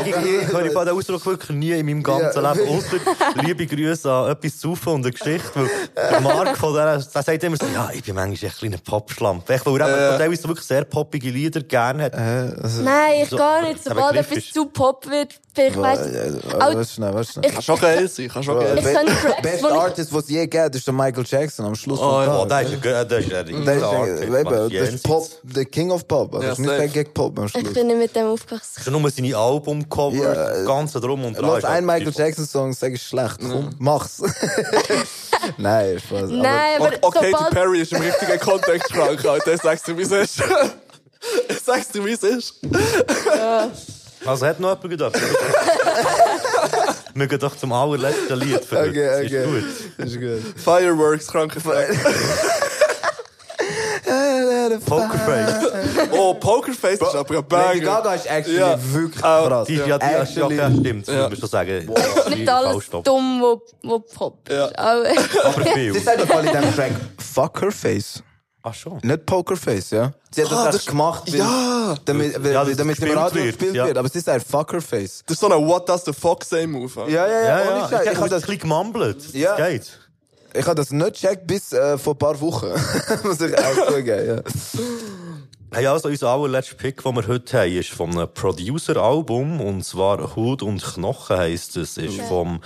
Ich, höre den Ausdruck wirklich nie in meinem ganzen Ja. Leben. Ausser liebe Grüße an etwas zu und eine Geschichte. Weil der Marc von der, der sagt immer so, ja, ich bin manchmal ein kleiner Popschlampe. Echt, Weil er äh. so wirklich sehr poppige Lieder gerne hat. Nein, ich So, gar nicht. Sobald etwas zu pop wird, ich schnell, warte schnell. Kann schon geil sein, kann schon geil Ich sein. kann Tracks, Best wo ich- Artist, was es je gibt, ist der Michael Jackson am Schluss Oh, vom. Oh, Tag. der ist ein, der ist ein Der ist, riesiger äh, Artist, eben, Mann. das ist Pop, der King of Pop. Also Ja, ist nicht safe. der gegen Pop am Ich Schluss. bin nicht mit dem aufgewachsen. Schon nur seine Albumcover, Ja, das Ganze drum und dran. Lass ist einen Michael Jackson Song, sag ich schlecht. Komm, mach's. <laughs> Nein, Spaß. Nein, aber Oh, sobald... Perry ist im richtigen Kontext krank, Alter. Ich sag's dir, wie es ist. Ich sag's dir, wie es ist. <laughs> Also hat noch jemand gedacht? Wir gehen doch zum allerletzten Lied für Aber, heute. okay, Das ist okay. gut. Ist gut. Fireworks, kranke Frage. Pokerface. Oh, Pokerface ist aber ein Lady Banger. Gaga ist actually Ja. wirklich Ah, krass. Die, ja, die, ja, ja, Actually- ja, stimmt, das Ja. muss man schon sagen. Nicht alles dumm, wo, wo Pop ist. Ja. Aber, viel. sagt doch mal in diesem Track Fuckerface. Ach schon. Nicht Pokerface, ja? Sie hat das Ah, erst das- gemacht, weil, Ja. damit, weil, Ja, das damit im Radio wird, gespielt ja. wird. Aber sie sagt Fuckerface. Das ist so ein What does the fuck say Move. Ja, ja, ja. Ja, ja. Scheiß. Ich Ich habe habe das ein bisschen gemumbelt. Ja. Das geht. ich hab das nicht gecheckt bis äh, vor ein paar Wochen. <laughs> Muss ich auch zugeben, ja. Hey, also unser allerletzter Pick, den wir heute haben, ist vom einem Producer-Album. Und zwar Hut und Knochen heisst es. Ist vom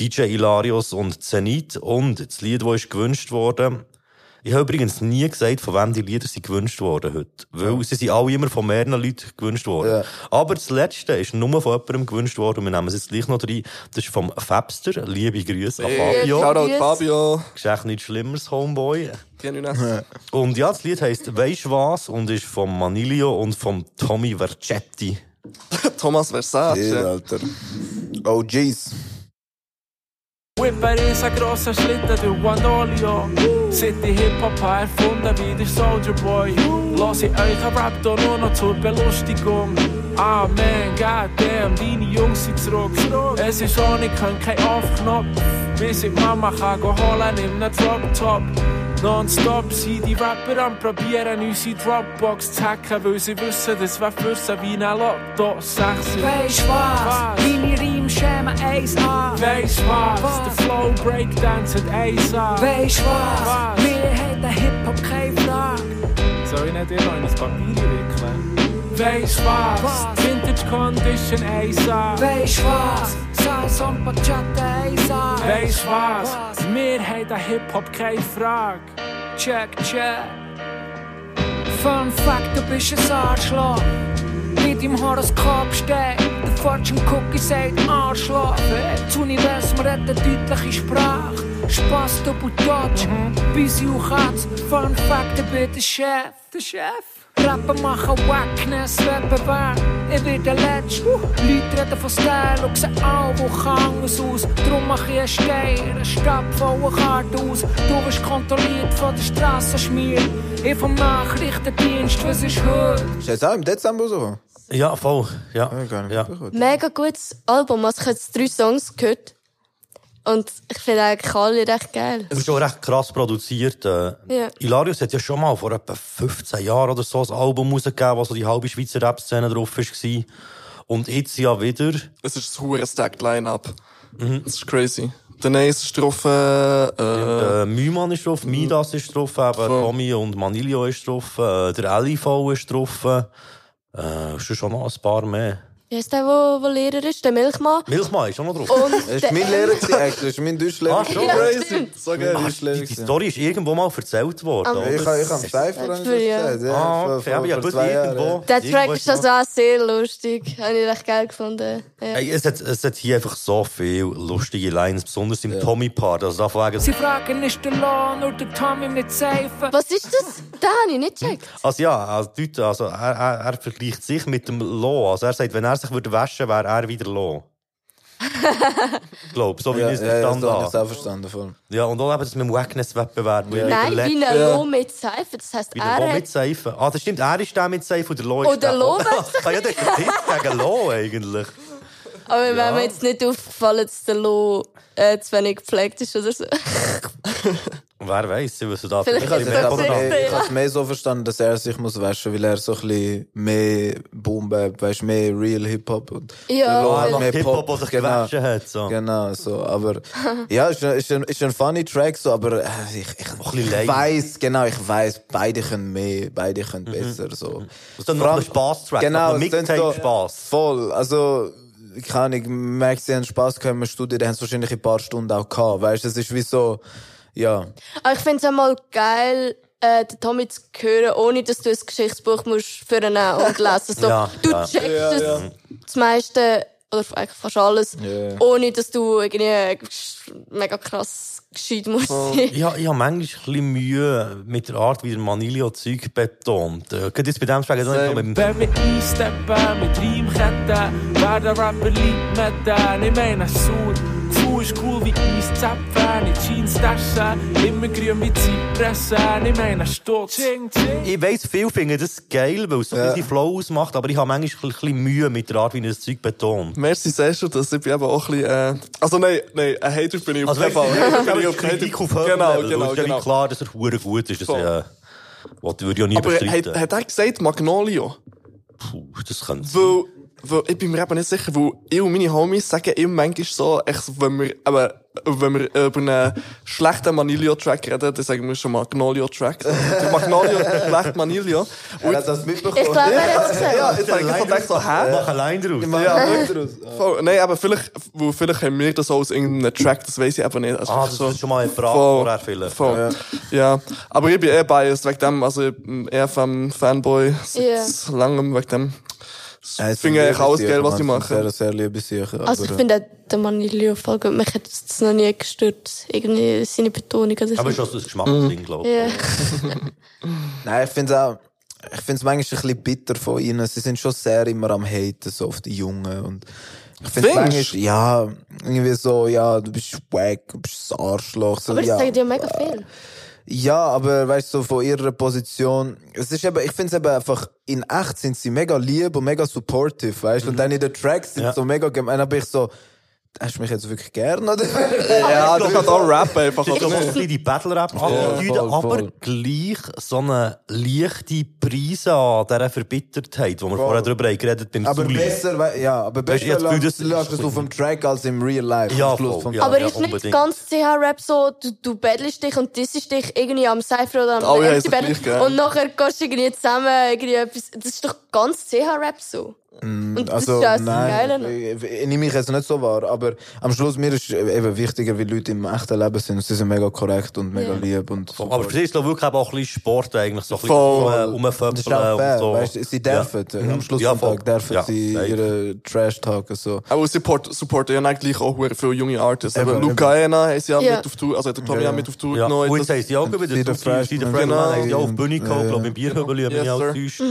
DJ Hilarius und Zenit. Und das Lied, das ist gewünscht worden, Ich habe übrigens nie gesagt, von wem die Lieder sind gewünscht worden heute. Weil sie sind alle immer von mehreren Leuten gewünscht worden. Aber das letzte ist nur von jemandem gewünscht worden und wir nehmen es jetzt gleich noch rein. Das ist vom Fabster. Liebe Grüße an Hey, Fabio. Shoutout Fabio. Ist echt nichts Schlimmeres, Homeboy. <laughs> Und ja, das Lied heisst Weisst was und ist vom Manilio und vom Tommy Vercetti. <laughs> Thomas Versace. Ja, Alter. OGs. Whipper ist ein grosser Schlitten durch Guandolio. Seit ich Hip-Hop habe erfunden wie der Soldier Boy. Lass ich euch Rap da nur noch zur Belustigung. Ah man, goddamn, deine Jungs sind zurück. Es ist auch nicht kein Aufknopf. Bis ich Mama kann go holen in einem Drop-Top. Nonstop sind die Rapper am probieren, unsere Dropbox zu hacken, weil sie wissen, das wäre für sie wie ein Lotto. Sexy. Weisst was? Deine Reimschemen 1A. Weisst was? Der Flow Breakdance hat 1A. Weisst was? Wir haben den Hip-Hop keine Frage. Soll ich nicht immer in ein Papier wickeln? Weisst was? Vintage Condition 1A. Weisst was? Salsa und Bachata 1A. Weisst was? Wir haben den Hip-Hop keine Frage. Check, check. Fun Fact, du bist ein Arschloch. Im Horoskop steht, der Fortune Cookie sagt Arschloch. Das Universum hat eine deutliche Sprache. Spaß, Doppeldeutsch, Busy und Katz. Fun Fact, ich bin der Chef. Der Chef? Rappen machen Wackness, Wettbewerb. Ich werde der Letzte. Leute reden von Style und sehen alle Wochen anders aus. Darum mache ich einen Stein, eine Stadt voller Karten aus. Du wirst kontrolliert von der Strassenschmier. Ich vom Nachrichtendienst, was ist heute? Ist jetzt auch im Dezember so? Ja, voll. Ja. ja. Mega gutes Album. Also ich habe jetzt drei Songs gehört. Und ich finde eigentlich alle recht geil. Es ist auch recht krass produziert. Äh. Ja. Ilarius hat ja schon mal vor etwa 15 Jahren oder so ein Album rausgegeben, wo so die halbe Schweizer Rap-Szene drauf war. Und jetzt ja wieder. Es ist ein hohes stacked Line-Up. Das ist crazy. Der Nace ist drauf, äh, Äh, Mühmann ist drauf, Midas ist drauf, eben Tommy und Manilio ist drauf, äh, der LIV ist drauf, äh, ist schon noch ein paar mehr. Wie heißt der, wo, wo Lehrer ist? Der Milchmann. Milchmann ist auch noch drauf. Und Das war mein Lehrer, eigentlich. das war mein Deutschlehrer. Ah, schon crazy. So geil. Ah, die, die Story ist irgendwo mal erzählt worden. Oder? Ich habe am ich das Ja. Ah, okay, aber ja, gut, irgendwo. der Track ist ist also auch sehr lustig. Habe ich recht geil gefunden. Ja. Hey, es, hat, es hat hier einfach so viele lustige Lines, besonders im Tommy-Part. Also wegen, Sie fragen, ist der Lohn oder der Tommy mit Seifen? Was ist das? Den habe ich nicht gecheckt. Also ja, also, Leute, also er, er, er vergleicht sich mit dem Lo. Also er sagt, wenn er sich würde waschen, wäre er wieder Lo. <laughs> ich glaube, so wie Ja, ich es ja, ja, verstanden habe habe. auch verstanden. Voll. Ja, und auch eben das mit dem Wackness-Wettbewerb. ja Nein, wie ein Lo mit Seife. Das heisst, Wie er der Lo hat... mit Seife. Ah, das stimmt, er ist der mit Seife und der Lo ist Oh, der Lo <laughs> Ah, ja, das ist der Tipp gegen Lo eigentlich. Aber mir wäre mir jetzt nicht aufgefallen, dass der Lo äh, zu wenig gepflegt ist oder so. <laughs> Wer weiß, was du da Vielleicht Ich habe es das aber mehr, ich hab's mehr so verstanden, dass er sich muss waschen, weil er so ein bisschen mehr Boom Bap, weißt mehr Real Hip Hop und Ja, der Lo Ah, hat weil- mehr Hip-Hop, Pop, der sich gewaschen hat, so. Genau, so, aber ja, ist, ein- ist, ein, ist ein funny Track so, aber äh, ich, ich, bisschen ich weiß, genau, ich weiß, beide können mehr, beide können besser so. Das ist dann noch ein Spaß-Track, genau, noch ein es sind Mixtape-Spaß. Voll, also keine Ahnung, merkt, sie haben Spaß gehabt im Studio, die haben es wahrscheinlich ein paar Stunden auch gehabt, weißt, es ist wie so, ja. Aber ich finde es einmal geil, äh, den Tommy zu hören, ohne dass du ein Geschichtsbuch musst führen und lesen. So, Ja, du ja. checkst Ja, ja. das meiste, oder eigentlich fast alles, Ja. ohne dass du irgendwie mega krass gescheit musst sein. Ich, ich habe manchmal ein bisschen Mühe mit der Art, wie der Manilio Zeug betont. Äh, Gerade jetzt bei dem also nicht mit dem Wenn wir einsteppen mit Reimketten, wer der Rapper liebt mit den. Ich meine, Gefühl ist cool wie Eiszapfen, in Jeans-Taschen, immer grün wie Zypressen. Ich meine, Stutz. Ching, ching. Ich weiss, viele finden das geil, weil es so ein bisschen Flow ausmacht, aber ich habe manchmal ein bisschen Mühe mit der Art, wie er das Zeug betont. Merci, sagst du das? Ich eben auch ein bisschen, äh, also nein, nein, ein Hater bin ich auf Also, keinen Fall. Hater <laughs> bin ich auf Kritik auf Fall. höherem Genau, genau, Es ist ja genau. klar, dass er hure gut ist. Das äh, würde ich ja nie Aber hat, er gesagt Magnolio? Puh, das könnte sein. Weil, weil ich bin mir eben nicht sicher, weil ich und meine Homies sagen immer manchmal so, echt, wenn wir, aber, wenn wir über einen schlechten Manilio-Track reden, dann sagen wir schon Magnolio-Track. <laughs> Der Magnolio schlecht Manilio. Er hat das mitbekommen. Ich glaube, er hat's gesagt. Ja, jetzt habe ich so gedacht, so, hä? Mach allein draus. Ja, <laughs> voll. Nein, aber vielleicht, wo vielleicht haben wir das auch aus irgendeinem Track, das weiß ich eben nicht. Also Ah, das ist schon mal eine Frage vorher vielleicht. Voll. Ja. Aber ich bin eh biased wegen dem, also ich bin eher vom Fanboy Ja. seit langem wegen dem. Ja, es Ich finde sind eigentlich alles geil, was ich mache. Sehr, sehr liebe Sicher. Also ich finde auch den Manilio voll gut. Mich hat es noch nie gestört. Irgendwie seine Betonung oder so. Aber ist das ein Geschmacksding, glaube ich. Ja. <laughs> Nein, ich finde auch, ich finde es manchmal ein bisschen bitter von ihnen. Sie sind schon sehr immer am Haten, so auf die Jungen. Und ich finde manchmal, ja, irgendwie so, ja, du bist wack, du bist ein Arschloch. So, Aber das ja. sagen ja mega viel. Ja, aber weißt du, so von ihrer Position, es ist eben, ich finde es eben einfach, in echt sind sie mega lieb und mega supportive, weißt du, und dann in den Tracks sind Ja. so mega gemein, aber ich so, hast du mich jetzt wirklich gern, oder? <laughs> Ja, du kannst auch rappen einfach. Oder so ein bisschen die Battle-Rap Ja, voll, aber voll. gleich so eine leichte Prise an dieser Verbittertheit, wo wir vorher drüber haben geredet beim Aber Sully. besser, ja, aber Weißt du, besser ich das Gefühl, lässt lässt es auf dem Track als im Real Life. Ja, Schluss voll, vom ja. Aber ja, ist nicht unbedingt. ganz CH-Rap so, du, du battlest dich und dissest dich irgendwie am Cypher oder am gleich, gell? und nachher gehst du irgendwie zusammen irgendwie etwas. Das ist doch ganz CH-Rap so. Und das Also, ist ja nein, Geile. ich, ich, ich nehme mich jetzt nicht so wahr, aber am Schluss mir ist eben wichtiger, wie Leute im echten Leben sind. Und sie sind mega korrekt und mega Ja. lieb und Voll. Aber für sie ist es wirklich auch ein bisschen Sport eigentlich, so ein bisschen Voll. um, das ist auch umföppeln fair, und so. weißt, sie dürfen. Ja. Am Schluss Ja. Tag dürfen Ja, sie safe. ihre Trash talken so. Aber support, supporten ja eigentlich auch viele junge Artists. Eben. Luca Ena haben sie ja, Ja. mit auf Tour, also hat der Tommy Ja, auch ja. mit auf Tour Ja, genommen. und jetzt Das- haben sie auch wieder der so die- die Freshman. Genau. auch auf die Bühne gekommen, Ja, glaube ja. ich, im Bierhübel, wenn ich alles täusche.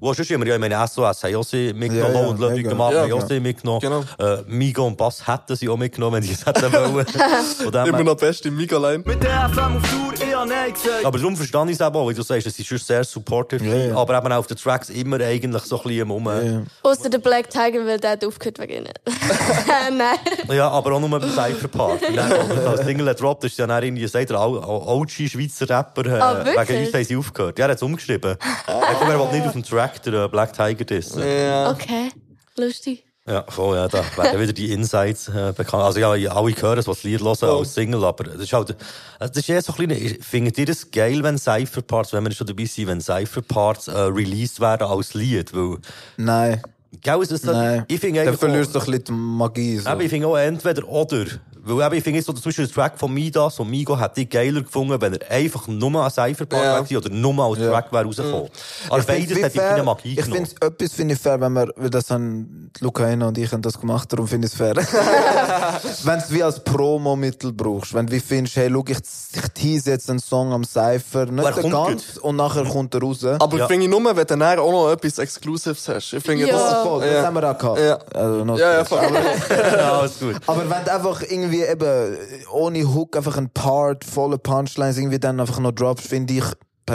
Wo sonst immer, ja, ich meine, SOS haben auch sie mitgenommen Ja, ja, und Ludwig. Mark Ja, haben auch ja. sie mitgenommen. Genau. Äh, Migo und Bass hätten sie auch mitgenommen, wenn sie es hätten wollen. <laughs> Immer noch best im Miga-Line. Mit der FM auf Tour, Nein gesagt. Aber darum verstehe ich es eben auch, wie du sagst, es ist schon sehr supportive, Ja, ja. aber eben auch auf den Tracks immer eigentlich so ein bisschen im Um. Ja. Außer der Black Tiger, weil der hat aufgehört wegen ihnen. <laughs> Nein. Ja, aber auch nur beim Cypher-Part. Als <laughs> als Single gedroppt ist, ist ja dann irgendwie, sagt er, OG Schweizer Rapper, äh, wirklich? wegen uns haben sie aufgehört. Ja, er hat es umgeschrieben. <laughs> Er kommt aber nicht auf dem Track, der äh, Black Tiger dissen. Ja. Okay. Lustig. Ja, voll, ja, da werden wieder die Insights äh, bekannt. Also ja, alle hören es, was das Lied hören als Single, aber das ist halt, das ist eher so ein bisschen, findet ihr das geil, wenn Cypher-Parts, wenn wir schon dabei sind, wenn Cypher-Parts äh, released werden als Lied? Weil, Nein, gell, ist, nein. ich finde Dann eigentlich verlierst auch- du ein bisschen die Magie. So. Eben, ich finde auch entweder oder. Weil eben, ich finde jetzt so, zum Beispiel der Track von Midas und Migo hätte ich geiler gefunden, wenn er einfach nur ein Cypher-Part Ja. wäre oder nur als Track wäre rausgekommen. Aber Ich find's beides wie hätte ich fair- keine Magie Ich finde etwas finde ich fair, wenn wir, weil das haben Luca Ena und ich haben das gemacht, darum finde ich es fair. <laughs> wenn du es wie als Promo-Mittel brauchst, wenn du wie findest, hey, schau, ich, ich tease jetzt einen Song am Cypher, er nicht den ganz, und nachher kommt er raus. Aber Ja. finde ich nur, wenn du dann auch noch etwas Exclusives hast. Ich finde Ja. das... Voll, das Ja. haben wir auch gehabt. Ja. Also, Ja, ja, voll. <laughs> ja, alles gut. Aber wenn du einfach irgendwie eben ohne Hook einfach ein Part, volle Punchlines irgendwie dann einfach noch droppst, finde ich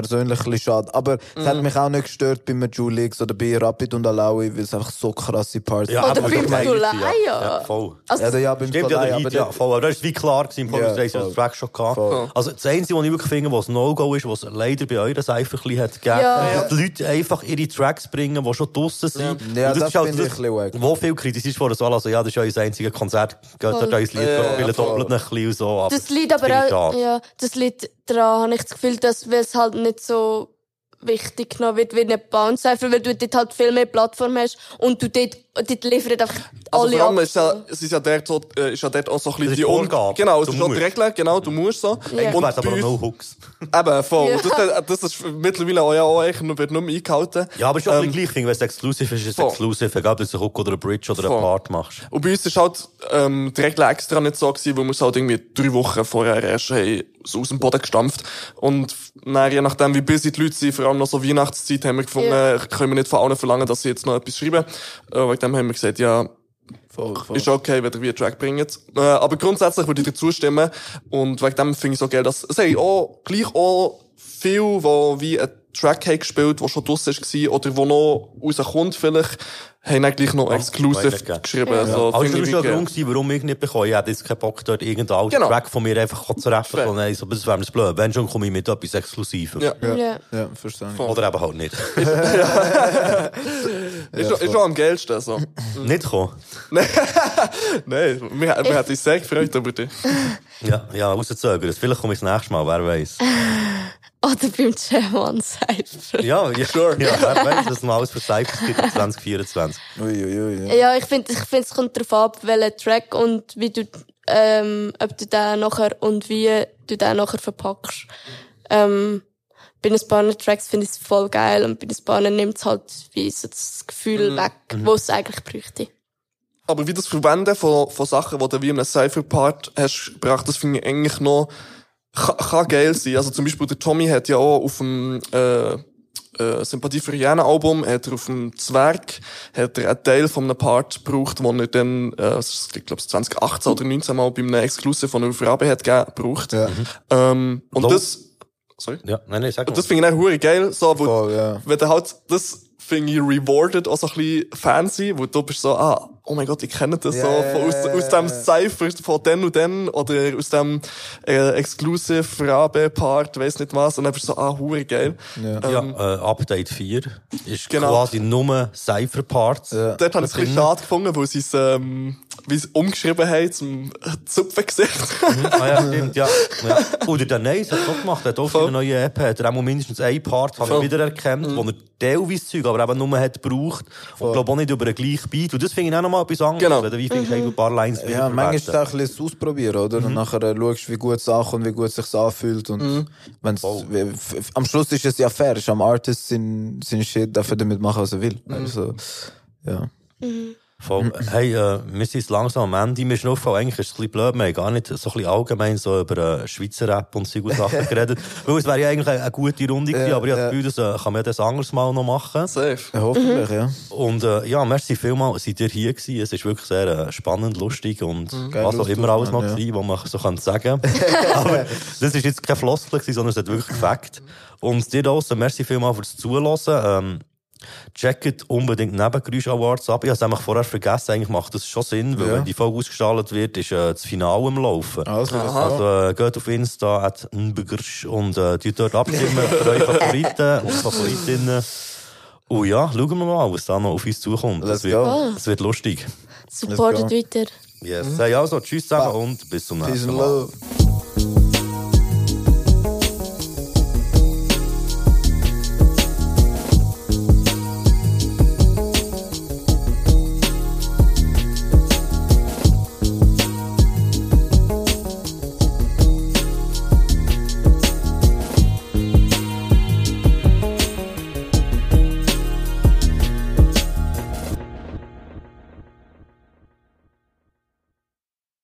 persönlich ein bisschen schade. Aber es Mhm. hat mich auch nicht gestört bei Majulix oder bei Rapid und Alawi, weil es einfach so krasse Parts Ja, Oder aber beim das ist Sulaya. geil, Ja, voll. Also, Ja, ja, beim Stimmt, ja, der aber ja, der- voll. Aber das ist wie klar gewesen, im Ja, Podcast, ja, das Track schon gehabt. Voll. Also, das Einzige, was ich wirklich finde, was No-Go ist, was leider bei euren Cypher ein bisschen hat gegeben, Ja. dass die Leute einfach ihre Tracks bringen, die schon draussen sind. Ja, Und das ist halt finde ich das, ein bisschen. Wo viel kritisiert wurde, so, also, ja, das ist ja unser einziges Konzert, geht dort euer Lied, Ja, doppelt ein bisschen und so. Aber das Lied aber ich auch, ja, das Lied daran habe ich das Gefühl, dass, es halt nicht so wichtig genommen wird wie eine Bounce-Cypher, weil du dort halt viel mehr Plattform hast und du dort, dort liefern einfach Also alle vor allem ab. ist ja, es ist ja dort, so, äh, ist ja dort auch so ein bisschen die Vorgabe. Genau, es Du ist auch die musst. Regel, genau, du musst so. Ja. Und aber bei uns- no Hooks. <laughs> Eben, voll. Ja. Und Das, das ist mittlerweile auch, ja, auch eigentlich nur, wird nur mehr eingehalten. Ja, aber es ist auch Ähm, gleich, wenn es exklusiv ist, ist es voll. exklusiv. Egal, ob du einen Hook oder einen Bridge oder Voll. einen Part machst. Und bei uns ist halt, ähm, die Regel extra nicht so gewesen, weil wir es halt irgendwie drei Wochen vorher erst haben, so aus dem Boden gestampft. Und dann, je nachdem, wie busy die Leute sind, vor allem noch so Weihnachtszeit, haben wir gefunden, Ja. können wir nicht von allen verlangen, dass sie jetzt noch etwas schreiben. Äh, wegen dem haben wir gesagt, ja, Voll, voll. ist okay, wenn ihr wie einen Track bringt. Äh, aber grundsätzlich würde ich dir zustimmen. Und wegen dem finde ich so geil, dass, es haben auch, gleich auch viel, wo wie einen Track haben gespielt, der schon draussen war, oder wo noch rauskommt vielleicht, haben eigentlich noch exclusive geschrieben. Ja. Also, Also, das ich war ja der Grund, gewesen, warum ich nicht bekomme. Ich hätte jetzt keinen Bock, dort irgendeinen alten Genau. Track von mir einfach zu rappen. Sondern so, das wäre mir blöd. Wenn schon, komme ich mit etwas Exklusivem. Ja. Ja. Ja. Ja, verstehe ich. Oder eben halt nicht. <laughs> ist, schon- ist schon am geilsten, so. <clears throat> nicht kommen. <laughs> Nein, wir, wir hätten uns sehr gefreut über dich. Ja, ja, rauszögern. Vielleicht komme ich das nächste Mal, wer weiß. <laughs> Oder beim German Cypher. Ja, ja, sure. ja, wer weiß, dass noch alles für Cyphers gibt in 2024. Uiuiui. Ja, ich finde, ich find, es kommt darauf ab, welcher Track und wie du, ähm, ob du den nachher und wie du den nachher verpackst. Ähm, bei ein paar Tracks finde ich es voll geil und bei ein paar nimmt es halt wie so das Gefühl Mhm. weg, Mhm. wo es eigentlich bräuchte. Aber wie das Verwenden von, von Sachen, die du wie in einem Cypher-Part hast gebracht, das finde ich eigentlich noch, kann, kann geil sein. Also zum Beispiel der Tommy hat ja auch auf dem, äh, äh, Sympathie für Jana Album, hat er auf dem Zwerg, hat er einen Teil von einem Part gebraucht, den er dann, äh, ich glaube, 2018 oder 19 Mal bei einem Exclusive von Ufrabe hat gegeben, gebraucht. Ähm, und Lo- das, sorry? Ja, nein, nein, sag Und mal. das finde ich auch hure geil, so, wo, Voll, ja. wenn du halt, das finde ich rewarded, auch so ein bisschen fancy, wo du bist so, ah, oh mein Gott, ich kenne das Ja, so, ja, von, aus, ja, aus dem Cypher, von den und den, oder aus dem, äh, Exclusive Rabe-Part, weiss nicht was, und dann bist du so, ah, hure geil. Ja. Ja, Ähm, äh, Update 4 ist Genau. quasi nur Cypher-Parts. Dort habe ich es ein bisschen schade gefunden, weil sie es, ähm, wie sie es umgeschrieben haben zum Zupfengesicht. Ah ja, stimmt, ja. <laughs> ja. Oder der Neis hat es auch gemacht, er hat auch für eine neue EP, hat er auch mal mindestens einen Part habe ich Voll. wiedererkannt, wo er teilweise Zeug, aber eben nur hat gebraucht. Und glaube auch nicht über den gleichen Beat. Und das finde ich auch nochmal etwas anderes. Genau. Wenn du wie findest, du ein paar Lines Ja, manchmal ist es auch ein bisschen das Ausprobieren, oder? Und nachher äh, schaust du, wie gut es ankommt, wie gut es sich anfühlt. Und wenn's, f- f- am Schluss ist es ja fair. Ist am Artist sein, sein Shit, darf er damit machen, was er will. Also, ja. Voll. Hey, äh, wir sind jetzt langsam am Ende. Mir ist noch aufgefallen, eigentlich ist es ein bisschen blöd, wir haben gar nicht so ein bisschen allgemein so über äh, Schweizer Rap und solche <laughs> Sachen geredet. Weil es wäre ja eigentlich eine, eine gute Runde gewesen, Ja, aber ich habe ja. das Gefühl, das äh, kann man das anderes Mal noch machen. Safe. Ja, hoffentlich, ja. Und äh, ja, merci vielmals, seid ihr hier gewesen. Es ist wirklich sehr äh, spannend, lustig und Geil, was auch immer alles noch ja. gewesen, was man so kann sagen <laughs> Aber das ist jetzt kein Floskel gewesen, sondern es hat wirklich gefackt. Und dir draussen, merci vielmals fürs Zuhören. Ähm, checkt unbedingt Nebengeräusch Awards ab. Ich habe es nämlich vorher vergessen, eigentlich macht das schon Sinn, weil Ja. wenn die Folge ausgestrahlt wird, ist äh, das Finale im Laufen. Also, Also, äh, geht auf Insta, at und äh, tut dort abstimmen für eure Favoriten und Favoritinnen. Und ja, schauen wir mal, was da noch auf uns zukommt. Das wird, das wird lustig. Supportet weiter. Yes. Hey, also, tschüss zusammen und bis zum nächsten Mal. love.